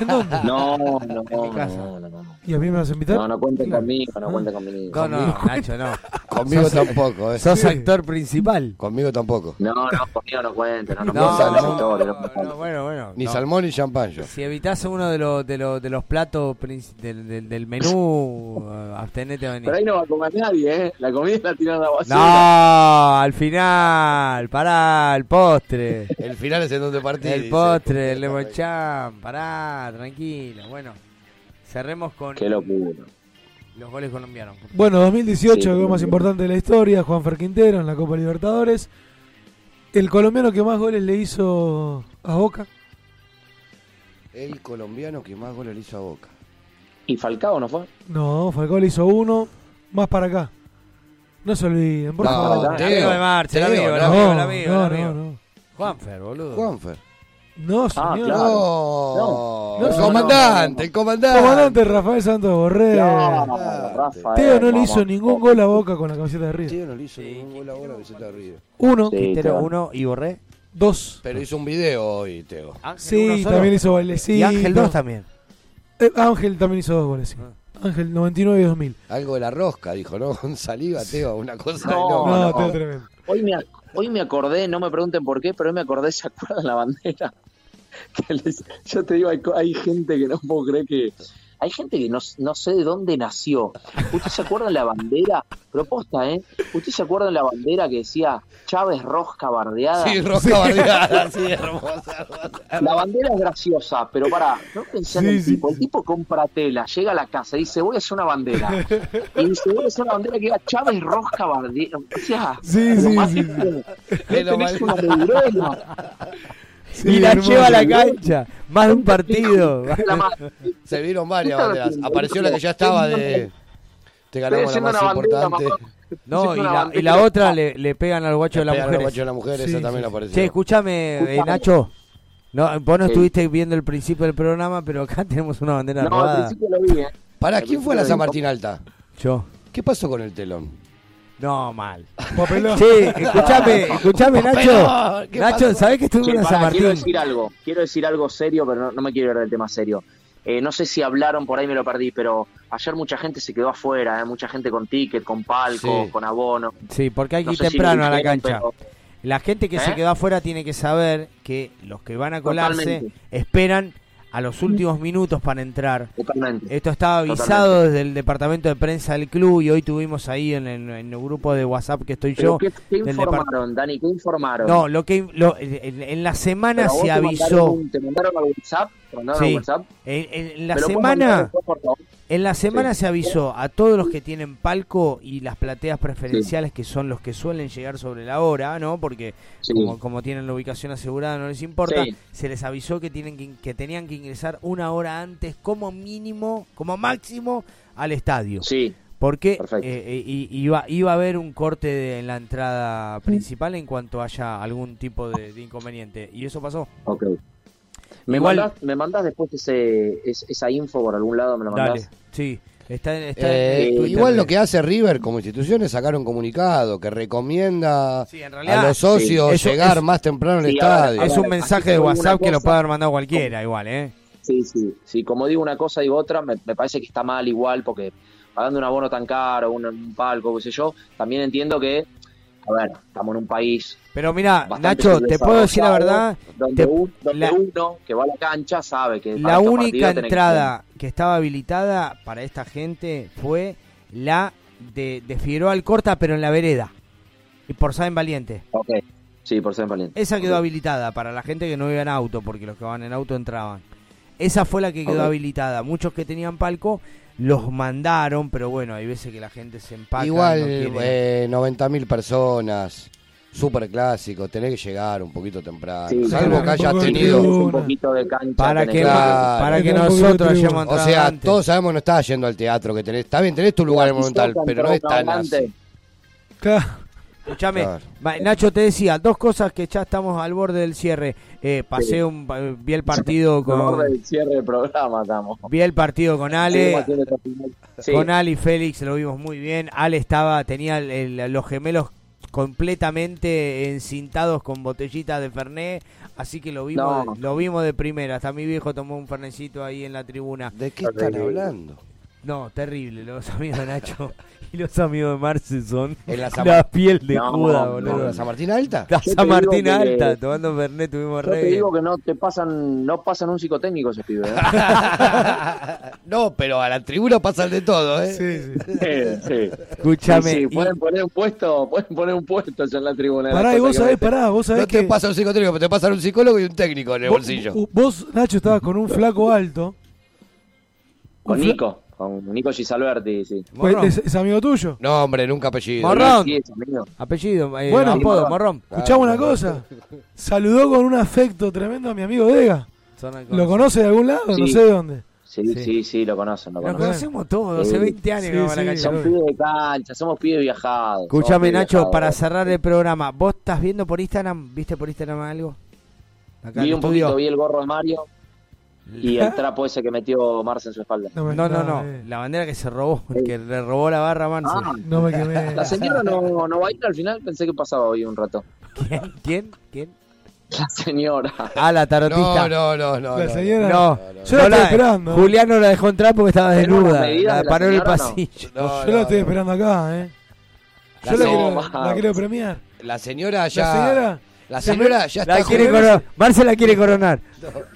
¿En dónde? No, no, En mi casa. no, no, no. ¿Y a mí me vas a invitar? No, no cuenten conmigo, no cuenten conmigo. No, no, Nacho, no. [LAUGHS] Conmigo Sos- tampoco, eh. Sos actor principal. Conmigo tampoco. No, no, conmigo no cuenten, no, no, No, no, historia, no no, cuenten. no, bueno, bueno. Ni no. salmón ni champán yo. Si evitas uno de los, de los, de los platos princi- del, del, del menú, [LAUGHS] abstenete a venir. Pero ahí no va a comer nadie, ¿eh? La comida la tiraron a la basura. No, al final, pará, el postre. El final es en donde partí. El postre, el lemon champ, pará, tranquilo. Bueno, cerremos con Qué locura. los goles colombianos. Bueno, 2018, Sí. más importante de la historia, Juan Fer Quintero en la Copa Libertadores. El colombiano que más goles le hizo a Boca. El colombiano que más goles le hizo a Boca. ¿Y Falcao no fue? No, Falcao le hizo uno. Más para acá. No se olviden, por No, favor. Teo, amigo de Marce, el Teo, amigo, el no. no, el amigo. no, no. Juanfer, boludo. Juanfer. No, Ah, señor. claro. No, No, el no, comandante, el comandante. Comandante Rafael Santos Borré. No, Rafael, Teo no le vamos. hizo ningún gol a Boca con la camiseta de River. Teo no le hizo ningún gol a Boca, visita de River. Uno, Sí, Quintero Teo. uno y Borré. dos. Pero hizo un video hoy, Teo. Ángel Sí, también hizo bailecito. Y Ángel 2 también. Eh, Ángel también hizo dos goles, sí. Ángel 99 y 2000. Algo de la rosca, dijo, ¿no? [LAUGHS] Con saliva, Teo, una cosa No. No, no. Teo tremendo. Hoy me, hoy me acordé, no me pregunten por qué, pero hoy me acordé, ¿se acuerdan la bandera? [LAUGHS] Que les- yo te digo, hay, hay gente que no puedo creer que... Hay gente que no, no sé de dónde nació. ¿Usted se acuerda de la bandera? Propuesta, ¿eh? ¿Usted se acuerda de la bandera que decía Chávez Rosca bardeada? Sí, rosca bardeada, sí, [LAUGHS] hermosa. La bandera es graciosa, pero para, no pensé en Sí, el sí, tipo. El tipo compra tela, llega a la casa y dice, voy a hacer una bandera. Y dice, voy a hacer una bandera que diga Chávez Rosca bardeada. O sea, Sí, sí, sí, tenés una. Sí, y la hermoso. lleva a la cancha. Más de un partido. [LAUGHS] Se vieron varias ¿Qué banderas. Apareció la que ya estaba de. Te ganamos la más importante. No, y la, y la otra le, le pegan al guacho de la al mujer. guacho de la mujer, Sí, esa sí, también sí. apareció. Che, escúchame, eh. Nacho. No, vos no Sí. estuviste viendo el principio del programa, pero acá [LAUGHS] tenemos una bandera No, al principio lo vi, ¿eh? ¿Para quién fue la San Martín Alta? Yo. ¿Qué pasó con el telón? No, mal. Papelón. Sí, escuchame, escuchame, Nacho. Papelón, ¿qué Nacho? ¿sabés que estuvimos Che, en San pará, quiero Martín? decir algo, quiero decir algo serio, pero no, no me quiero ir del tema serio. Eh, no sé si hablaron, por ahí me lo perdí, pero ayer mucha gente se quedó afuera, eh, mucha gente con ticket, con palco, Sí. con abono. Sí, porque hay que No ir si temprano a la cancha. pero- La gente que se ¿Eh? quedó afuera tiene que saber que los que van a colarse Totalmente. esperan a los últimos minutos para entrar. Totalmente. Esto estaba avisado desde el departamento de prensa del club y hoy tuvimos ahí en el, en el grupo de WhatsApp que estoy yo. ¿Qué, qué informaron, Dani? ¿Qué informaron? No, lo que lo- en, en la semana a se te avisó. mandaron- ¿Te mandaron al WhatsApp? ¿Te mandaron al Sí. WhatsApp? En, la ¿Me lo puedes mandar semana, después, por favor? En la semana Sí. se avisó a todos los que tienen palco y las plateas preferenciales que son los que suelen llegar sobre la hora, ¿no? Porque Sí. como, como tienen la ubicación asegurada no les importa. Sí. Se les avisó que tienen que, que tenían que ingresar una hora antes, como mínimo, como máximo, al estadio. Sí. Porque eh, eh, iba, iba a haber un corte de- en la entrada principal en cuanto haya algún tipo de, de inconveniente. Y eso pasó. Ok. ¿Me, Igual- mandás, ¿Me mandás después ese, es- esa info por algún lado? ¿Me lo mandás? Dale. Sí. Está, está Eh, en igual lo que hace River como institución es sacar un comunicado que recomienda realidad, a los socios sí, eso llegar es- más temprano al Sí, a ver, estadio. Es ver, un mensaje de WhatsApp que lo puede haber mandado cualquiera, igual, ¿eh? Sí, sí, sí. Como digo una cosa, digo otra. Me, me parece que está mal igual porque pagando un abono tan caro, un, un palco, qué sé yo, también entiendo que, a ver, estamos en un país. Pero mira, Nacho, te puedo decir la verdad. Donde, te- un- donde la- uno que va a la cancha sabe que. La única que entrada que estaba habilitada para esta gente fue la de, de Figueroa Alcorta, pero en la vereda. Y por Saben Valiente. Ok. Sí, por ser valiente. Esa quedó habilitada para la gente que no iba en auto, porque los que van en auto entraban. Esa fue la que quedó habilitada. Muchos que tenían palco los mandaron, pero bueno, hay veces que la gente se empaca. Igual, no quiere- eh, 90.000 personas, súper clásico, tenés que llegar un poquito temprano. Sí, Salvo claro, que hayas tenido... un poquito de cancha. Para que, Claro. para que nosotros hayamos O sea, antes. todos sabemos no estás yendo al teatro que tenés. Está bien, tenés tu lugar Monumental, pero no es tan así. Claro. Escuchame, Claro. va, Nacho te decía, dos cosas que ya estamos al borde del cierre. Eh, pasé Sí. un, vi el partido con, el cierre del programa estamos. vi el partido con Ale. Sí. con Ale y Félix lo vimos muy bien. Ale estaba, tenía el- el- los gemelos completamente encintados con botellitas de Fernet, así que lo vimos, No. lo vimos de primera. Hasta mi viejo tomó un fernecito ahí en la tribuna. ¿De qué están hablando? No, terrible, los amigos de Nacho [LAUGHS] y los amigos de Marce son En la San- la piel de No, Judas, no, boludo. ¿La San Martín Alta? La San Martín que- Alta, tomando Fernet, tuvimos Yo te digo que no te pasan, no pasan un psicotécnico esos pibes. ¿eh? [LAUGHS] no, pero a la tribuna pasan de todo, ¿eh? Sí, sí. Sí, sí. Escúchame. Sí, sí, y- pueden poner un puesto, pueden poner un puesto ya en la tribuna. Pará, y vos que sabés, pará, vos sabés No te que. pasa un psicotécnico, te pasa un psicólogo y un técnico en el vos, bolsillo. vos- Nacho, estabas con un flaco alto. Con Nico, con Nico Gisalberti, sí. Pues, Morrón. ¿Es, es amigo tuyo? No, hombre, nunca apellido. Morrón. Sí, es amigo. Apellido, eh, Bueno, apodo, Morrón. Escuchame una cosa. Saludó con un afecto tremendo a mi amigo Vega. Son ¿Lo conoce de algún lado? No Sí. sé de dónde. Sí, Sí. sí, sí, lo conocen, lo Lo conocen. conocemos todos, hace Sí. 20 años Sí, que vamos a la sí, cancha. Son pibes de cancha, somos pibes viajados. somos Escúchame, pibes Nacho, viajados. para cerrar el programa, ¿vos estás viendo por Instagram? ¿Viste por Instagram algo? Acá en Vi el un estudio. poquito, vi el gorro de Mario y el trapo ese que metió Marce en su espalda. me- No, no, no. eh, La bandera que se robó, el que le robó la barra a Marce. Ah, No me quemé. la señora no, no va a ir al final, pensé que pasaba hoy un rato. ¿Quién? ¿Quién? ¿Quién? La señora. Ah, la tarotista. No, no, no, no. La no. señora. No, Yo la no estoy esperando. Julián no la dejó entrar porque estaba ¿Tenemos las desnuda. La paró en el no? pasillo. No, Yo no, la estoy no. esperando acá, ¿eh? La Yo la quiero, No, la quiero premiar. La señora ya. La señora. La señora ya La está quiere jubilada. coronar. Marce la quiere coronar.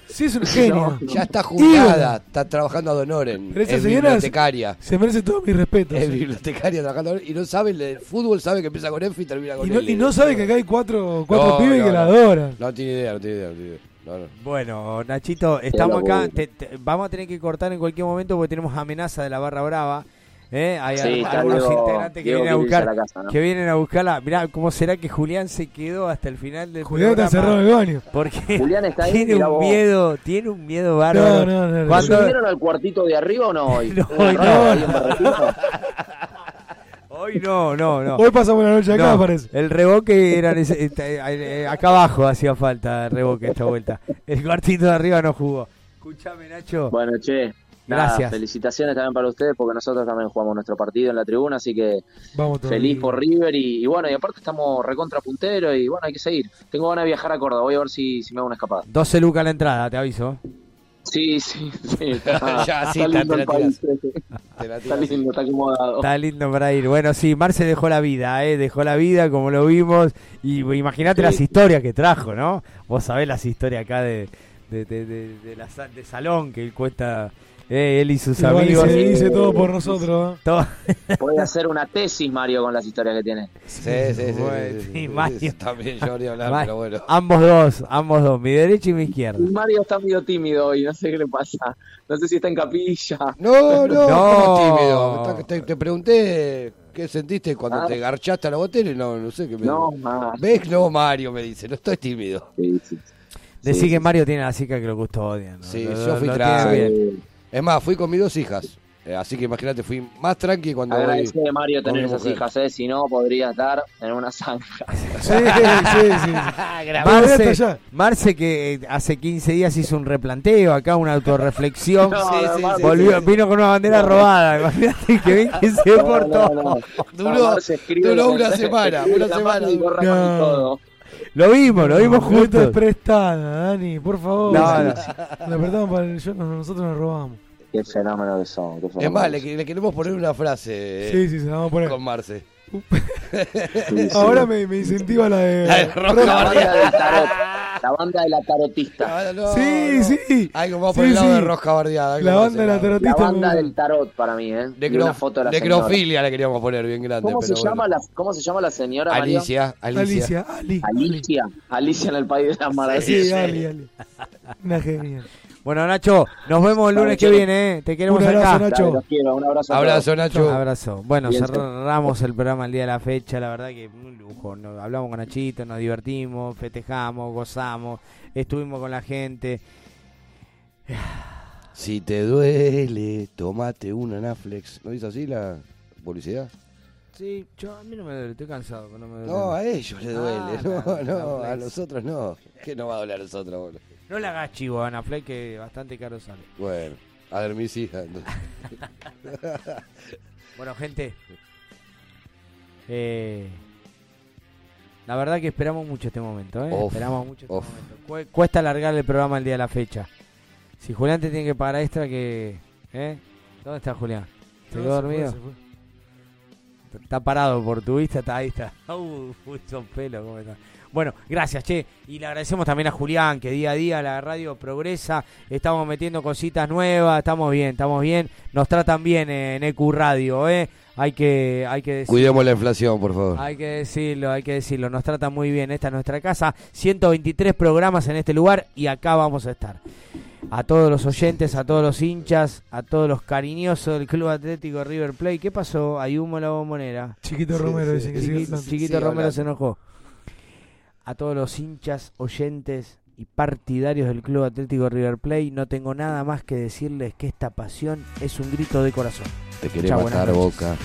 Sí, es un genio. Ya está jubilada. Está trabajando a Donoren. Pero esa es señora bibliotecaria. Se merece todo mi respeto. Es sí. bibliotecaria trabajando a Donoren. Y no sabe, el fútbol sabe que empieza con F y termina con Y no, L. y no sabe que acá hay cuatro, cuatro No, pibes no, que la adoran. No tiene idea, no tiene idea. No tiene idea. No, no. Bueno, Nachito, estamos acá. Te- te- vamos a tener que cortar en cualquier momento porque tenemos amenaza de la barra brava. ¿Eh? Hay Sí, algunos Diego- integrantes que Diego vienen a buscar. a la casa, ¿no? Que vienen a buscarla. Mirá, ¿cómo será que Julián se quedó hasta el final del Julián está programa? encerrado en el baño. Porque [LAUGHS] Julián está ahí, tiene un vos. miedo, tiene un miedo bárbaro. No, no, no, no. Cuando- ¿Subieron al cuartito de arriba o no hoy? [LAUGHS] No, ¿Hubo un no. [LAUGHS] Hoy no, no, no. Hoy pasamos la noche acá, No, parece. El reboque era este, eh, eh, acá abajo hacía falta el reboque esta vuelta. El cuartito de arriba no jugó. Escuchame, Nacho. Bueno, che. Nada, Gracias. felicitaciones también para ustedes porque nosotros también jugamos nuestro partido en la tribuna, así que Vamos feliz por River y, y bueno, y aparte estamos recontra punteros y bueno, hay que seguir. Tengo ganas de viajar a Córdoba, voy a ver si, si me hago una escapada. 12 lucas la entrada, te aviso. Sí, sí, sí. [LAUGHS] Ya, sí, está te lindo el país, este. Está lindo, está acomodado. Está lindo para ir. Bueno, sí, Marce dejó la vida, ¿eh? Dejó la vida como lo vimos. Y imagínate Sí. las historias que trajo, ¿no? Vos sabés las historias acá de, de, de, de- de la sa- de salón que él cuesta, eh, él y sus Igual amigos. se dice todo por nosotros. ¿eh? Puede hacer una tesis, Mario, con las historias que tiene. Sí, sí, sí. Bueno, sí, sí, sí, Mario. También yo haría hablar, pero bueno. Ambos dos, ambos dos, mi derecha y mi izquierda. Mario está medio tímido hoy, no sé qué le pasa. No sé si está en capilla. No, no, No. tímido. Te, te- te pregunté qué sentiste cuando Ah. te garchaste a la botella y no, no sé qué me No, ah. ¿Ves? No, Mario me dice, no estoy tímido. Sí, sí. Decí que Mario tiene la chica que lo custodian. ¿no? Sí, Lo- yo lo- fui tranqui. Es más, fui con mis dos hijas. Eh, así que imagínate, fui más tranqui cuando Agradece de Mario tener esas mujer. hijas, ¿eh? si no podría estar en una zanja. [LAUGHS] Sí, sí, sí. [LAUGHS] Marce, Marce que eh, hace 15 días hizo un replanteo acá, una autorreflexión. [LAUGHS] No, Sí, sí, sí, Volvió, sí. Vino con una bandera robada. Imagínate que bien que se No, portó. no, no. Duró- duró una semana, una semana Lo vimos, lo vimos juntos. prestada, Dani, por favor. No, no. La prestamos para el yo, nosotros nos robamos. Qué fenómeno que son. qué Es más, que le, son. le queremos poner una frase Sí, sí, se la vamos a poner. con Marce. Ahora me, me incentiva la de. La de Roca La banda del tarot. La banda de la tarotista. Ah, no, Sí, no. sí. Ay, como vamos Sí, por el lado sí. de Rosca Bardeada. La banda de la La tarotista. banda me- del tarot para mí, ¿eh? Necro- una foto de la necrofilia le queríamos poner bien grande. ¿Cómo se, bueno. llama la, ¿Cómo se llama la señora, Mario? Alicia, Alicia. Alicia, Ali. Alicia. Alicia en el País de las Maravillas. Sí, Ali, Ali. Una genia. Bueno, Nacho, nos vemos el lunes que viene, ¿eh? Te queremos Un abrazo, acá. Nacho. Dale, los quiero. Un abrazo. Abrazo, Nacho. Un abrazo. Bueno, Bien, cerramos el programa el día de la fecha. La verdad que un lujo. Nos- hablamos con Nachito, nos divertimos, festejamos, gozamos, estuvimos con la gente. Si te duele, tomate una Naflex. ¿No dice así la publicidad? Sí, yo a mí no me duele, estoy cansado. pero No, me duele. No, a ellos les duele. Ah, [LAUGHS] no, no, a nosotros no. ¿Qué nos va a doler a nosotros, boludo? No le hagas chivo a Ana Fleck, que bastante caro sale. Bueno, a ver mis hijas. [LAUGHS] Bueno, gente. eh, la verdad que esperamos mucho este momento, ¿eh? Esperamos mucho este momento. Cu- Cuesta alargar el programa el día de la fecha. Si Julián te tiene que pagar extra, que. ¿eh? ¿Dónde está Julián? ¿Se No, quedó se fue, dormido? se fue. Está parado por tu vista, está ahí, está. [LAUGHS] Uh, uy, son pelos, ¿cómo está? Bueno, gracias, che. Y le agradecemos también a Julián, que día a día la radio progresa. Estamos metiendo cositas nuevas, estamos bien, estamos bien. Nos tratan bien en EQ Radio, ¿eh? Hay que, hay que decir. Cuidemos la inflación, por favor. Hay que decirlo, hay que decirlo. Nos tratan muy bien. Esta es nuestra casa. 123 programas en este lugar y acá vamos a estar. A todos los oyentes, a todos los hinchas, a todos los cariñosos del Club Atlético River Plate. ¿Qué pasó? Hay humo en la bombonera. Chiquito Romero dice que sigue Chiqui- hablando. Chiquito Sigue Romero hablando. se enojó. A todos los hinchas, oyentes y partidarios del Club Atlético River Plate, no tengo nada más que decirles que esta pasión es un grito de corazón. Te querés Chau, matar. Boca.